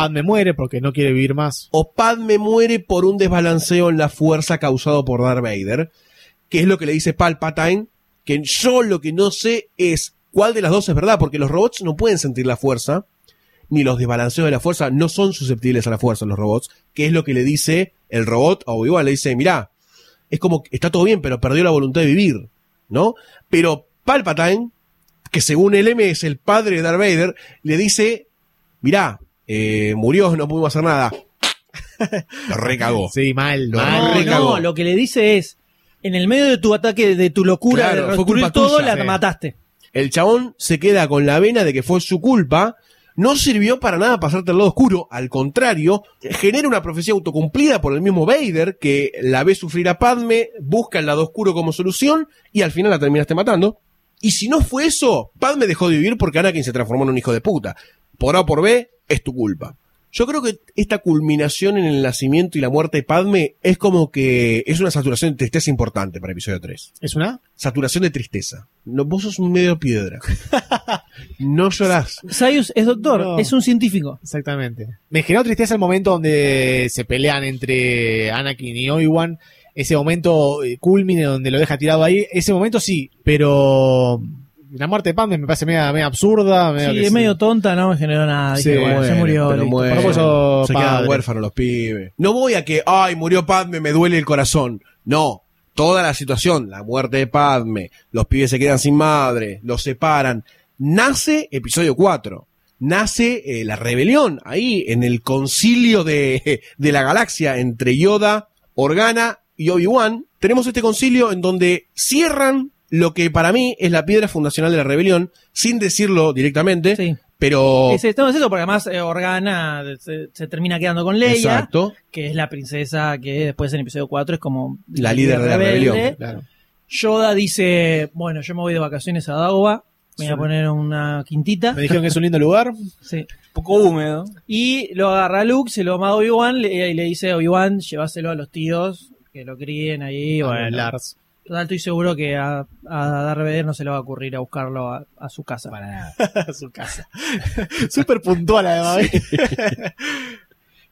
Padme muere porque no quiere vivir más. O Padme muere por un desbalanceo en la fuerza causado por Darth Vader, que es lo que le dice Palpatine, que yo lo que no sé es cuál de las dos es verdad, porque los robots no pueden sentir la fuerza, ni los desbalanceos de la fuerza no son susceptibles a la fuerza los robots, que es lo que le dice el robot a Obi-Wan, le dice, mirá, es como que está todo bien, pero perdió la voluntad de vivir, ¿no? Pero Palpatine, que según el M es el padre de Darth Vader, le dice, mirá, eh, murió, no pudimos hacer nada. Lo recagó. Sí, mal, Lo No, recagó. no, lo que le dice es, en el medio de tu ataque, de tu locura Claro, de fue culpa todo, tuya, la sí. mataste. El chabón se queda con la vena de que fue su culpa. No sirvió para nada pasarte al lado oscuro. Al contrario, genera una profecía autocumplida por el mismo Vader que la ve sufrir a Padme, busca el lado oscuro como solución y al final la terminaste matando. Y si no fue eso, Padme dejó de vivir porque Anakin se transformó en un hijo de puta. Por A o por B, es tu culpa. Yo creo que esta culminación en el nacimiento y la muerte de Padme es como que es una saturación de tristeza importante para episodio 3. ¿Es una? Saturación de tristeza. No, vos sos un medio piedra. no llorás. Sayus es doctor, No. es un científico. Exactamente. Me generó tristeza el momento donde se pelean entre Anakin y Obi-Wan. Ese momento eh, culmine donde lo deja tirado ahí. Ese momento sí, pero la muerte de Padme me parece media, media absurda. medio Sí, es medio tonta, no me generó nada. Sí, Dije, bueno, se murió. pero eso se quedan huérfanos los pibes. No voy a que, ay, murió Padme, me duele el corazón. No. Toda la situación, la muerte de Padme, los pibes se quedan sin madre, los separan. Nace episodio 4. Nace eh, la rebelión ahí en el concilio de, de la galaxia entre Yoda, Organa y Obi-Wan. Tenemos este concilio en donde cierran lo que para mí es la piedra fundacional de la rebelión, sin decirlo directamente, pero... Es, no, es eso, porque además eh, Organa se, se termina quedando con Leia, Exacto. que es la princesa que después en episodio 4 es como La líder de la rebelde. rebelión, claro. Yoda dice, bueno, yo me voy de vacaciones a Dagobah, me voy a Sí. poner una quintita. Me dijeron que es un lindo lugar. Sí. poco húmedo. Y lo agarra Luke, se lo manda a Obi-Wan le- y le dice, Obi-Wan, llévaselo a los tíos, que lo críen ahí. A Bueno, Lars. Total, estoy seguro que a, a Darth no se le va a ocurrir a buscarlo a, a su casa. Para nada. a su casa. Súper puntual además.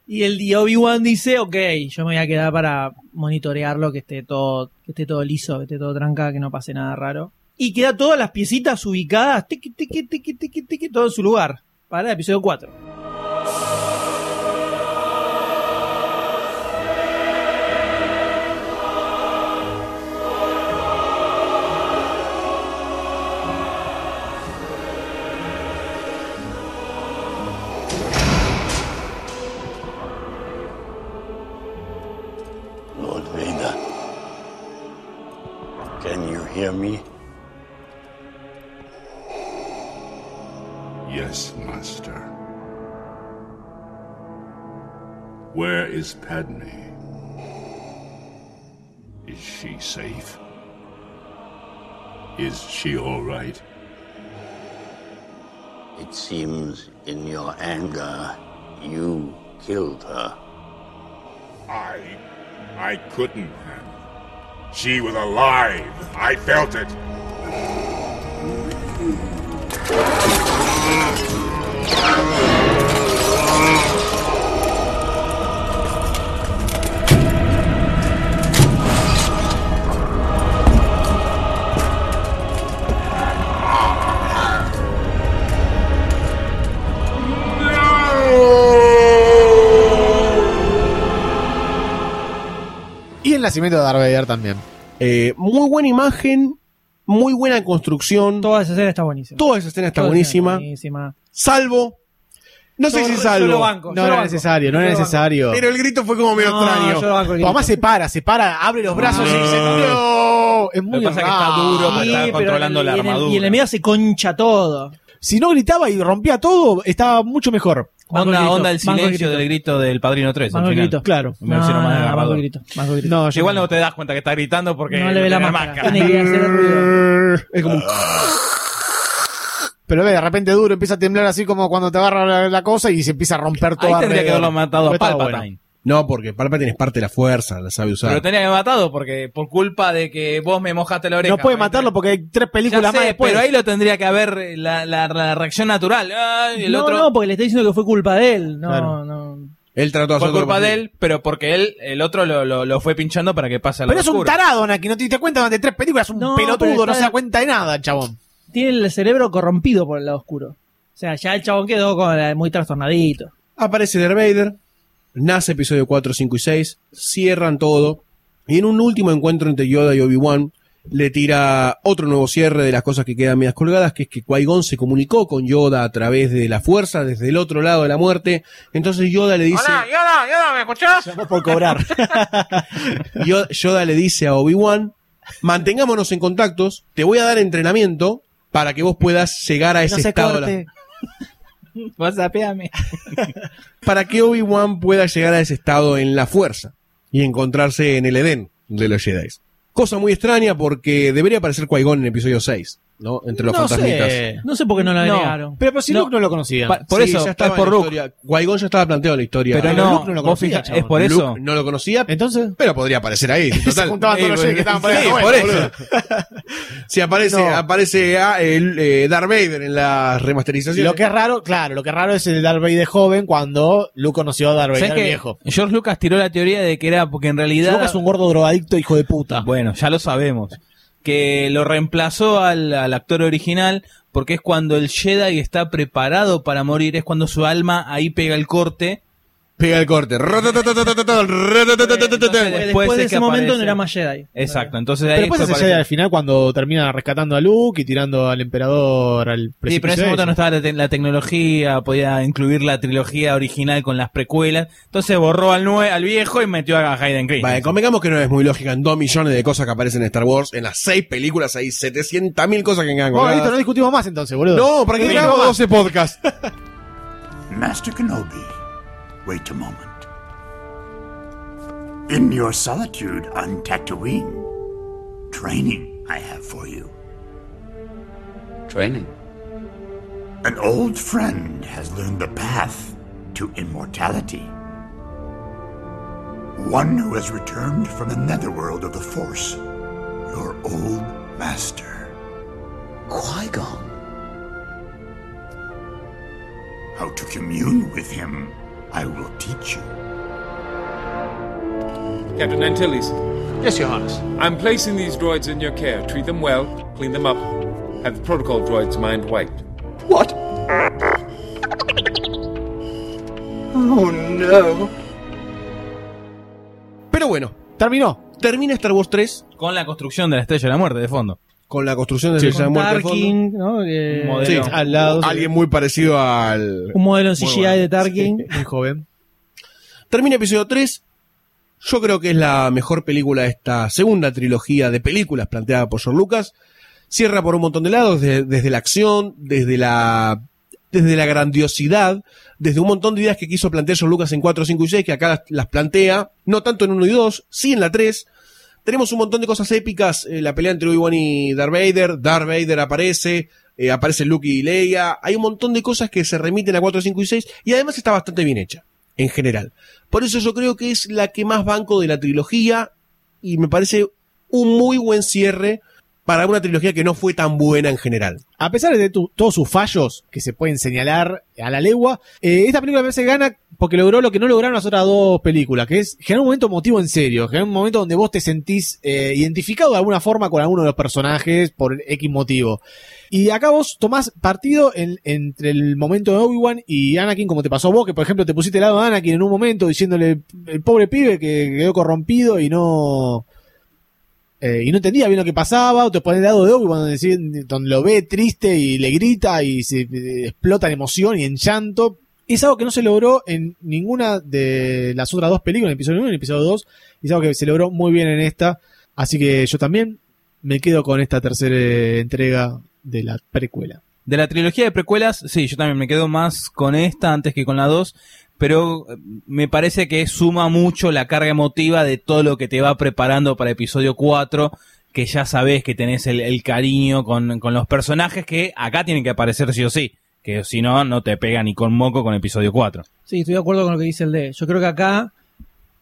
Y el y Obi-Wan dice, ok, yo me voy a quedar para monitorearlo, que esté todo, que esté todo liso, que esté todo tranca, que no pase nada raro. Y queda todas las piecitas ubicadas, tiqui, tiqui, tiqui, tiqui, tiqui, todo en su lugar, para el episodio 4. In your anger you killed her. I. I couldn't have. She was alive. I felt it. nacimiento de Darth Vader también. Eh, muy buena imagen, muy buena construcción. Toda esa escena está buenísima. Toda esa escena está Toda esa escena buenísima. buenísima. Salvo. No sé si yo salvo. lo banco, No yo lo era banco. necesario, no Yo era necesario. Pero el grito fue como medio No, extraño. yo lo banco el grito. Además se para, se para, abre los brazos y dice, no, es muy Lo que pasa es que está duro Sí, está pero controlando el- la y en el- armadura. Y el enemigo se concha todo. Si no gritaba y rompía todo, estaba mucho mejor. Onda, grito, onda el silencio del grito del Padrino 3. Banco al final. grito. Claro. Me No, más no, banco el grito, el grito. No, Igual no te das cuenta que está gritando porque No le ve la tiene máscara. Tiene que hacer ruido. Es como un- Pero ve, de repente duro empieza a temblar así como cuando te agarra la, la cosa y se empieza a romper todo. Ahí tendría que haberlo matado a Palpatine. No, porque Palpatine es parte de la fuerza, la sabe usar. Pero tenía que haber matado porque por culpa de que vos me mojaste la oreja. No puede matarlo porque hay tres Ya películas sé, más después. pero ahí lo tendría que haber eh, la, la- la reacción natural. Ay, el no, otro no, porque le está diciendo que fue culpa de él. No, Claro. no. Él trató de fue hacer todo culpa lo de él, pero porque él, el otro lo, lo, lo fue pinchando para que pase al Pero es un oscuro. tarado, Naki, no te diste cuenta durante tres películas, es un No, pero pelotudo, no se da cuenta de nada, el chabón. Tiene el cerebro corrompido por el lado oscuro. O sea, ya el chabón quedó con la- muy trastornadito. Aparece Darth Vader, nace episodio 4, 5 y 6, cierran todo, y en un último encuentro entre Yoda y Obi-Wan, le tira otro nuevo cierre de las cosas que quedan medias colgadas, que es que Qui-Gon se comunicó con Yoda a través de la fuerza, desde el otro lado de la muerte. Entonces Yoda le dice, Yoda, Yoda, ¿me escuchás? por cobrar. Yoda, Yoda le dice a Obi-Wan, mantengámonos en contactos, te voy a dar entrenamiento para que vos puedas llegar a ese No se estado. de la- corte. Para que Obi-Wan pueda llegar a ese estado en la fuerza y encontrarse en el Edén de los Jedi. Cosa muy extraña porque debería aparecer Qui-Gon en episodio 6, ¿no? Entre los No fantasmitas. sé. No sé por qué no lo No. agregaron. Pero, pero si No. Luke no lo conocía. Pa- por Sí, eso, ya estaba es por Luke. Qui-Gon ya estaba planteado en la historia. Pero Pero no, Luke no lo conocía, fija- es por Luke eso. no lo conocía, Entonces, pero podría aparecer ahí. se Total. juntaban todos los Eh, que estaban por ahí. Sí, Bueno, por eso. boludo. Si aparece, No. aparece ah, el, eh, Darth Vader en la remasterización. Lo que es raro, claro, lo que es raro es el Darth Vader joven cuando Luke conoció a Darth ¿Sabes Vader viejo. George Lucas tiró la teoría de que era porque en realidad. Luke es un gordo drogadicto hijo de puta. Bueno, ya lo sabemos. Que lo reemplazó al, al actor original porque es cuando el Jedi está preparado para morir, es cuando su alma ahí pega el corte. Pega el corte. Después, de es ese momento no era más Jedi. Exacto, entonces ahí después ese Jedi al final cuando termina rescatando a Luke y tirando al emperador al Sí, pero en ese momento no estaba la, te- la tecnología, podía incluir la trilogía original con las precuelas. Entonces borró al, nue al viejo y metió a Hayden Christensen. Vale, convengamos que no es muy lógica en dos millones de cosas que aparecen en Star Wars. En las seis películas hay 700.000 cosas que engañan. Bueno, listo, no discutimos más entonces, boludo. No, ¿para qué No grabamos discutimos 12 podcasts? Master Kenobi, wait a moment. In your solitude on Tatooine, training I have for you. Training? An old friend has learned the path to immortality. One who has returned from the netherworld of the Force. Your old master. Qui-Gon? How to commune with him, I will teach you. Captain Antilles, Yes, Your Highness. I'm placing these droids in your care. Treat them well, clean them up. Have the protocol droids mind wiped. What? Oh no. Pero bueno, terminó. Termina Star Wars 3 Con la construcción de la Estrella de la Muerte de fondo. Con la construcción de Sí, la Estrella de con. Tarkin, ¿no? Un modelo. Sí, Al lado. alguien muy parecido al. Un modelo en CGI bueno. de Tarkin. Muy joven. Termina episodio 3. Yo creo que es la mejor película de esta segunda trilogía de películas planteada por George Lucas. Cierra por un montón de lados, desde, desde la acción, desde la, desde la grandiosidad, desde un montón de ideas que quiso plantear George Lucas en 4, 5 y 6, que acá las, las plantea, no tanto en 1 y 2, sí en la 3. Tenemos un montón de cosas épicas, eh, la pelea entre Obi-Wan y Darth Vader, Darth Vader aparece, eh, aparece Luke y Leia, hay un montón de cosas que se remiten a 4, 5 y 6, y además está bastante bien hecha. en general. Por eso yo creo que es la que más banco de la trilogía y me parece un muy buen cierre para una trilogía que no fue tan buena en general. A pesar de todos sus fallos que se pueden señalar a la legua, eh, esta película me parece gana porque logró lo que no lograron las otras dos películas, que es generar un momento emotivo en serio, generar un momento donde vos te sentís eh, identificado de alguna forma con alguno de los personajes por X motivo. Y acá vos tomás partido en- entre el momento de Obi-Wan y Anakin, como te pasó vos, que por ejemplo te pusiste al lado de Anakin en un momento diciéndole el pobre pibe que quedó corrompido y no, eh, y no entendía bien lo que pasaba, o te pones al lado de Obi-Wan donde, donde lo ve triste y le grita y se eh, explota en emoción y en llanto. Es algo que no se logró en ninguna de las otras dos películas, en episodio 1 y en episodio 2, y es algo que se logró muy bien en esta. Así que yo también me quedo con esta tercera entrega de la precuela. De la trilogía de precuelas, sí, yo también me quedo más con esta antes que con la 2, pero eh, me parece que suma mucho la carga emotiva de todo lo que te va preparando para episodio 4, que ya sabes que tenés el, el cariño con, con los personajes que acá tienen que aparecer sí o sí, que si no, no te pega ni con moco con episodio 4. Sí, estoy de acuerdo con lo que dice el D. Yo creo que acá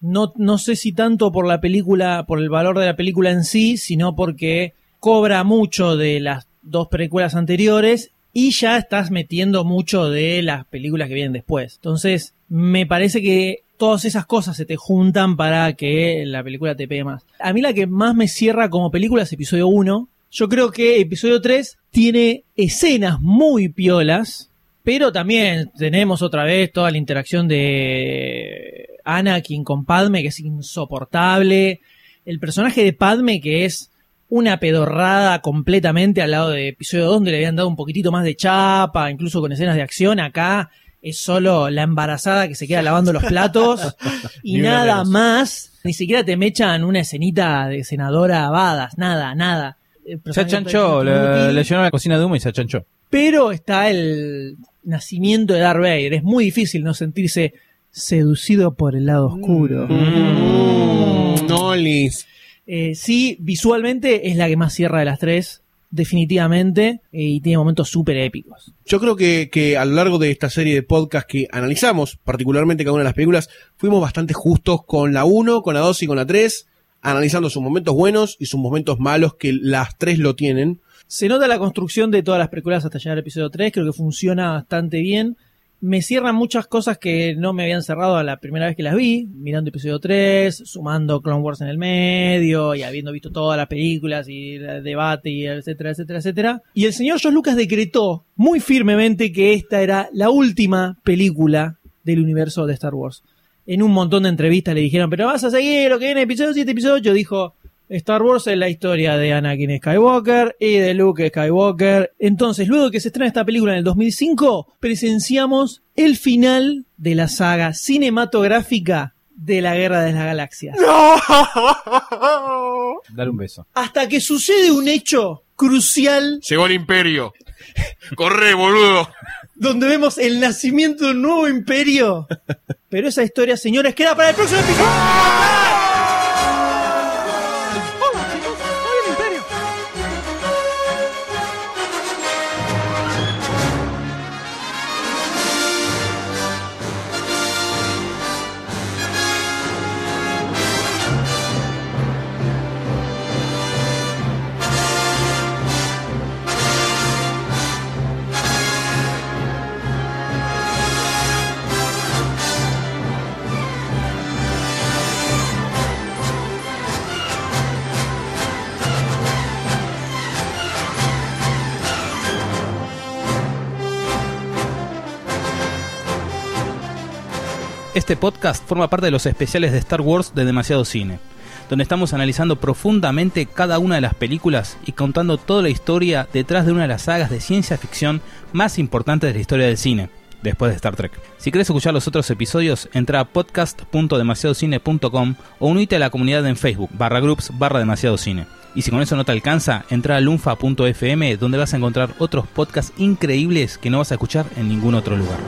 no, no sé si tanto por la película, por el valor de la película en sí, sino porque cobra mucho de las dos precuelas anteriores y ya estás metiendo mucho de las películas que vienen después. Entonces, me parece que todas esas cosas se te juntan para que la película te pegue más. A mí la que más me cierra como película es episodio 1. Yo creo que episodio 3 tiene escenas muy piolas, pero también tenemos otra vez toda la interacción de Anakin con Padme, que es insoportable. El personaje de Padme, que es una pedorrada completamente al lado de episodio 2, donde le habían dado un poquitito más de chapa, incluso con escenas de acción. Acá es solo la embarazada que se queda lavando los platos y nada menos. más. Ni siquiera te mechan una escenita de senadora Badas, nada, nada. Se achanchó, le, le llenó la cocina de humo y se achanchó. pero está el nacimiento de Darth Vader. Es muy difícil no sentirse seducido por el lado oscuro. Nolis. Eh, sí, visualmente es la que más cierra de las tres, definitivamente, eh, y tiene momentos súper épicos. Yo creo que, que a lo largo de esta serie de podcast que analizamos, particularmente cada una de las películas, fuimos bastante justos con la 1, con la 2 y con la 3, analizando sus momentos buenos y sus momentos malos, que las tres lo tienen. Se nota la construcción de todas las películas hasta llegar al episodio 3, creo que funciona bastante bien. Me cierran muchas cosas que no me habían cerrado a la primera vez que las vi, mirando episodio 3, sumando Clone Wars en el medio y habiendo visto todas las películas y el debate y etcétera, etcétera, etcétera. Y el señor George Lucas decretó muy firmemente que esta era la última película del universo de Star Wars. En un montón de entrevistas le dijeron, pero vas a seguir lo que viene episodio 7, episodio 8, dijo, Star Wars es la historia de Anakin Skywalker y de Luke Skywalker. Entonces, luego de que se estrena esta película en el 2005, presenciamos el final de la saga cinematográfica de la Guerra de las Galaxias. Dale un beso. Hasta que sucede un hecho crucial Llegó el imperio. Corre, boludo. Donde vemos el nacimiento de un nuevo imperio. Pero esa historia, señores, queda para el próximo episodio. Este podcast forma parte de los especiales de Star Wars de Demasiado Cine, donde estamos analizando profundamente cada una de las películas y contando toda la historia detrás de una de las sagas de ciencia ficción más importantes de la historia del cine, después de Star Trek. Si quieres escuchar los otros episodios, entra a podcast.demasiadocine.com o unite a la comunidad en Facebook, barra groups, barra demasiado cine. Y si con eso no te alcanza, entra a lunfa.fm donde vas a encontrar otros podcasts increíbles que no vas a escuchar en ningún otro lugar.